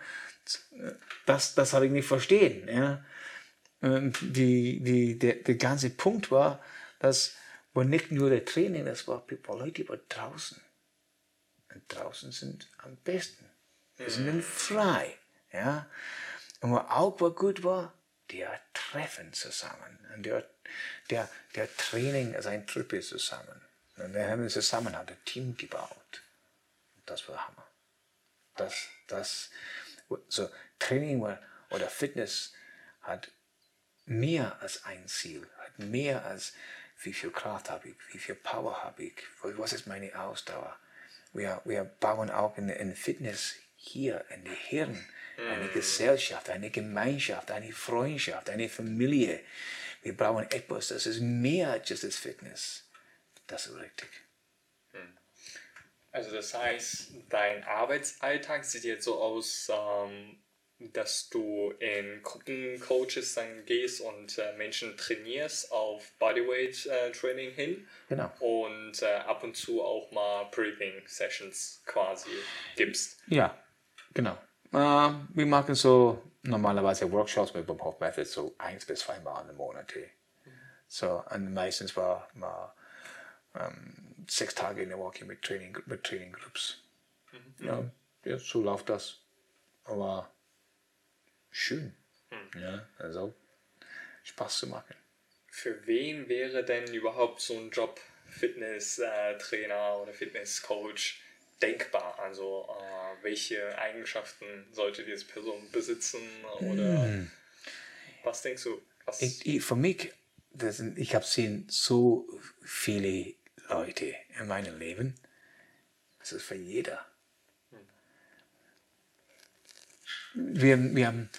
[SPEAKER 1] das, das habe ich nicht verstehen. Ja. Und die, die, der, der ganze Punkt war, dass war nicht nur der Training, das war people, Leute, die waren draußen. Und draußen sind am besten. Wir sind dann frei. Ja. Und was auch was gut war, der Treffen zusammen. Und der, der, der Training als ein Truppe zusammen. Und wir haben zusammen ein Team gebaut. Das war Hammer. Das, das, so Training oder Fitness hat mehr als ein Ziel, hat mehr als wie viel Kraft habe ich, wie viel Power habe ich, was ist meine Ausdauer. Wir, wir bauen auch in, in Fitness hier in die Hirn eine Gesellschaft, eine Gemeinschaft, eine Freundschaft, eine Familie. Wir brauchen etwas, das ist mehr als just das Fitness. Das ist richtig.
[SPEAKER 2] Also das heißt, dein Arbeitsalltag sieht jetzt so aus, ähm, dass du in Gruppencoaches dann gehst und äh, Menschen trainierst auf Bodyweight äh, Training hin
[SPEAKER 1] Genau.
[SPEAKER 2] und äh, ab und zu auch mal Breathing Sessions quasi gibst.
[SPEAKER 1] Ja, genau. Äh, wir machen so normalerweise Workshops mit Bob Hoff Method so eins bis zweimal im Monat. So, und meistens war mal ähm, sechs Tage in der Woche mit Training, mit Training Groups. Ja, ja, so läuft das. Aber schön. Ja, also Spaß zu machen.
[SPEAKER 2] Für wen wäre denn überhaupt so ein Job Fitness-Trainer oder Fitness-Coach denkbar? Also äh, welche Eigenschaften sollte diese Person besitzen oder was denkst du? Was,
[SPEAKER 1] Ich, ich, für mich, das ich habe sehen so viele Leute in meinem Leben. Das ist für jeder. Wir, wir haben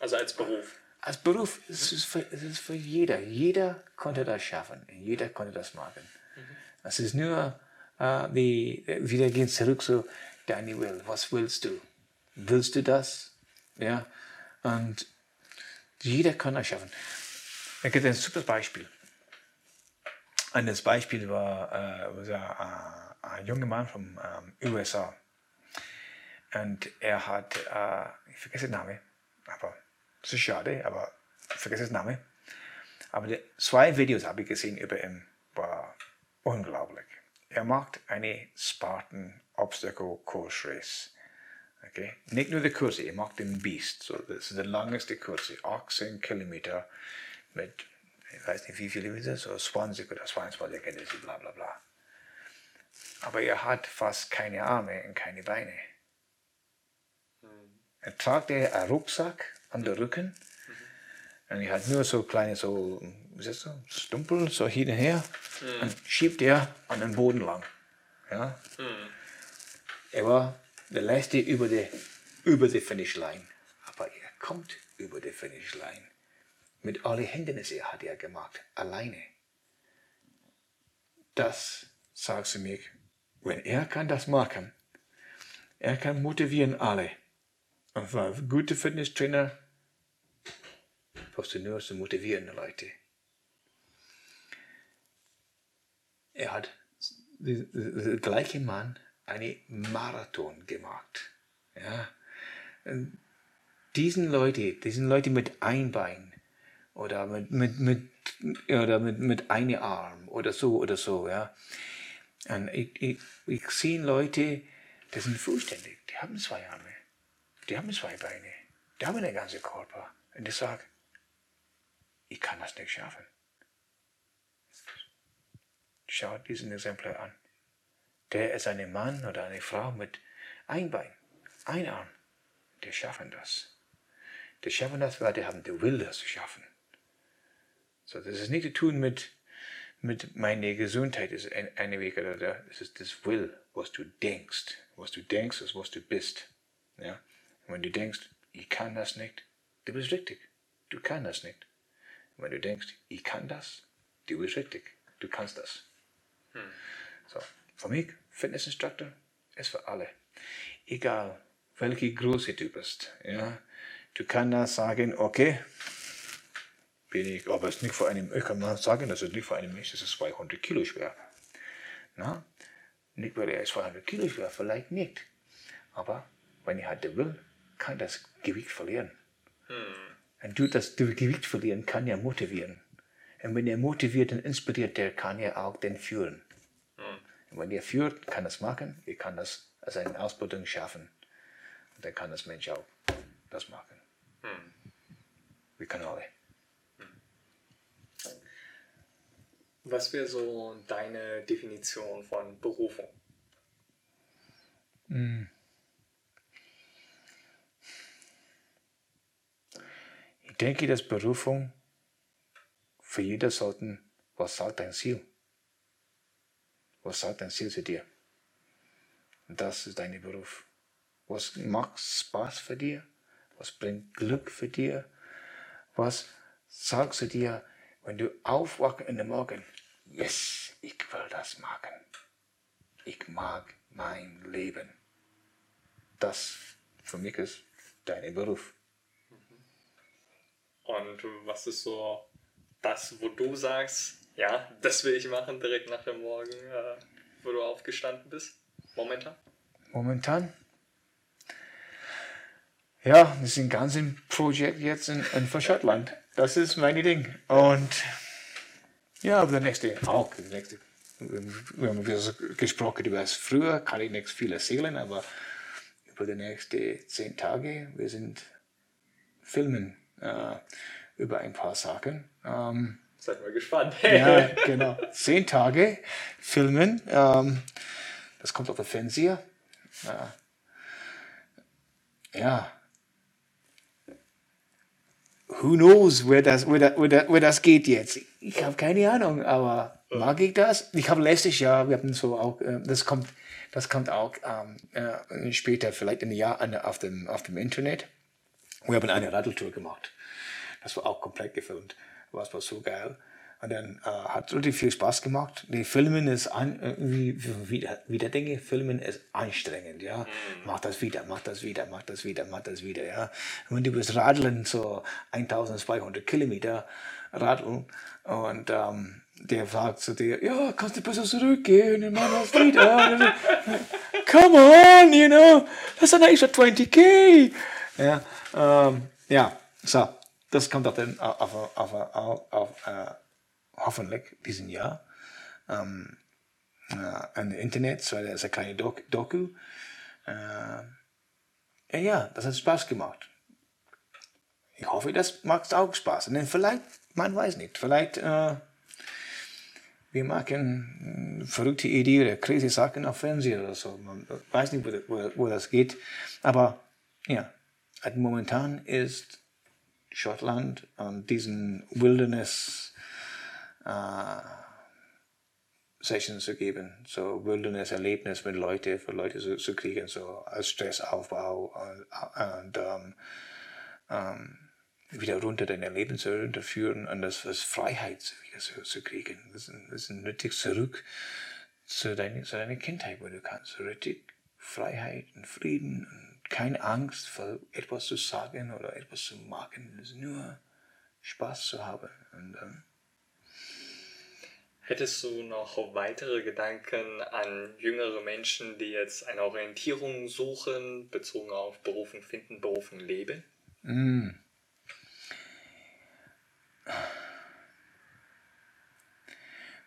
[SPEAKER 2] also als Beruf.
[SPEAKER 1] als Beruf, es ist, für, es ist für jeder. Jeder konnte das schaffen. Jeder konnte das machen. Es ist nur, äh, die, wieder gehen zurück zu Daniel, was willst du? Willst du das? Ja. Und jeder kann das schaffen. Da gibt ein super Beispiel. Und das Beispiel war, äh, war äh, ein junger Mann von ähm, USA. Und er hat, äh, ich vergesse den Namen, aber es ist schade, aber ich vergesse den Namen. Aber die, zwei Videos habe ich gesehen über ihn, war unglaublich. Er macht eine Spartan Obstacle Course Race. Okay? Nicht nur die Kurse, er macht den Beast. So, das ist der langste Kurse, 18 Kilometer mit, ich weiß nicht wie viele Meter, so 20 oder 22 Kilometer, bla bla bla. Aber er hat fast keine Arme und keine Beine. Er tragt einen Rucksack an der Rücken und er hat nur so kleine so, wie ist das so, Stumpel so hin und her und schiebt er an den Boden lang. Ja? Er war der letzte über die, über die Finishline, aber er kommt über die Finishline. Mit allen Hindernissen hat er gemacht, alleine. Das sagst du mir, wenn er kann das machen, er kann motivieren alle. Und für gute Fitnesstrainer brauchst du nur zu motivierende Leute. Er hat der, gleiche Mann einen Marathon gemacht. Ja. Diesen Leute, diesen Leute mit ein Bein oder mit, mit, mit, oder mit, mit einem Arm oder so oder so, ja. Und ich, ich, ich sehe Leute, die sind fußständig, die haben zwei Arme, die haben zwei Beine, die haben einen ganzen Körper. Und ich sage, ich kann das nicht schaffen. Schau diesen Exemplar an. Der ist ein Mann oder eine Frau mit ein Bein, ein Arm. Die schaffen das. Die schaffen das, weil die haben den Will, das zu schaffen. So, das ist nicht zu tun mit, mit meiner Gesundheit, ist ein, eine Weg oder da. Es ist das Will, was du denkst. Was du denkst, ist was du bist. Ja? Und wenn du denkst, ich kann das nicht, du bist richtig. Du kannst das nicht. Und wenn du denkst, ich kann das, du bist richtig. Du kannst das. Hm. So, für mich, Fitnessinstructor ist für alle. Egal, welche Größe du bist. Ja? Du kannst sagen, okay, ich, aber es ist nicht für einen, ich kann mal sagen, das ist nicht für einen Mensch, das ist 200 Kilo schwer. Na? Nicht, weil er ist 200 Kilo schwer, vielleicht nicht. Aber wenn er halt will, kann das Gewicht verlieren. Hm. Und du, das Gewicht verlieren kann ja motivieren. Und wenn er motiviert und inspiriert, der kann ja auch den führen. Hm. Und wenn er führt, kann das machen, er kann das als eine Ausbildung schaffen. Und dann kann das Mensch auch das machen. Hm. Wir können alle.
[SPEAKER 2] Was wäre so deine Definition von Berufung?
[SPEAKER 1] Hm. Ich denke, dass Berufung für jeder sollten, was sagt dein Ziel? Was sagt dein Ziel zu dir? Das ist dein Beruf. Was macht Spaß für dir? Was bringt Glück für dir? Was sagst du dir, wenn du aufwachst in den Morgen? Yes, ich will das machen. Ich mag mein Leben. Das für mich ist dein Beruf.
[SPEAKER 2] Und was ist so das, wo du sagst, ja, das will ich machen direkt nach dem Morgen, äh, wo du aufgestanden bist? Momentan?
[SPEAKER 1] Momentan? Ja, wir sind ganz im Projekt jetzt in, in Schottland. Das ist mein Ding. Und ja, aber der nächste auch. Der nächste, wir haben wieder gesprochen über das früher, kann ich nicht viel erzählen, aber über die nächsten zehn Tage, wir sind filmen äh, über ein paar Sachen. Ähm,
[SPEAKER 2] Seid mal gespannt. *laughs*
[SPEAKER 1] ja, genau. Zehn Tage filmen. Ähm, das kommt auf der Fernseher. Äh, ja, who knows, where das, where das, where das, where das geht jetzt. Ich habe keine Ahnung, aber mag ich das? Ich habe letztes Jahr, wir hatten so auch, äh, das kommt, das kommt auch ähm, äh, später, vielleicht in einem Jahr auf dem, auf dem Internet. Wir haben eine Radltour gemacht. Das war auch komplett gefilmt. Das war so geil. Und dann äh, hat relativ viel Spaß gemacht. Die Filmen ist an, äh, wie, wieder, wieder Dinge, Filmen ist anstrengend, ja. Mhm. Mach das wieder, mach das wieder, mach das wieder, mach das wieder, ja. Und wenn du bist radeln, so 1200 Kilometer radeln und ähm, der sagt zu dir, ja, kannst du besser zurückgehen und mach das wieder. *laughs* Come on, you know, das sind extra 20k. Ja, ähm, ja, so, das kommt auf, den, auf, auf, auf, auf, auf äh, hoffentlich diesen Jahr ähm, äh, im Internet, so ist eine kleine Dok Doku. Äh, ja, das hat Spaß gemacht. Ich hoffe, das macht auch Spaß. Und vielleicht, man weiß nicht, vielleicht äh, wir machen verrückte Ideen oder crazy Sachen auf Fernsehen oder so. Man weiß nicht, wo, wo das geht. Aber ja, momentan ist Schottland und diesen Wilderness äh, Sessions zu geben, so Wilderness-Erlebnis mit Leuten, für Leute zu, zu kriegen, so als Stressaufbau und, und ähm, ähm, wieder runter dein Leben zu runterführen und das als Freiheit wieder zu, zu kriegen. Das ist, das ist nötig zurück zu, dein, zu deiner Kindheit, wo du kannst. So richtig Freiheit und Frieden und keine Angst vor etwas zu sagen oder etwas zu machen. Es ist nur Spaß zu haben. Und, ähm,
[SPEAKER 2] Hättest du noch weitere Gedanken an jüngere Menschen, die jetzt eine Orientierung suchen, bezogen auf Berufen finden, Berufen leben? Mm.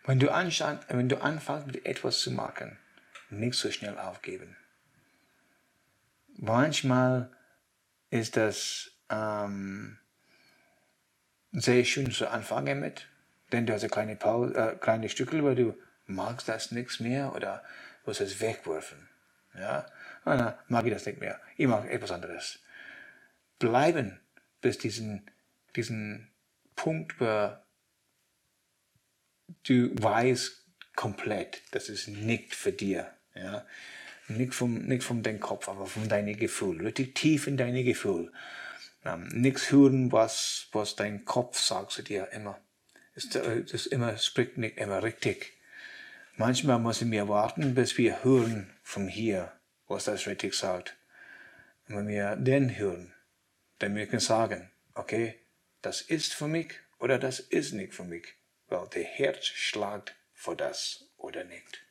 [SPEAKER 1] Wenn du, du anfängst mit etwas zu machen, nicht so schnell aufgeben. Manchmal ist das ähm, sehr schön zu anfangen mit, denn du hast eine kleine, Pause, äh, kleine Stücke, wo du magst das nichts mehr oder du es wegwerfen? Ja, ah, na, mag ich das nicht mehr. Ich mag etwas anderes. Bleiben bis diesen, diesen Punkt, wo du weißt komplett, das ist nicht für dir. Ja? Nicht vom, nicht vom deinem Kopf, aber von deinem Gefühl. Richtig tief in deine Gefühl. Ähm, nichts hören, was, was dein Kopf sagt zu dir immer. Es, es immer, spricht nicht immer richtig. Manchmal müssen wir warten, bis wir hören von hier, was das richtig sagt. Und wenn wir den hören, dann wir können sagen, okay, das ist für mich oder das ist nicht für mich, weil der Herz schlagt für das oder nicht.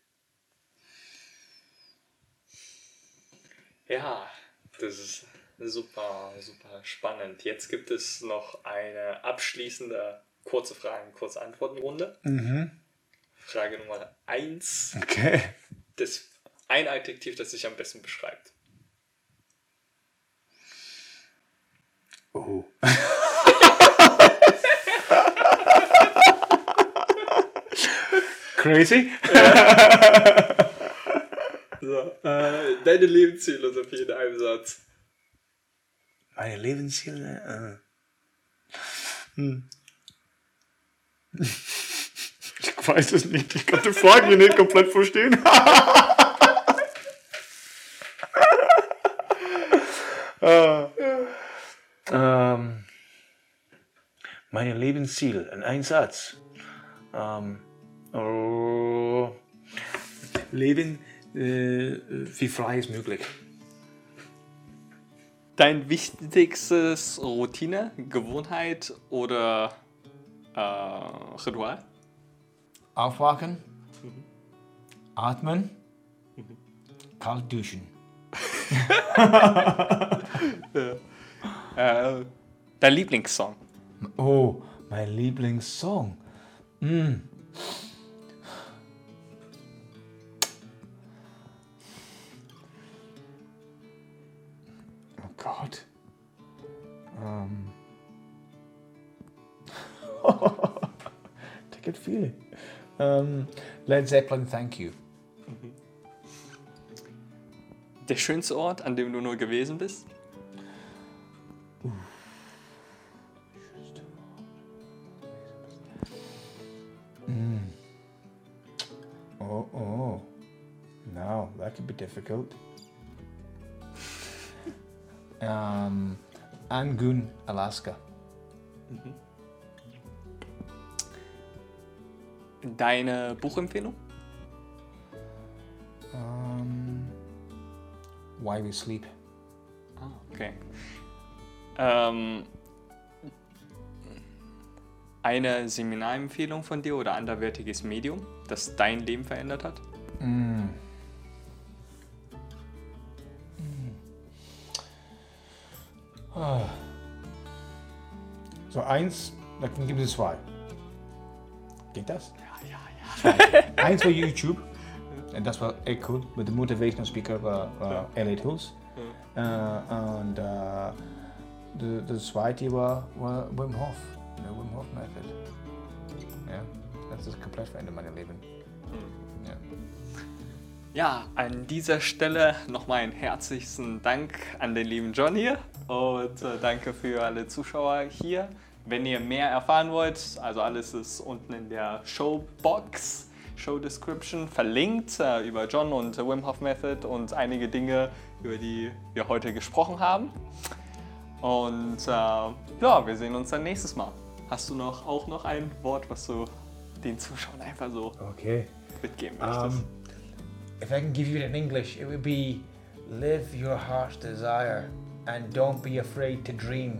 [SPEAKER 2] Ja, das ist super, super spannend. Jetzt gibt es noch eine abschließende kurze Fragen, kurze Antwortenrunde.
[SPEAKER 1] Mhm.
[SPEAKER 2] Frage Nummer 1.
[SPEAKER 1] Okay.
[SPEAKER 2] Das ein Adjektiv, das sich am besten beschreibt.
[SPEAKER 1] Oh. *laughs* Crazy?
[SPEAKER 2] So, äh, deine Lebensphilosophie in einem Satz.
[SPEAKER 1] Meine Lebensziele. Äh. Hm. Ich weiß es nicht. Ich kann die Frage hier nicht komplett verstehen. Ah. *laughs* ähm, meine Lebensziel in einem Satz. Ähm, oh, Leben äh, wie frei ist möglich.
[SPEAKER 2] Dein wichtigstes Routine, Gewohnheit oder äh, Ritual?
[SPEAKER 1] Aufwachen, atmen, kalt duschen. *laughs*
[SPEAKER 2] Äh, dein Lieblingssong?
[SPEAKER 1] Oh, mein Lieblingssong. Mm. Oh Gott. Ähm. Da gibt viele. Ähm, Led Zeppelin, thank you. Mhm.
[SPEAKER 2] Der schönste Ort, an dem du nur gewesen bist? Mm.
[SPEAKER 1] Oh, oh. No, that could be difficult. *laughs* um, Angoon, Alaska. Mm-hmm.
[SPEAKER 2] Deine Buchempfehlung?
[SPEAKER 1] Um, Why We Sleep.
[SPEAKER 2] Ah, okay. Ähm, eine Seminarempfehlung von dir oder anderwertiges Medium, das dein Leben verändert hat?
[SPEAKER 1] Mm. Ah. So eins, dann gibt es zwei. Geht das?
[SPEAKER 2] Ja.
[SPEAKER 1] Eins war YouTube. En dat was echt cool. Met de motivational speaker war, war Elliot Hills. Äh, und äh, de, de zweite war, war Wim Hof. Der Wim Hof Method. Ja, das ist komplett verändert mein Leben. Ja.
[SPEAKER 2] Ja, an dieser Stelle nochmal einen herzlichen Dank an den lieben John hier und äh, danke für alle Zuschauer hier. Wenn ihr mehr erfahren wollt, also alles ist unten in der Showbox, Show Description verlinkt äh, über John und äh, Wim Hof Method und einige Dinge, über die wir heute gesprochen haben. Und äh, ja, wir sehen uns dann nächstes Mal. Hast du noch auch noch ein Wort, was du den Zuschauern einfach so
[SPEAKER 1] Okay.
[SPEAKER 2] mitgeben möchtest?
[SPEAKER 1] Um, if I can give you it in English, it would be live your heart's desire and don't be afraid to dream.